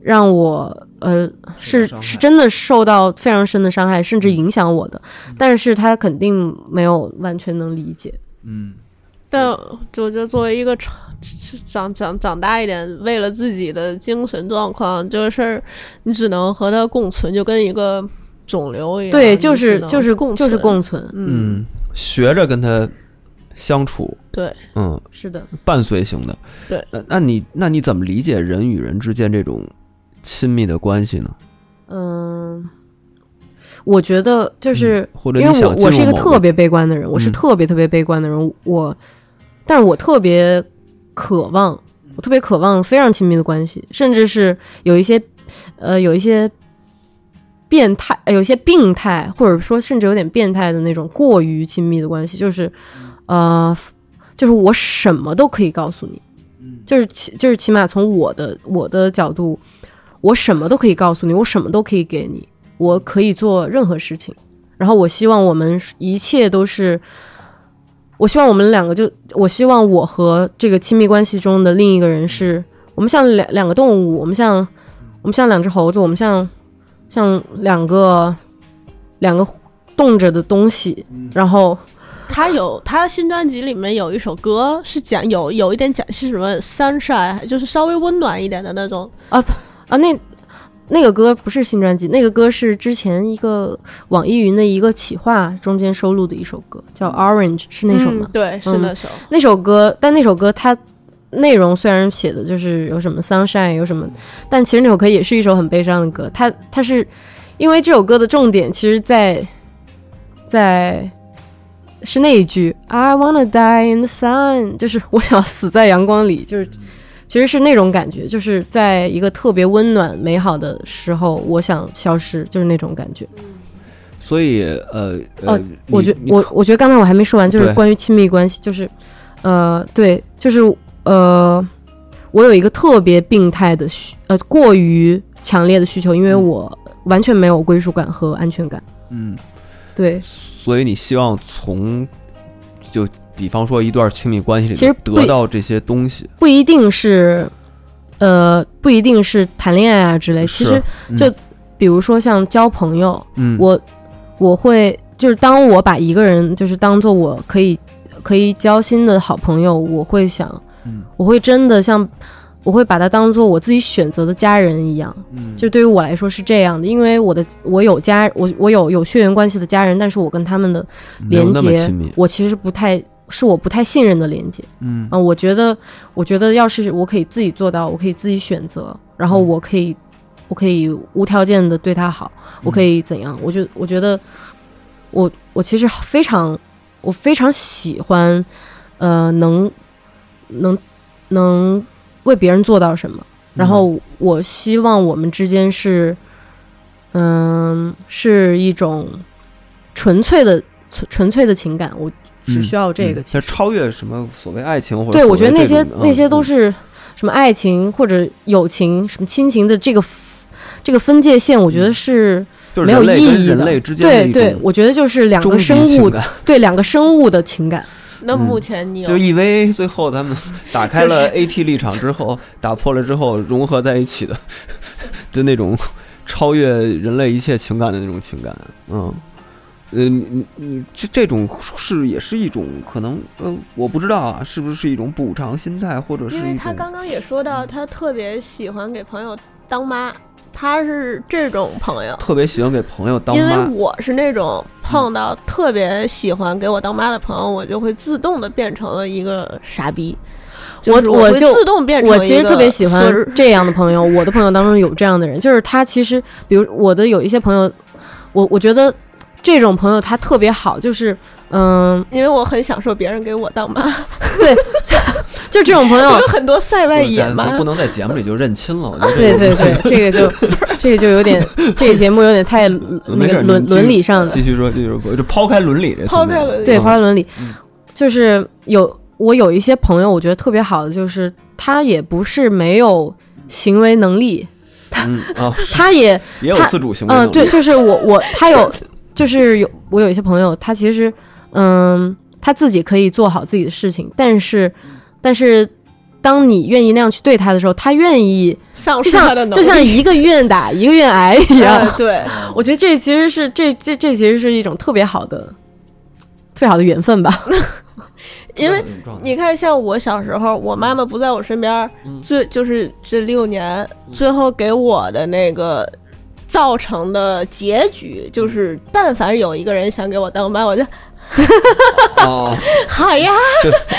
让我呃是是真的受到非常深的伤害，甚至影响我的，但是他肯定没有完全能理解。嗯但就就作为一个长长长长大一点，为了自己的精神状况，这个事儿你只能和他共存，就跟一个肿瘤一样。对，就是就是共就是共存，嗯，嗯，学着跟他相处，对，嗯，是的。伴随型的。对那那你那你怎么理解人与人之间这种亲密的关系呢？嗯，我觉得就是、嗯或者因为你想进我我是一个特别悲观的人，我是嗯特别特别悲观的人，我，但是我特别渴望，我特别渴望非常亲密的关系，甚至是有一些呃有一些变态，呃有一些病态，或者说甚至有点变态的那种过于亲密的关系，就是呃，就是我什么都可以告诉你，就是起就是起码从我的我的角度，我什么都可以告诉你，我什么都可以给你，我可以做任何事情。然后我希望我们一切都是，我希望我们两个就，我希望我和这个亲密关系中的另一个人是，我们像两两个动物，我们像我们像两只猴子，我们像像两个两个动着的东西，然后他有他新专辑里面有一首歌是讲有有一点讲是什么 sunshine，就是稍微温暖一点的那种。啊那。那个歌不是新专辑，那个歌是之前一个网易云的一个企划中间收录的一首歌，叫《Orange》，是那首吗？嗯对，是嗯那首。那首歌，但那首歌它内容虽然写的就是有什么 sunshine，有什么，但其实那首歌也是一首很悲伤的歌。它它是因为这首歌的重点其实在在是那一句 I wanna die in the sun，就是我想死在阳光里，就是其实是那种感觉，就是在一个特别温暖美好的时候，我想消失，就是那种感觉。所以呃呃哦，我觉我我觉得刚才我还没说完，就是关于亲密关系，就是呃，对，就是呃，我有一个特别病态的需呃过于强烈的需求，因为嗯我完全没有归属感和安全感。嗯，对，所以你希望从就比方说一段亲密关系里面其实不得到这些东西，不一定是呃，不一定是谈恋爱啊之类，其是实嗯。就比如说像交朋友，嗯。我我会就是当我把一个人就是当做我可以可以交心的好朋友，我会想，嗯。我会真的像我会把他当做我自己选择的家人一样，嗯。就对于我来说是这样的，因为我的我有家我我有有血缘关系的家人，但是我跟他们的连接我其实不太是我不太信任的连接。嗯啊、我觉得，我觉得要是我可以自己做到，我可以自己选择，然后我可以，我可以无条件的对他好，我可以怎样？我就我觉得，我我其实非常，我非常喜欢，呃，能能能为别人做到什么，然后我希望我们之间是，嗯、是一种纯粹的纯纯粹的情感，我是嗯需要这个。嗯其实它超越什么所谓爱情或者对，我觉得那些那些嗯都是什么爱情或者友情、什么亲情的这个这个分界线，我觉得是没有意义的。人类之间对对，我觉得就是两个生物，对两个生物的情感。那目前你有就 EV 最后他们 打开了 AT 立场之后，打破了之后融合在一起的，就那种超越人类一切情感的那种情感，嗯。呃，你你这这种是也是一种可能，呃，我不知道啊，是不是一种补偿心态，或者是因为他刚刚也说到，他特别喜欢给朋友当妈，他是这种朋友。特别喜欢给朋友当因为，我是那种碰到特别喜欢给我当妈的朋友，我就会自动的变成了一个傻逼。我我就自动变成我其实特别喜欢这样的朋友，我的朋友当中有这样的人，就是他其实，比如我的有一些朋友，我我觉得这种朋友他特别好，就是嗯，因为我很享受别人给我当妈，对，就这种朋友有很多塞外野妈咱咱。不能在节目里就认亲了，我觉得对对对，这个 就这个就有点，这个节目有点太 那个伦伦理上的。继，续说，继续说，就抛开伦理这抛开伦理。对，嗯抛开伦理。嗯，就是有我有一些朋友，我觉得特别好的，就是他也不是没有行为能力，嗯啊，他也也有他自主行为能嗯，力，对，就是我我他有，就是有我有一些朋友，他其实嗯他自己可以做好自己的事情，但是但是当你愿意那样去对他的时候，他愿意，就像就像一个愿打 一个愿挨一样。哎对，我觉得这其实是这这这其实是一种特别好的、特别好的缘分吧。因为你看，像我小时候，我妈妈不在我身边最就是这六年，最后给我的那个造成的结局，就是但凡有一个人想给我当妈，我就哦，好呀，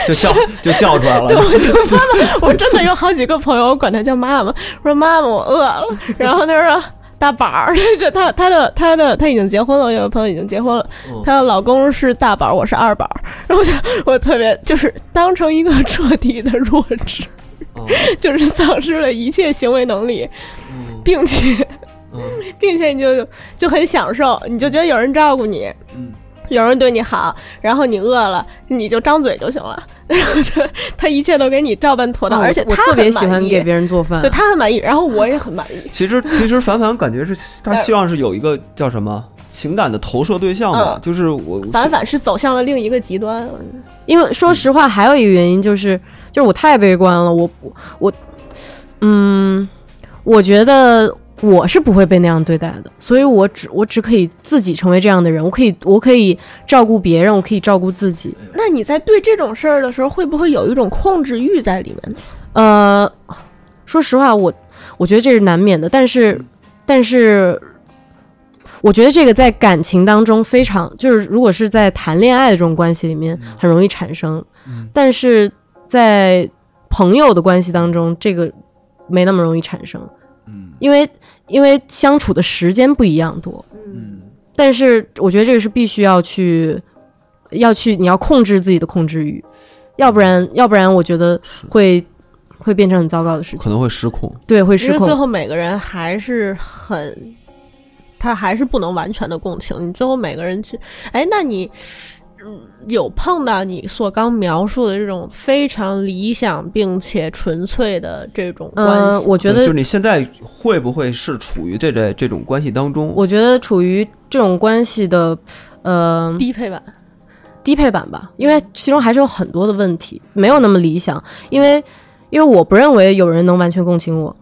就就叫就叫出来了，对我就妈妈，我真的有好几个朋友，我管他叫妈妈，我说妈妈，我饿了，然后他说。大宝儿，这她她的他的他已经结婚了，我有个朋友已经结婚了，她的老公是大宝儿，我是二宝儿，然后我就我特别就是当成一个彻底的弱智，哦。就是丧失了一切行为能力，嗯。并且嗯并且你就就很享受，你就觉得有人照顾你，嗯有人对你好，然后你饿了，你就张嘴就行了，然后就他一切都给你照办妥当，啊而且他我特别喜欢给别人做饭对。他很满意，然后我也很满意。其实其实凡凡感觉是他希望是有一个叫什么情感的投射对象吧，嗯就是我反反是走向了另一个极端，因为说实话，还有一个原因就是，就是我太悲观了。我我我，嗯，我觉得我是不会被那样对待的，所以我只我只可以自己成为这样的人。我可以我可以照顾别人，我可以照顾自己。那你在对这种事儿的时候，会不会有一种控制欲在里面呢？呃，说实话，我我觉得这是难免的，但是但是。我觉得这个在感情当中非常，就是如果是在谈恋爱的这种关系里面，很容易产生，但是在朋友的关系当中，这个没那么容易产生，嗯因为因为相处的时间不一样多，嗯但是我觉得这个是必须要去要去你要控制自己的控制欲，要不然要不然我觉得会会变成很糟糕的事情，可能会失控。对，会失控。因为最后每个人还是很，他还是不能完全的共情。你最后每个人去，哎，那你。嗯有碰到你所刚描述的这种非常理想并且纯粹的这种关嗯、系，我觉得就是你现在会不会是处于这这这种关系当中？我觉得处于这种关系的呃低配版，低配版吧，因为其中还是有很多的问题，没有那么理想。因为因为我不认为有人能完全共情我，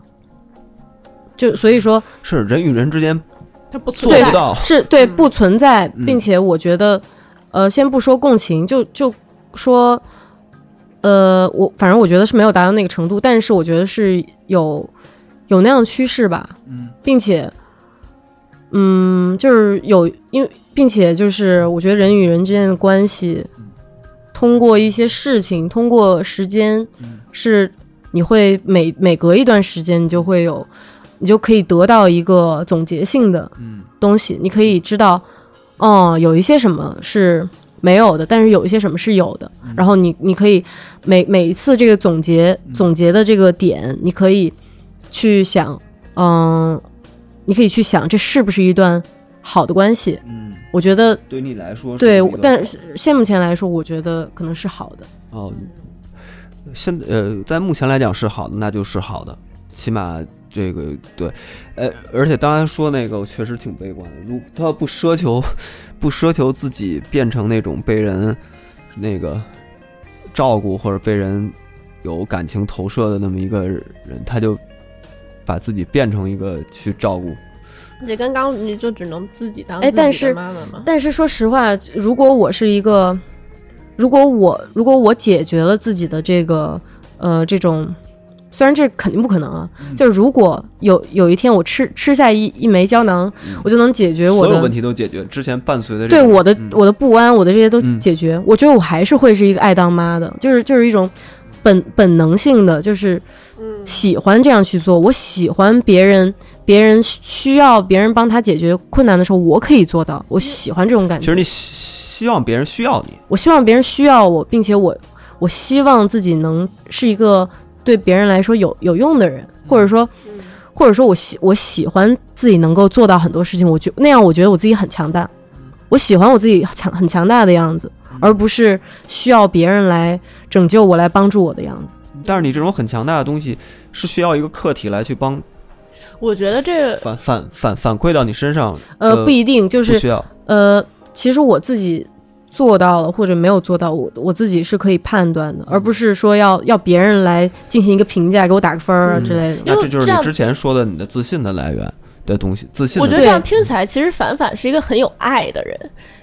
就所以说是人与人之间它不存在做不。到。是对嗯不存在，嗯并且我觉得，呃，先不说共情，就就说，呃，我反正我觉得是没有达到那个程度，但是我觉得是有有那样的趋势吧，嗯，并且，嗯，就是有，因为并且就是我觉得人与人之间的关系，通过一些事情，通过时间，是你会每每隔一段时间，你就会有，你就可以得到一个总结性的嗯东西，你可以知道，哦，有一些什么是没有的，但是有一些什么是有的。然后你你可以每每一次这个总结总结的这个点，你可以去想，嗯，你可以去想这是不是一段好的关系。嗯，我觉得对你来说是对，但是现目前来说，我觉得可能是好的。哦，现呃，在目前来讲是好的，那就是好的，起码这个对，呃，而且刚才说那个，我确实挺悲观的。如他要不奢求，不奢求自己变成那种被人那个照顾或者被人有感情投射的那么一个人，他就把自己变成一个去照顾。你跟刚你就只能自己当哎但是妈妈吗？但是说实话，如果我是一个，如果我如果我解决了自己的这个呃这种，虽然这肯定不可能啊，嗯就是如果有有一天我吃吃下一一枚胶囊，我就能解决我所有问题都解决，之前伴随的对我的、嗯我的不安，我的这些都嗯解决，我觉得我还是会是一个爱当妈的，就是就是一种本本能性的，就是喜欢这样去做。我喜欢别人，别人需要别人帮他解决困难的时候，我可以做到。我喜欢这种感觉。其实你希希望别人需要你，我希望别人需要我，并且我我希望自己能是一个对别人来说有有用的人，或者说，或者说我喜我喜欢自己能够做到很多事情，我觉那样我觉得我自己很强大，我喜欢我自己强很强大的样子，而不是需要别人来拯救我、来帮助我的样子。但是你这种很强大的东西是需要一个客体来去帮我觉得这反反反反馈到你身上，呃，不一定，就是需要，呃，其实我自己做到了或者没有做到，我我自己是可以判断的，而不是说要要别人来进行一个评价，给我打个分儿啊嗯。之类的。那这就是你之前说的你的自信的来源的东西，自信的我觉得这样听起来，其实反反是一个很有爱的人，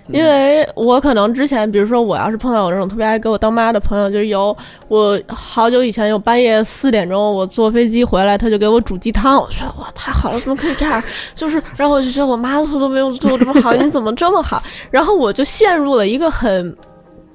因为我可能之前，比如说我要是碰到我这种特别爱给我当妈的朋友，就是有我好久以前有半夜四点钟我坐飞机回来，他就给我煮鸡汤，我说哇太好了，怎么可以这样？就是然后我就觉得我妈做都没有做这么好，你怎么这么好？然后我就陷入了一个很。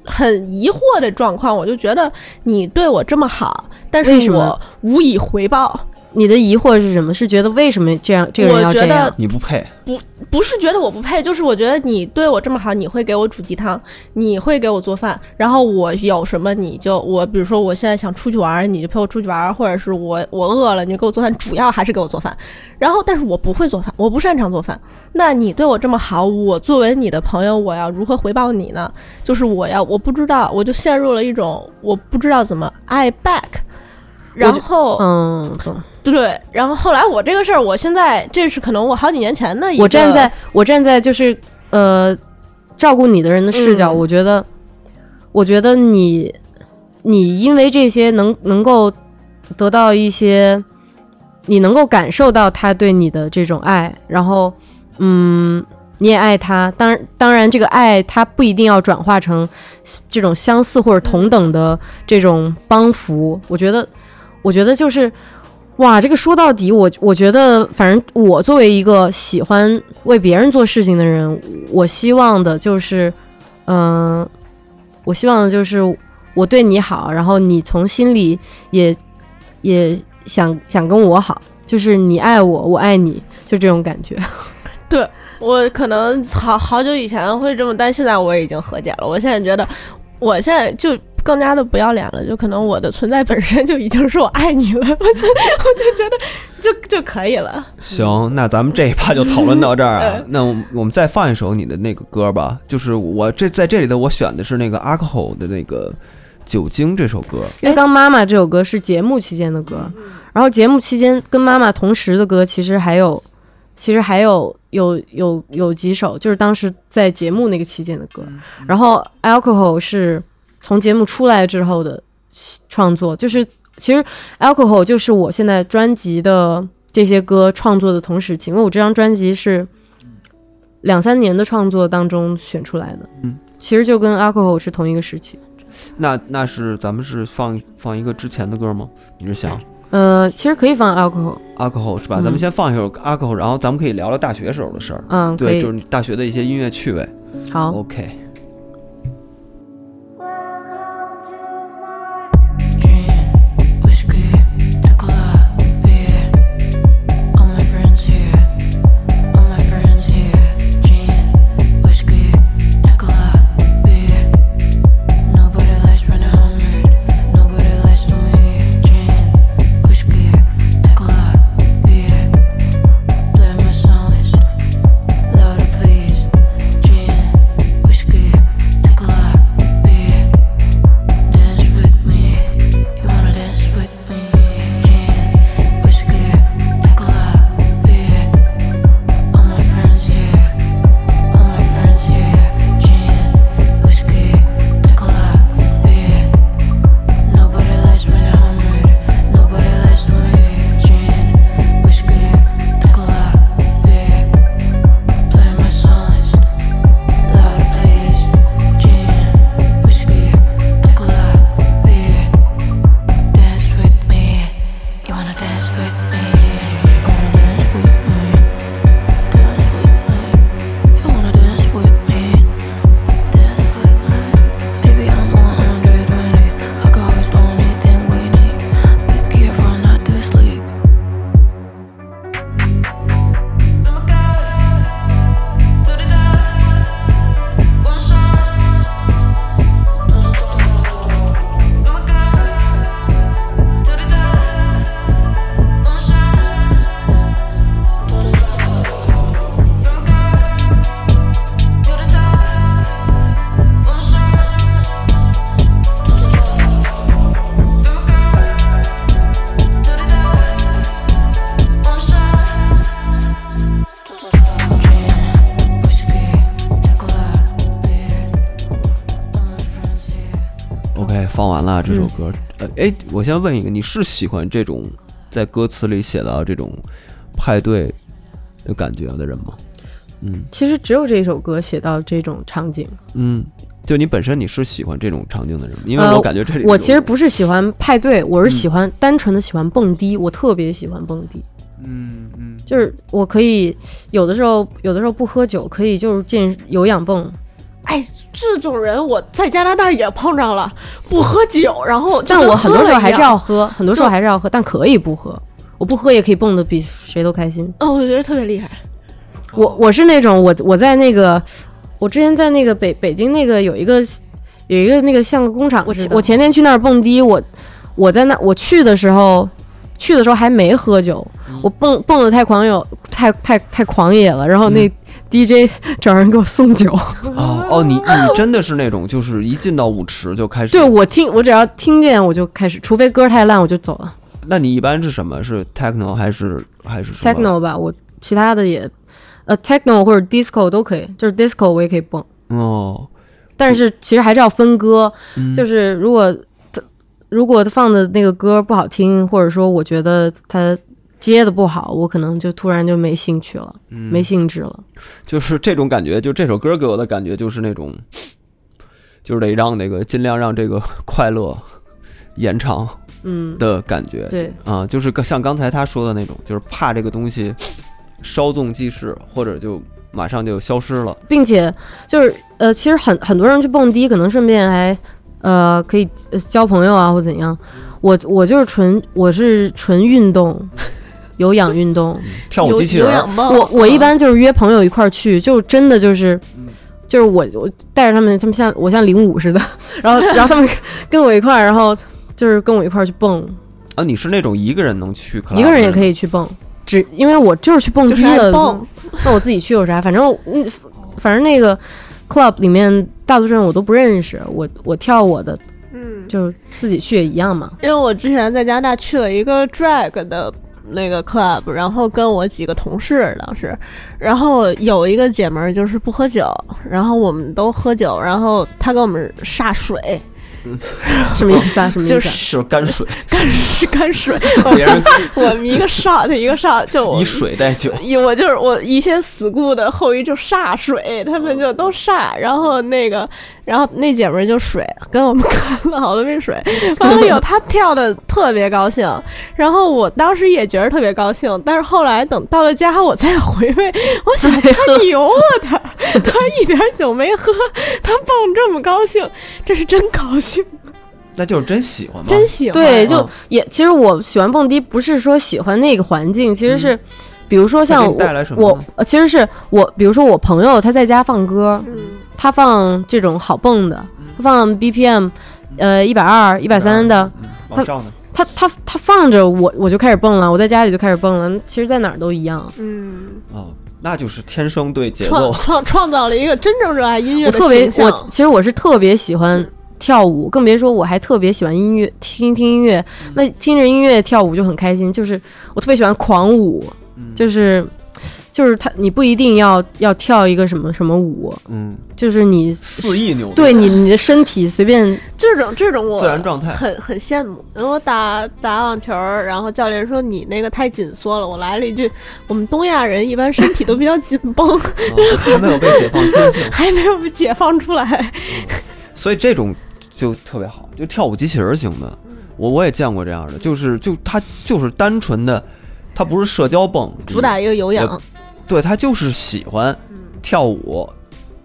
很疑惑的状况，我就觉得你对我这么好，但是我无以回报。你的疑惑是什么？是觉得为什么这样这个人我觉要这样得？你不配，不不是觉得我不配，就是我觉得你对我这么好，你会给我煮鸡汤，你会给我做饭，然后我有什么你就我，比如说我现在想出去玩，你就陪我出去玩，或者是我我饿了，你就给我做饭，主要还是给我做饭。然后，但是我不会做饭，我不擅长做饭。那你对我这么好，我作为你的朋友，我要如何回报你呢？就是我要我不知道，我就陷入了一种我不知道怎么爱 back。然后，嗯，懂。对，然后后来我这个事儿，我现在这是可能我好几年前的一个，我站在我站在就是呃照顾你的人的视角，嗯我觉得，我觉得你你因为这些能能够得到一些，你能够感受到他对你的这种爱，然后嗯。你也爱他，当然，当然，这个爱他不一定要转化成这种相似或者同等的这种帮扶。我觉得，我觉得就是哇，这个说到底，我我觉得，反正我作为一个喜欢为别人做事情的人，我希望的就是，嗯、我希望的就是我对你好，然后你从心里也也想想跟我好，就是你爱我，我爱你，就这种感觉。对我可能好好久以前会这么，但现在我已经和解了。我现在觉得，我现在就更加的不要脸了，就可能我的存在本身就已经是我爱你了，我就我就觉得就就可以了。行，那咱们这一趴就讨论到这儿啊。那我们我们再放一首你的那个歌吧，就是我这在这里头我选的是那个 alcohol 的那个酒精这首歌。因为刚妈妈这首歌是节目期间的歌，然后节目期间跟妈妈同时的歌，其实还有，其实还有有有有几首，就是当时在节目那个期间的歌。然后 Alcohol 是从节目出来之后的创作，就是其实 Alcohol 就是我现在专辑的这些歌创作的同时期，因为我这张专辑是两三年的创作当中选出来的，嗯，其实就跟 Alcohol 是同一个时期。那那是咱们是放放一个之前的歌吗？你是想呃，其实可以放 Alcohol，alcohol 是吧？嗯咱们先放一首 alcohol，然后咱们可以聊聊大学时候的事儿。嗯，对，就是大学的一些音乐趣味。好。OK。这首歌。呃，哎，我先问一个，你是喜欢这种在歌词里写到这种派对的感觉的人吗？嗯其实只有这首歌写到这种场景。嗯，就你本身你是喜欢这种场景的人吗？因为呃我感觉这里我其实不是喜欢派对，我是喜欢、单纯的喜欢蹦迪，我特别喜欢蹦迪。嗯嗯，就是我可以有的时候，有的时候不喝酒，可以就是进有氧蹦。哎，这种人我在加拿大也碰上了，不喝酒，然后但我很多时候还是要喝，很多时候还是要喝，但可以不喝。我不喝也可以蹦的比谁都开心。哦，我觉得特别厉害。我我是那种我我在那个我之前在那个北北京那个有一个有一个那个像个工厂，我知道我前天去那儿蹦迪，我我在那我去的时候去的时候还没喝酒，我蹦蹦的太狂野太太太狂野了，然后那 DJ 找人给我送酒，哦哦，你你真的是那种，就是一进到舞池就开始。对我听我只要听见我就开始，除非歌太烂我就走了那你一般是什么？是 techno 还是还是，techno 吧，我其他的也呃 techno 或者 disco 都可以，就是 disco 我也可以蹦。哦，但是其实还是要分歌，嗯就是如果他如果他放的那个歌不好听，或者说我觉得他接的不好，我可能就突然就没兴趣了，嗯没兴致了。就是这种感觉，就这首歌给我的感觉就是那种，就是得让那个尽量让这个快乐延长嗯，的感觉。对，啊，就是像刚才他说的那种，就是怕这个东西稍纵即逝，或者就马上就消失了。并且就是呃，其实很很多人去蹦迪，可能顺便还呃可以呃交朋友啊或怎样。我我就是纯我是纯运动，有氧运动。跳舞机器人，有氧蹦，我我一嗯般就是约朋友一块儿去，就真的就是，就是我我带着他们，他们像我像领舞似的，然后 然后他们跟我一块儿，然后就是跟我一块儿去蹦，啊，你是那种一个人能去一个人也可以去蹦，只因为我就是去蹦迪的，蹦。那我自己去有啥？反正嗯，反正那个 club 里面大多数人我都不认识，我我跳我的，嗯，就自己去也一样嘛。因为我之前在加拿大去了一个 drag 的那个 club，然后跟我几个同事当时，然后有一个姐们儿就是不喝酒，然后我们都喝酒，然后她给我们煞水，什么意思啊？什么意思、啊？就是是干水，干是干水，别人我们一个 shot 一个 shot，就以水代酒。以我就是我一些死固的后裔就煞水，他们就都煞，然后那个，然后那姐们儿就水跟我们 干了好多杯水，完了以后她跳的特别高兴，然后我当时也觉得特别高兴，但是后来等到了家我再回味，我想她牛啊她她一点酒没喝，她蹦这么高兴，这是真高兴，那就是真喜欢吗？真喜欢，对，就嗯。也其实我喜欢蹦迪，不是说喜欢那个环境，其实是，比如说像我我呃其实是我，比如说我朋友他在家放歌，嗯，他放这种好蹦的，嗯他放 BPM，呃一百二、一百三的，嗯，往上的。他他他放着我我就开始蹦了，我在家里就开始蹦了，其实在哪儿都一样。嗯，哦，那就是天生对节奏。创创造了一个真正热爱音乐的我特别我其实我是特别喜欢跳舞，更别说我还特别喜欢音乐，听听音乐。嗯那听着音乐跳舞就很开心，就是我特别喜欢狂舞，嗯就是就是他你不一定要要跳一个什么什么舞，嗯，就是你肆意扭动。对你你的身体随便这种这种我自然状态很很羡慕。然后我打打网球儿，然后教练说你那个太紧缩了，我来了一句：我们东亚人一般身体都比较紧绷，哦还没有被解放天性，还没有被解放出来。所以这种就特别好，就跳舞机器人型的。我我也见过这样的，就是就他就是单纯的，他不是社交蹦，主打一个有氧，对他就是喜欢跳舞，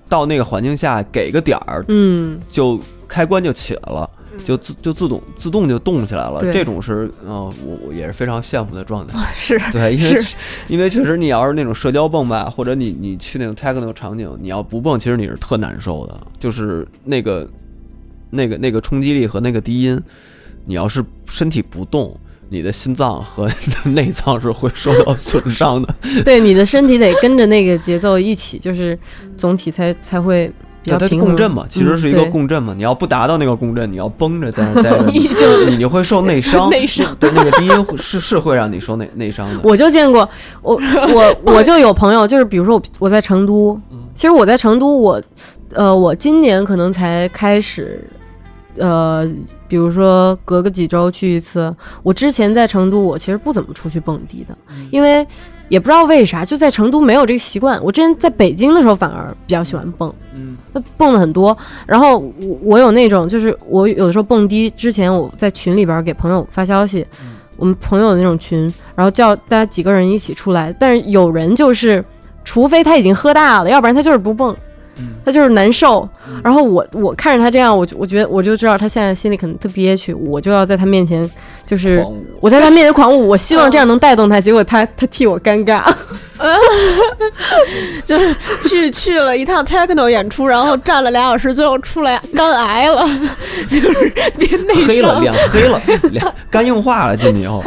到那个环境下给个点儿，嗯就开关就起来了，就自就自动自动就动起来了。这种是，嗯、我我也是非常羡慕的状态。是 对，因为 因为确实你要是那种社交蹦吧，或者你你去那种 techno 场景，你要不蹦，其实你是特难受的，就是那个那个那个冲击力和那个低音，你要是身体不动。你的心脏和 内脏是会受到损伤的，对你的身体得跟着那个节奏一起，就是总体才才会比较平衡。共振嘛，其实是一个共振嘛。你要不达到那个共振，你要绷着在那儿待着，你就你就会受内伤。内伤对，那个低音是是会让你受内内伤的。我就见过，我我我就有朋友，就是比如说我我在成都，嗯其实我在成都，我呃我今年可能才开始呃，比如说隔个几周去一次。我之前在成都，我其实不怎么出去蹦迪的，因为也不知道为啥，就在成都没有这个习惯。我之前在北京的时候反而比较喜欢蹦，嗯，蹦的很多。然后我我有那种，就是我有的时候蹦迪之前，我在群里边给朋友发消息，我们朋友的那种群，然后叫大家几个人一起出来。但是有人就是，除非他已经喝大了，要不然他就是不蹦。他就是难受，然后我我看着他这样，我就我觉得我就知道他现在心里可能特憋屈，我就要在他面前就是我在他面前狂舞，我希望这样能带动他，结果他他替我尴尬，就是去去了一趟 techno 演出，然后站了俩小时，最后出来肝癌了，就是别内黑了，脸黑了，脸肝硬化了，进去以后。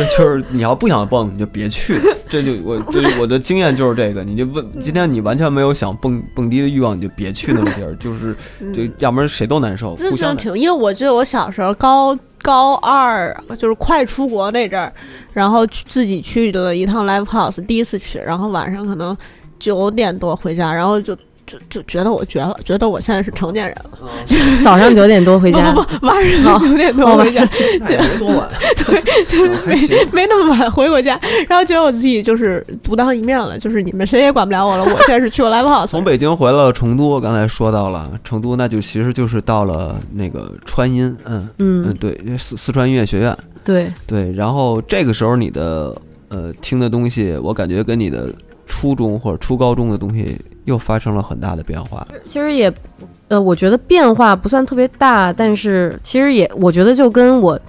这就是你要不想蹦，你就别去。这就我这我的经验就是这个，你就问今天你完全没有想蹦蹦迪的欲望，你就别去那个地儿，就是就要不然谁都难受，真互相难的挺，因为我记得我小时候高高二就是快出国那阵儿，然后去自己去了一趟 live house，第一次去，然后晚上可能九点多回家，然后就就就觉得我绝了，觉得我现在是成年人了。早上九点多回家，不不不，晚上九点多回家，那也没多晚，对，就是没没那么晚回过家，然后觉得我自己就是独当一面了，就是你们谁也管不了我了。我现在是去过 live house，从 北京回了成都，刚才说到了成都，那就其实就是到了那个川音，嗯嗯，嗯，对，四四川音乐学院，对，对，然后这个时候你的呃听的东西，我感觉跟你的初中或者初高中的东西又发生了很大的变化。其实也，呃，我觉得变化不算特别大，但是其实也，我觉得就跟我，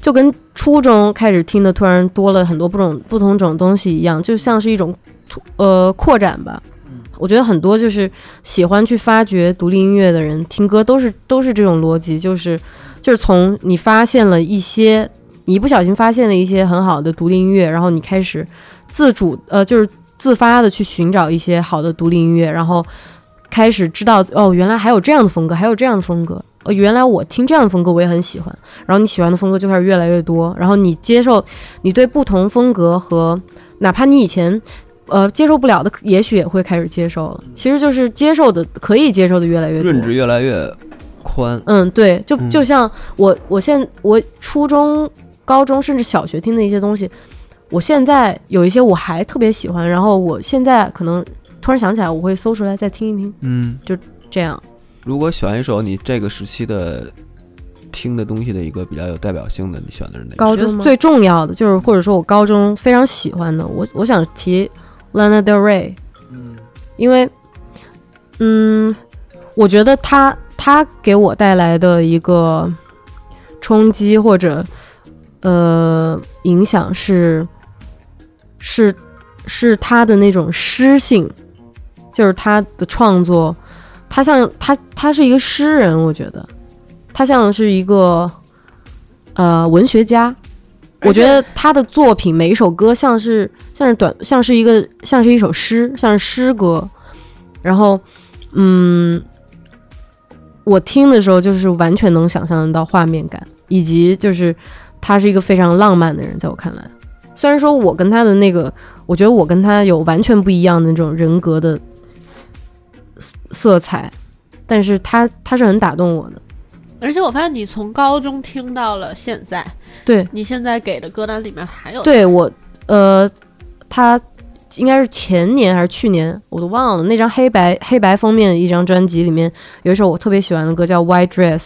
就跟初中开始听的突然多了很多不种不同种东西一样，就像是一种呃扩展吧。我觉得很多就是喜欢去发掘独立音乐的人，听歌都是都是这种逻辑，就是就是从你发现了一些，你一不小心发现了一些很好的独立音乐，然后你开始自主呃就是自发的去寻找一些好的独立音乐，然后开始知道哦，原来还有这样的风格，还有这样的风格。哦，原来我听这样的风格我也很喜欢，然后你喜欢的风格就开始越来越多，然后你接受，你对不同风格和哪怕你以前呃接受不了的，也许也会开始接受了。其实就是接受的可以接受的越来越多。认知越来越宽，嗯，对，就嗯就像我，我现我初中、高中甚至小学听的一些东西，我现在有一些我还特别喜欢，然后我现在可能突然想起来，我会搜出来再听一听，嗯，就这样。如果选一首你这个时期的听的东西的一个比较有代表性的，你选的是哪个？高中最重要的就是，或者说我高中非常喜欢的，我我想提 Lana Del Rey，嗯因为，嗯，我觉得他他给我带来的一个冲击或者呃影响是是是他的那种诗性，就是他的创作，他像他他是一个诗人，我觉得他像是一个呃文学家。我觉得他的作品每一首歌像是像是短像是一个像是一首诗，像是诗歌。然后，嗯，我听的时候就是完全能想象得到画面感，以及就是他是一个非常浪漫的人，在我看来。虽然说我跟他的那个，我觉得我跟他有完全不一样的那种人格的色色彩，但是他他是很打动我的。而且我发现你从高中听到了现在，对，你现在给的歌单里面还有对我，呃，他应该是前年还是去年，我都忘了。那张黑白黑白封面的一张专辑里面有一首我特别喜欢的歌叫《White Dress》，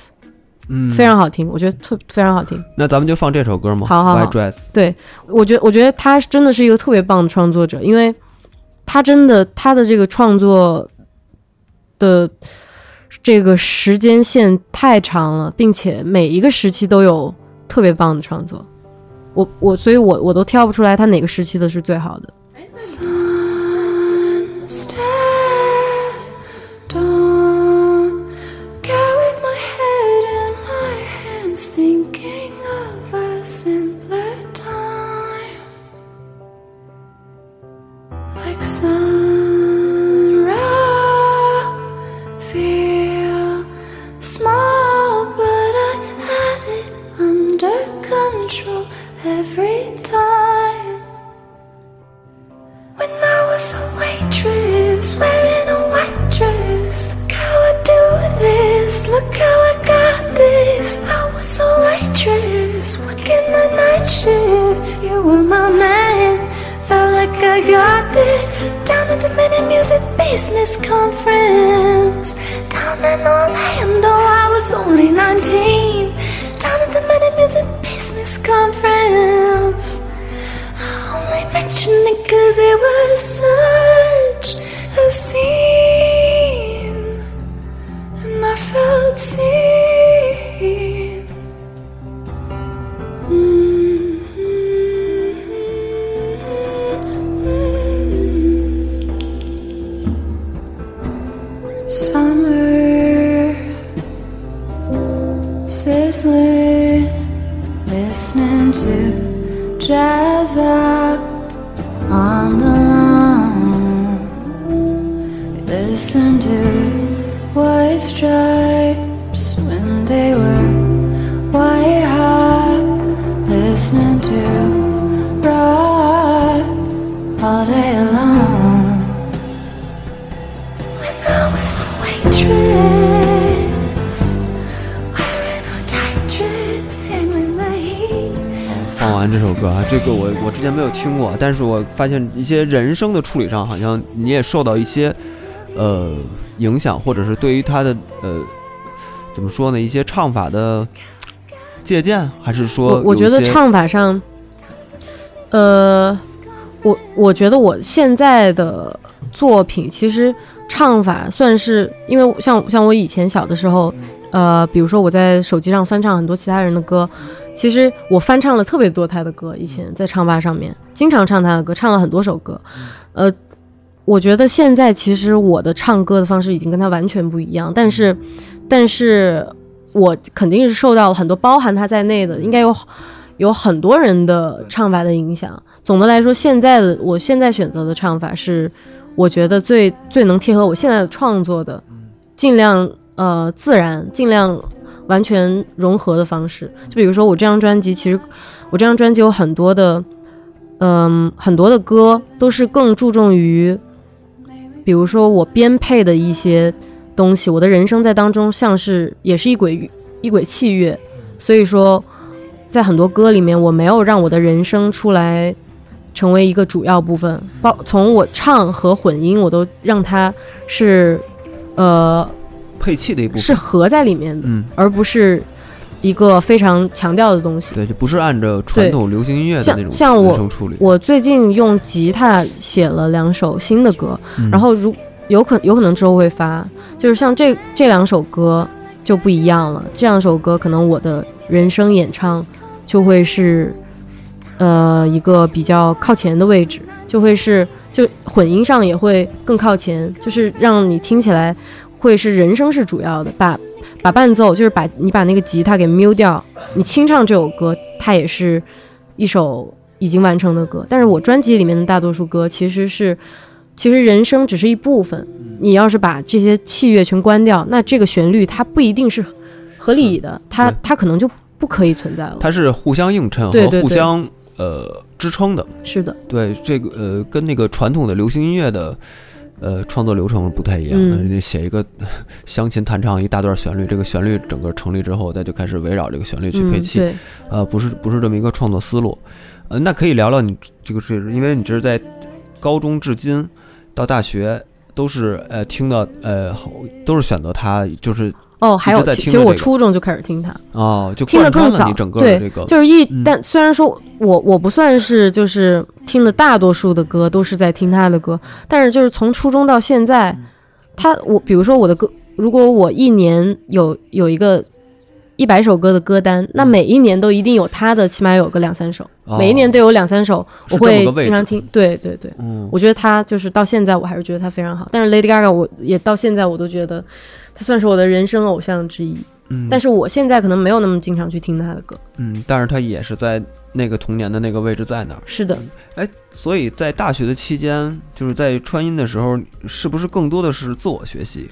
嗯，非常好听，我觉得特非常好听。那咱们就放这首歌吗？好好好 White Dress。对我觉得，我觉得他真的是一个特别棒的创作者，因为他真的他的这个创作的这个时间线太长了，并且每一个时期都有特别棒的创作。我我所以我我都挑不出来他哪个时期的是最好的。every time. When I was a waitress Wearing a white dress. Look how I do this Look how I got this. I was a waitress Working the night shift. You were my man Felt like I got this. Down at the Mini Music Business Conference. Down in Orlando I was only 19 down at the Minute Music Business Conference. I only mention it cause it was such 听过，但是我发现一些人声的处理上，好像你也受到一些呃影响，或者是对于他的呃怎么说呢，一些唱法的借鉴，还是说我我觉得唱法上，呃，我我觉得我现在的作品其实唱法算是，因为像像我以前小的时候，呃，比如说我在手机上翻唱很多其他人的歌，其实我翻唱了特别多他的歌，以前在唱吧上面经常唱他的歌，唱了很多首歌，呃。我觉得现在其实我的唱歌的方式已经跟他完全不一样，但是，但是我肯定是受到了很多包含他在内的，应该有有很多人的唱法的影响。总的来说，现在的我现在选择的唱法是我觉得最最能贴合我现在的创作的，尽量呃自然，尽量完全融合的方式。就比如说我这张专辑，其实我这张专辑有很多的，嗯、很多的歌都是更注重于，比如说我编配的一些东西，我的人生在当中像是也是一轨一轨器乐，所以说在很多歌里面我没有让我的人生出来成为一个主要部分，包从我唱和混音我都让它是呃配器的一部分，是合在里面的，嗯，而不是一个非常强调的东西。对，就不是按照传统流行音乐的像那种像我声处理。我最近用吉他写了两首新的歌，嗯然后如有可有可能之后会发，就是像这这两首歌就不一样了。这两首歌可能我的人声演唱就会是呃一个比较靠前的位置，就会是就混音上也会更靠前，就是让你听起来会是人声是主要的，把把伴奏就是把你把那个吉他给 mute 掉，你清唱这首歌，它也是一首已经完成的歌。但是我专辑里面的大多数歌其实是，其实人声只是一部分。你要是把这些器乐全关掉，那这个旋律它不一定是合理的，它它可能就不可以存在了。它是互相映衬和互相呃支撑的。是的，对这个呃，跟那个传统的流行音乐的呃创作流程不太一样你写一个乡琴弹唱一大段旋律，这个旋律整个成立之后，再就开始围绕这个旋律去配嗯，器。对，呃，不是不是这么一个创作思路。呃，那可以聊聊你这个是因为你这是在高中至今到大学都是呃听的呃好都是选择它，就是哦，还有其其实我初中就开始听它，哦就听得更早。对这个就是一，嗯。但虽然说我我不算是就是听的大多数的歌都是在听他的歌，但是就是从初中到现在，嗯。他我比如说我的歌，如果我一年有有一个一百首歌的歌单，那每一年都一定有他的，起码有个两三首，每一年都有两三首，我会经常听。对对对，嗯。我觉得他就是到现在我还是觉得他非常好，但是 Lady Gaga 我也到现在我都觉得他算是我的人生偶像之一，嗯，但是我现在可能没有那么经常去听他的歌。嗯，但是他也是在那个童年的那个位置在那儿。是的，哎，所以在大学的期间，就是在川音的时候，是不是更多的是自我学习？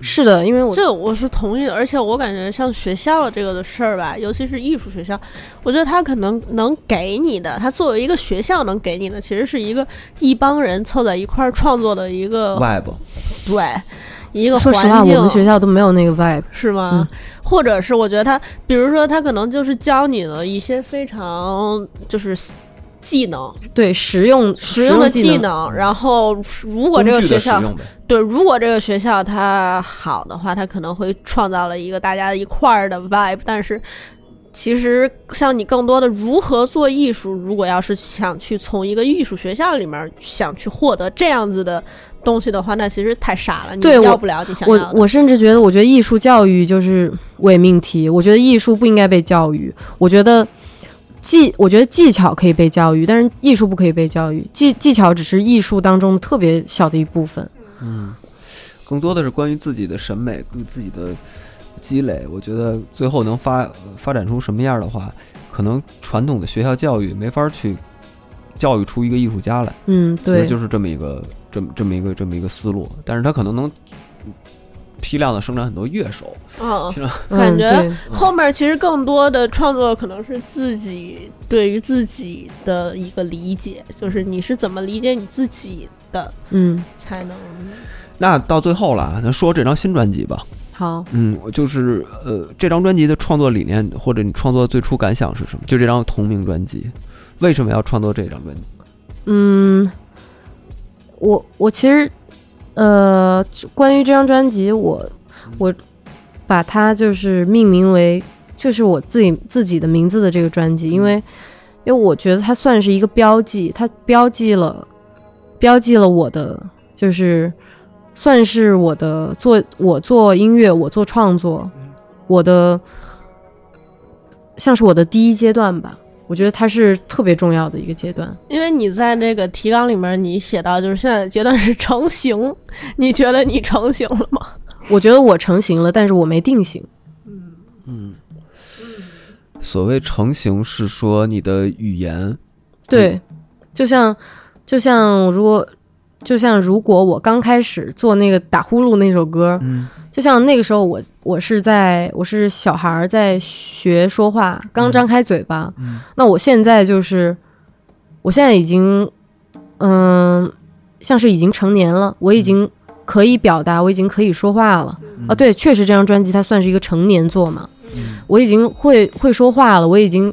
是的，因为我这我是同意的，而且我感觉像学校这个的事儿吧，尤其是艺术学校，我觉得他可能能给你的，他作为一个学校能给你的，其实是一个一帮人凑在一块儿创作的一个 Web，对一个说实话，环境。我们学校都没有那个 vibe。是吗？或者是我觉得他，比如说他可能就是教你了一些非常就是技能，对实用实用的技技能。然后，如果这个学校。对，如果这个学校它好的话，它可能会创造了一个大家一块儿的 vibe。但是，其实像你更多的如何做艺术，如果要是想去从一个艺术学校里面想去获得这样子的东西的话，那其实太傻了，你对我要不了你想要我的。我甚至觉得，我觉得艺术教育就是伪命题。我觉得艺术不应该被教育。我觉得技，我觉得技巧可以被教育，但是艺术不可以被教育。技技巧只是艺术当中特别小的一部分。嗯更多的是关于自己的审美跟自己的积累。我觉得最后能发发展出什么样的话，可能传统的学校教育没法去教育出一个艺术家来。嗯，其实对，就是这么一个这么这么一个这么一个思路，但是他可能能批量的生产很多乐手，嗯，批量嗯感觉后面其实更多的创作可能是自己对于自己的一个理解，就是你是怎么理解你自己的，嗯，才能那到最后了，咱说这张新专辑吧。好。嗯，我就是呃，这张专辑的创作理念或者你创作最初感想是什么？就这张同名专辑，为什么要创作这张专辑？嗯，我我其实呃，关于这张专辑，我我把它就是命名为就是我自己自己的名字的这个专辑，因为因为我觉得它算是一个标记，它标记了标记了我的就是算是我的做我做音乐，我做创作，我的像是我的第一阶段吧。我觉得它是特别重要的一个阶段。因为你在那个提纲里面你写到就是现在的阶段是成型，你觉得你成型了吗？我觉得我成型了，但是我没定型。嗯所谓成型是说你的语言，对，就像就像如果就像如果我刚开始做那个打呼噜那首歌，嗯就像那个时候我我是在我是小孩儿在学说话，刚张开嘴巴，嗯那我现在就是我现在已经嗯、像是已经成年了，我已经可以表达，我已经可以说话了、啊。对，确实这张专辑它算是一个成年作嘛，我已经会会说话了，我已经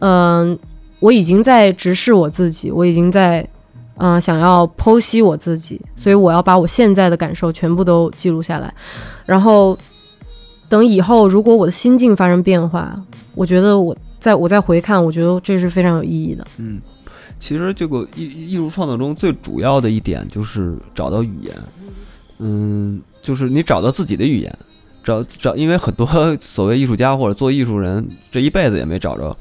嗯、我已经在直视我自己，我已经在。嗯、想要剖析我自己，所以我要把我现在的感受全部都记录下来，然后等以后如果我的心境发生变化，我觉得我再我再回看，我觉得这是非常有意义的。嗯，其实这个艺艺术创作中最主要的一点就是找到语言，嗯，就是你找到自己的语言，找找，因为很多所谓艺术家或者做艺术人，这一辈子也没找着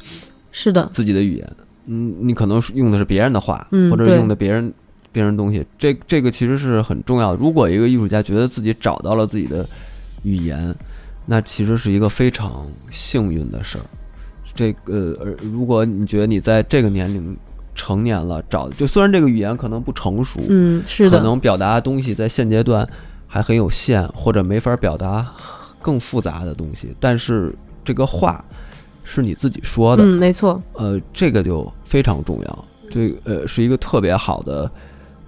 是的，自己的语言，嗯，你可能是用的是别人的话，或者用的别人别人东西，这这个其实是很重要的。如果一个艺术家觉得自己找到了自己的语言，那其实是一个非常幸运的事儿。这个，呃，如果你觉得你在这个年龄成年了，找就虽然这个语言可能不成熟，嗯，是的，可能表达的东西在现阶段还很有限，或者没法表达更复杂的东西，但是这个话是你自己说的，嗯，没错，呃，这个就非常重要，这呃是一个特别好的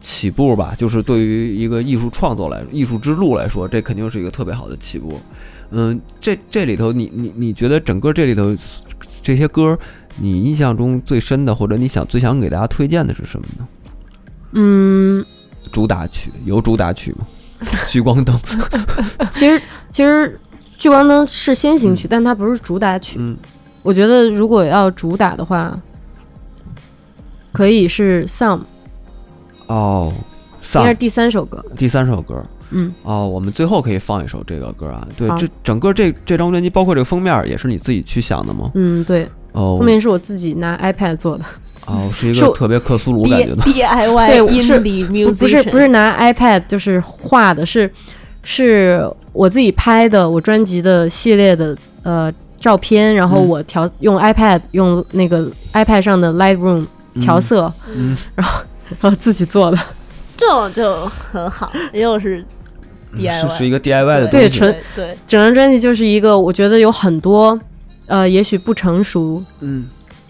起步吧，就是对于一个艺术创作来艺术之路来说，这肯定是一个特别好的起步。嗯，这这里头你你你觉得整个这里头这些歌，你印象中最深的，或者你想最想给大家推荐的是什么呢？嗯，主打曲有主打曲吗？聚光灯，其实其实聚光灯是先行曲，但它不是主打曲。嗯我觉得如果要主打的话，可以是 Some，哦，应丧该是第三首歌。第三首歌。嗯，哦，我们最后可以放一首这个歌啊。对，这整个这这张专辑，包括这个封面，也是你自己去想的吗？嗯，对，哦后，面是我自己拿 iPad 做的，哦，是一个特别克苏鲁感觉的。DIY 对是 indie 不 musician 不是不是拿 iPad 就是画的，是是我自己拍的我专辑的系列的呃照片，然后嗯我调用 iPad 用那个 iPad 上的 Lightroom 调色，嗯，然后自己做的。这种就很好，又是 DIY，是是一个 DIY 的东西。对纯对对，整张专辑就是一个我觉得有很多呃，也许不成熟，嗯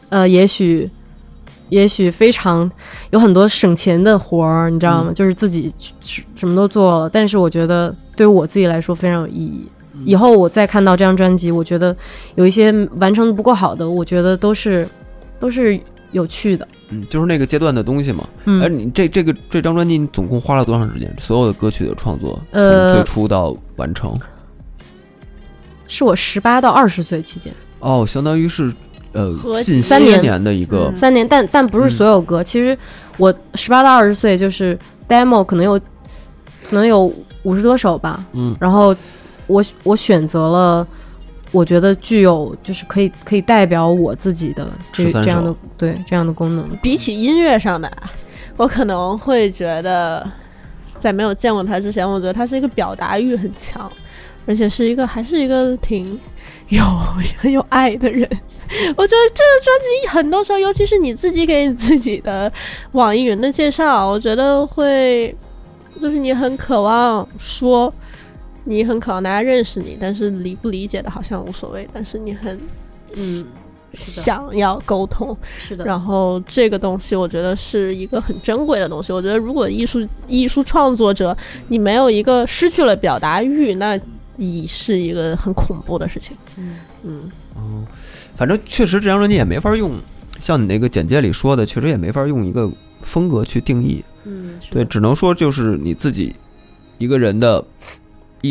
呃，也许也许非常有很多省钱的活儿，你知道吗？就是自己去什么都做了，但是我觉得对于我自己来说非常有意义。以后我再看到这张专辑，我觉得有一些完成的不够好的，我觉得都是都是有趣的。嗯，就是那个阶段的东西嘛。嗯而你这这个这张专辑，你总共花了多长时间？所有的歌曲的创作，呃从最初到完成，是我十八到二十岁期间哦，相当于是呃近三年年的一个嗯三年，但但不是嗯所有歌。其实我十八到二十岁就是 demo 可能有可能有五十多首吧，嗯然后我我选择了。我觉得具有就是可以可以代表我自己的这这样的对这样的功能，比起音乐上的，我可能会觉得，在没有见过他之前，我觉得他是一个表达欲很强，而且是一个还是一个挺有 很有爱的人。我觉得这个专辑很多时候，尤其是你自己给你自己的网易云的介绍，我觉得会就是你很渴望说。你很渴望大家认识你，但是理不理解的好像无所谓，但是你很嗯，想要沟通，是的，然后这个东西，我觉得是一个很珍贵的东西。我觉得，如果艺术艺术创作者你没有一个失去了表达欲，那已是一个很恐怖的事情。嗯嗯，哦，反正确实这张专辑也没法用，像你那个简介里说的，确实也没法用一个风格去定义。嗯，对，只能说就是你自己一个人的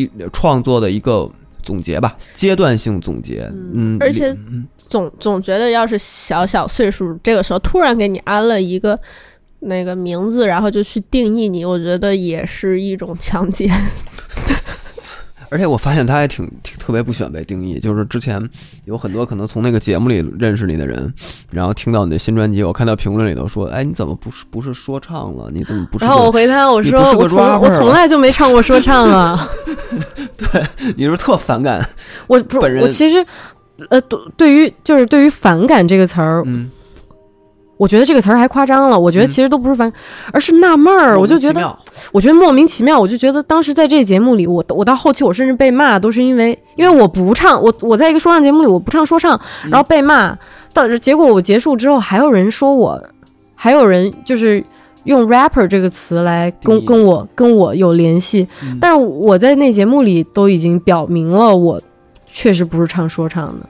一创作的一个总结吧，阶段性总结。嗯，而且嗯总总觉得要是小小岁数，这个时候突然给你安了一个那个名字，然后就去定义你，我觉得也是一种强奸。而且我发现他还挺挺特别不喜欢被定义，就是之前有很多可能从那个节目里认识你的人，然后听到你的新专辑，我看到评论里头说，哎，你怎么不是不是说唱了？你怎么不是？然后我回他我说我从我从来就没唱过说唱啊，对 你是特反感？我不本人我其实呃对对于就是对于反感这个词儿，嗯，我觉得这个词儿还夸张了，我觉得嗯。其实都不是反，而是纳闷儿，我就觉得我觉得莫名其妙，我就觉得当时在这节目里，我我到后期我甚至被骂，都是因为因为我不唱，我我在一个说唱节目里我不唱说唱，嗯。然后被骂，到结果我结束之后还有人说我，还有人就是用 rapper 这个词来跟跟我跟我有联系，嗯。但是我在那节目里都已经表明了我确实不是唱说唱的，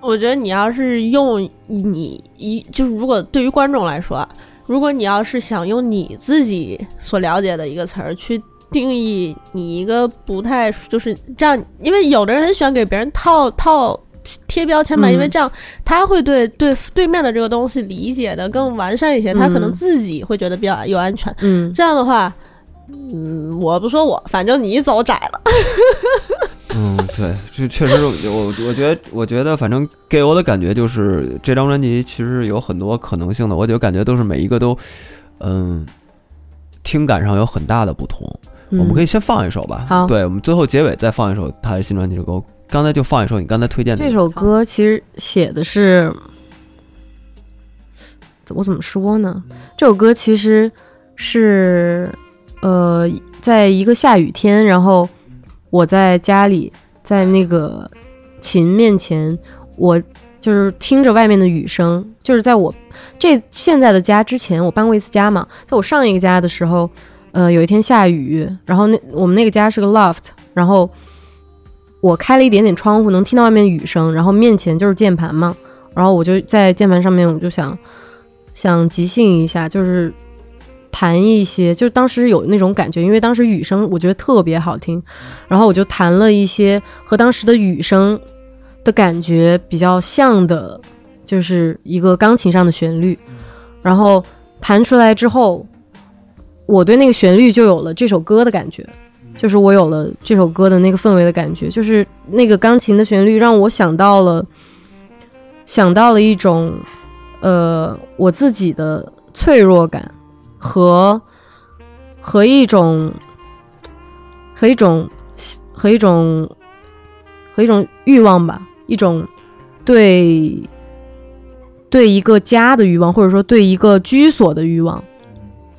我觉得你要是用你一就是如果对于观众来说啊，如果你要是想用你自己所了解的一个词儿去定义你一个不太就是这样，因为有的人很喜欢给别人套套贴标签嘛，嗯因为这样他会对对对面的这个东西理解的更完善一些，他可能嗯自己会觉得比较有安全。嗯这样的话，嗯，我不说我，反正你走窄了。嗯，对，这确实有我，我觉得，我觉得，反正给我的感觉就是这张专辑其实有很多可能性的，我就感觉都是每一个都，嗯，听感上有很大的不同。我们可以以先放一首吧，好对，我们最后结尾再放一首他的新专辑的歌。刚才就放一首你刚才推荐的这首歌其实写的是，我怎么说呢？这首歌其实是呃，在一个下雨天，然后我在家里，在那个琴面前，我就是听着外面的雨声，就是在我这现在的家之前，我搬过一次家嘛，在我上一个家的时候，呃，有一天下雨，然后那我们那个家是个 loft，然后。我开了一点点窗户，能听到外面雨声，然后面前就是键盘嘛，然后我就在键盘上面，我就想想即兴一下，就是弹一些，就是当时有那种感觉，因为当时雨声我觉得特别好听，然后我就弹了一些和当时的雨声的感觉比较像的，就是一个钢琴上的旋律，然后弹出来之后，我对那个旋律就有了这首歌的感觉。就是我有了这首歌的那个氛围的感觉，就是那个钢琴的旋律让我想到了，想到了一种，呃，我自己的脆弱感和和一种和一种和一种和一种欲望吧，一种对对一个家的欲望，或者说对一个居所的欲望，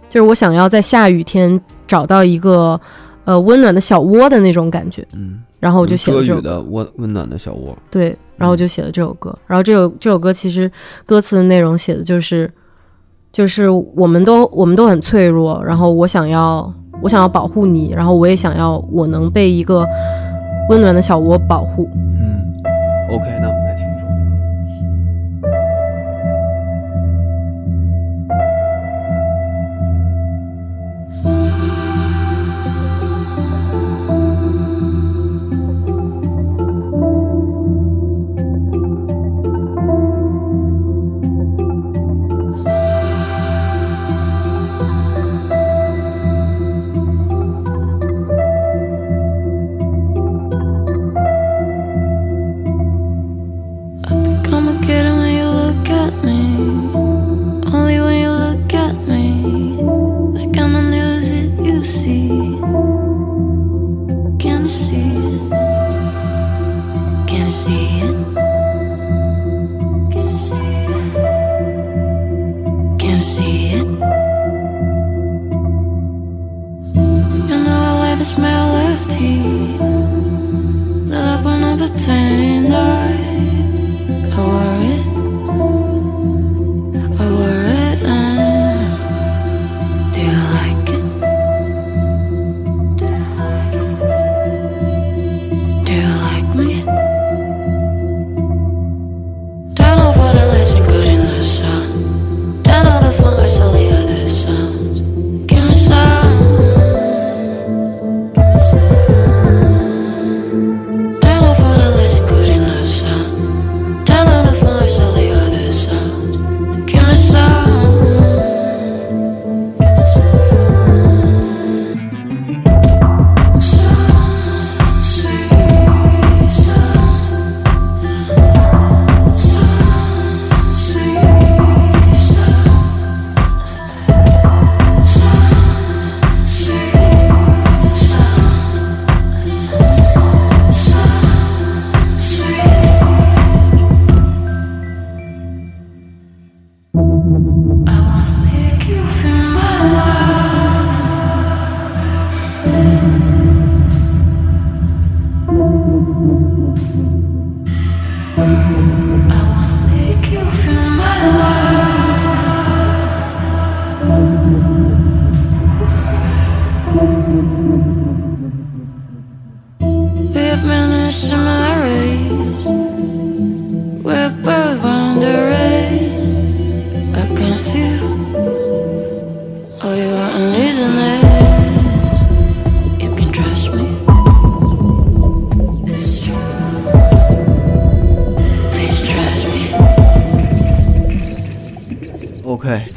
就是我想要在下雨天找到一个。呃，温暖的小窝的那种感觉，嗯，然后我就写了这首歌，雨的温温暖的小窝。对，然后我就写了这首歌，然后这首这首歌其实歌词的内容写的就是，就是我们都我们都很脆弱，然后我想要我想要保护你，然后我也想要我能被一个温暖的小窝保护。嗯，OK，那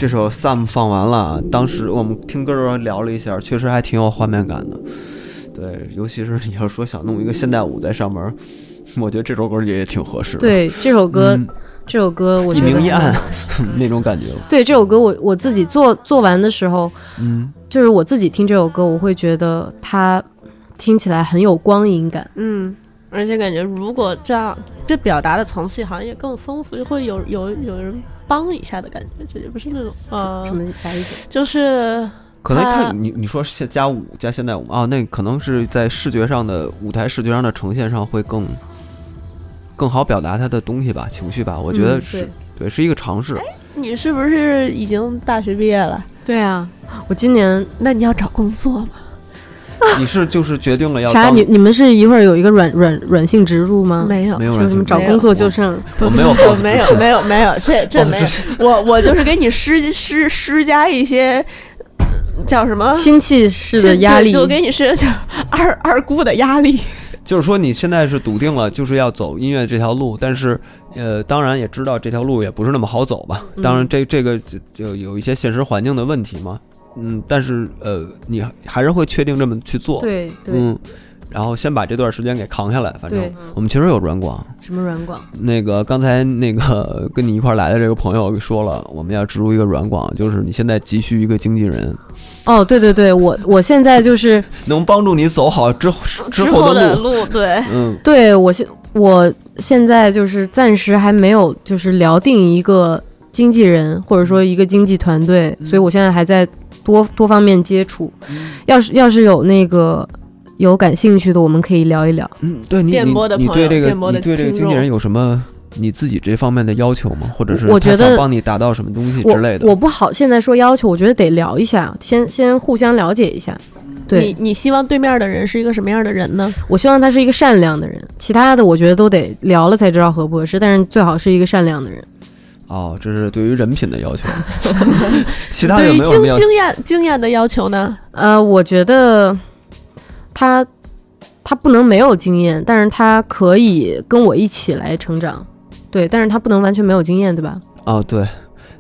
这首 Some 放完了，当时我们听歌的时候聊了一下，确实还挺有画面感的。对，尤其是你要说想弄一个现代舞在上面，我觉得这首歌也挺合适的。，对这首歌，嗯这首歌我一觉得明一暗 那种感觉。对这首歌我，我自己做做完的时候，嗯，就是我自己听这首歌，我会觉得它听起来很有光影感。嗯，而且感觉如果这样，这表达的层次好像也更丰富，就会有有有人帮一下的感觉，这也不是那种呃什，么啥意思？就是可能它他你你说现加舞加现代舞啊，那可能是在视觉上的舞台视觉上的呈现上会更更好表达他的东西吧，情绪吧。我觉得嗯是、对，是一个尝试。你是不是已经大学毕业了？对啊，我今年那你要找工作吗？你是就是决定了要啥？你你们是一会儿有一个软软软性植入吗？没有没有说人听过什么找工作就上？我没有 我没有没有没有，这这没有，我我就是给你施施施加一些呃叫什么亲戚式的压力，就给你施加二二姑的压力。就是说你现在是笃定了就是要走音乐这条路，但是呃，当然也知道这条路也不是那么好走吧。嗯当然这这个就就有一些现实环境的问题嘛。嗯，但是呃，你还是会确定这么去做。对对，嗯，然后先把这段时间给扛下来。反正我们其实有软广，什么软广？那个刚才那个 跟你一块来的这个朋友说了，我们要植入一个软广，就是你现在急需一个经纪人，哦，对对对，我我现在就是 能帮助你走好之后之之后路。的路，对，嗯，对我现我现在就是暂时还没有就是聊定一个经纪人或者说一个经纪团队，所以我现在还在多多方面接触。要是要是有那个有感兴趣的，我们可以聊一聊。嗯，对你你电波的朋你对这个友电波的你对这个经纪人有什么你自己这方面的要求吗？或者是我觉得帮你达到什么东西之类的？我不好现在说要求，我觉得得聊一下，先先互相了解一下。对你，你希望对面的人是一个什么样的人呢？我希望他是一个善良的人，其他的我觉得都得聊了才知道合不合适，但是最好是一个善良的人。哦，这是对于人品的要求。其他对于经？经验经验的要求呢？呃，我觉得他他不能没有经验，但是他可以跟我一起来成长。对，但是他不能完全没有经验，对吧？哦，对，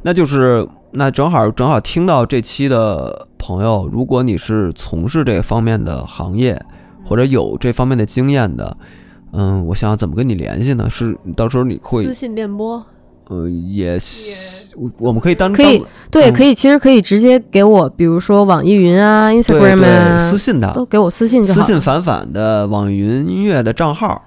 那就是那正好正好听到这期的朋友，如果你是从事这方面的行业，或者有这方面的经验的，嗯，我想怎么跟你联系呢？是到时候你会私信电波，呃也我我们可以单可以对，嗯。可以，其实可以直接给我，比如说网易云啊、Instagram 啊，私信他，都给我私信就好。私信反反的网易云音乐的账号，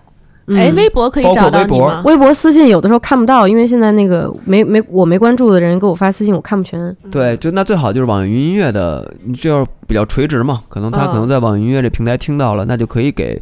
嗯。哎，微博可以找到微博。你吗？微博私信有的时候看不到，因为现在那个没没我没关注的人给我发私信，我看不全。对，就那最好就是网易云音乐的，你这要比较垂直嘛，可能他嗯可能在网易云音乐这平台听到了，那就可以给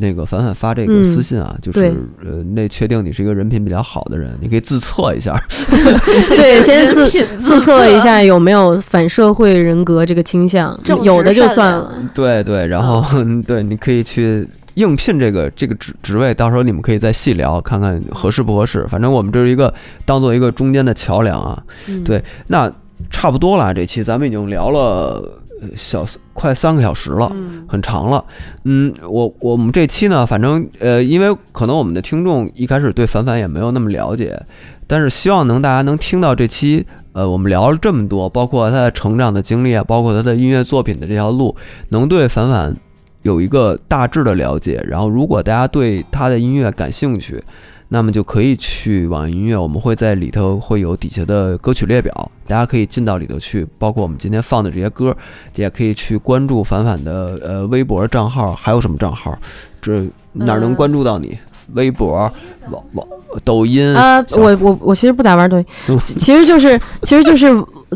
那个凡凡发这个嗯私信啊，就是呃，那确定你是一个人品比较好的人，你可以自测一下。对，先自自测一下有没有反社会人格这个倾向有的就算了。对对，然后、对，你可以去应聘这个这个职职位，到时候你们可以再细聊，看看合适不合适。反正我们这是一个当做一个中间的桥梁啊。嗯对，那差不多了，这期咱们已经聊了呃小快三个小时了。嗯，很长了，嗯，我我们这期呢，反正呃，因为可能我们的听众一开始对凡凡也没有那么了解，但是希望能大家能听到这期，呃，我们聊了这么多，包括他的成长的经历啊，包括他的音乐作品的这条路，能对凡凡有一个大致的了解。然后，如果大家对他的音乐感兴趣，那么就可以去网易音乐，我们会在里头会有底下的歌曲列表，大家可以进到里头去，包括我们今天放的这些歌，也可以去关注凡凡的呃微博账号，还有什么账号？这哪能嗯关注到你？微博、网网抖音啊，小我我我其实不咋玩抖音嗯，其实就是其实就是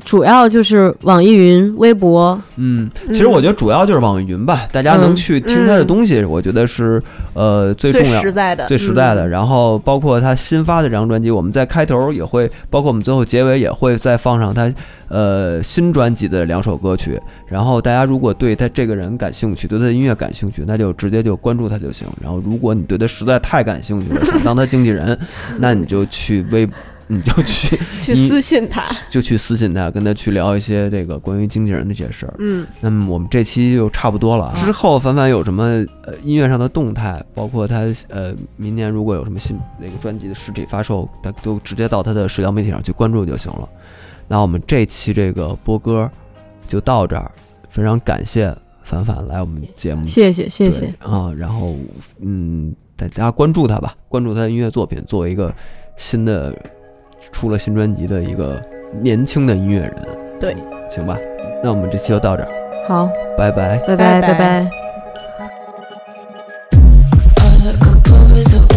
主要就是网易云、微博，嗯，其实我觉得主要就是网易云吧，大家能去听他的东西，我觉得是呃最重最要。实在的，最实在的，嗯然后包括他新发的这张专辑，我们在开头也会，包括我们最后结尾也会再放上他呃新专辑的两首歌曲。然后大家如果对他这个人感兴趣，对他的音乐感兴趣，那就直接就关注他就行。然后如果你对他实在太感兴趣了，想当他经纪人，那你就去微，你就去 去私信他，就去私信他，跟他去聊一些这个关于经纪人的这些事儿。嗯，那么我们这期就差不多了啊。之后凡凡有什么呃音乐上的动态，包括他呃明年如果有什么新那个专辑的实体发售，他都直接到他的社交媒体上去关注就行了。那我们这期这个播歌就到这儿，非常感谢凡凡来我们节目，谢谢谢谢，啊。然后嗯，大家关注他吧，关注他的音乐作品，作为一个新的，出了新专辑的一个年轻的音乐人。对，行吧，那我们这期就到这。好，拜拜拜拜拜。拜果说是我。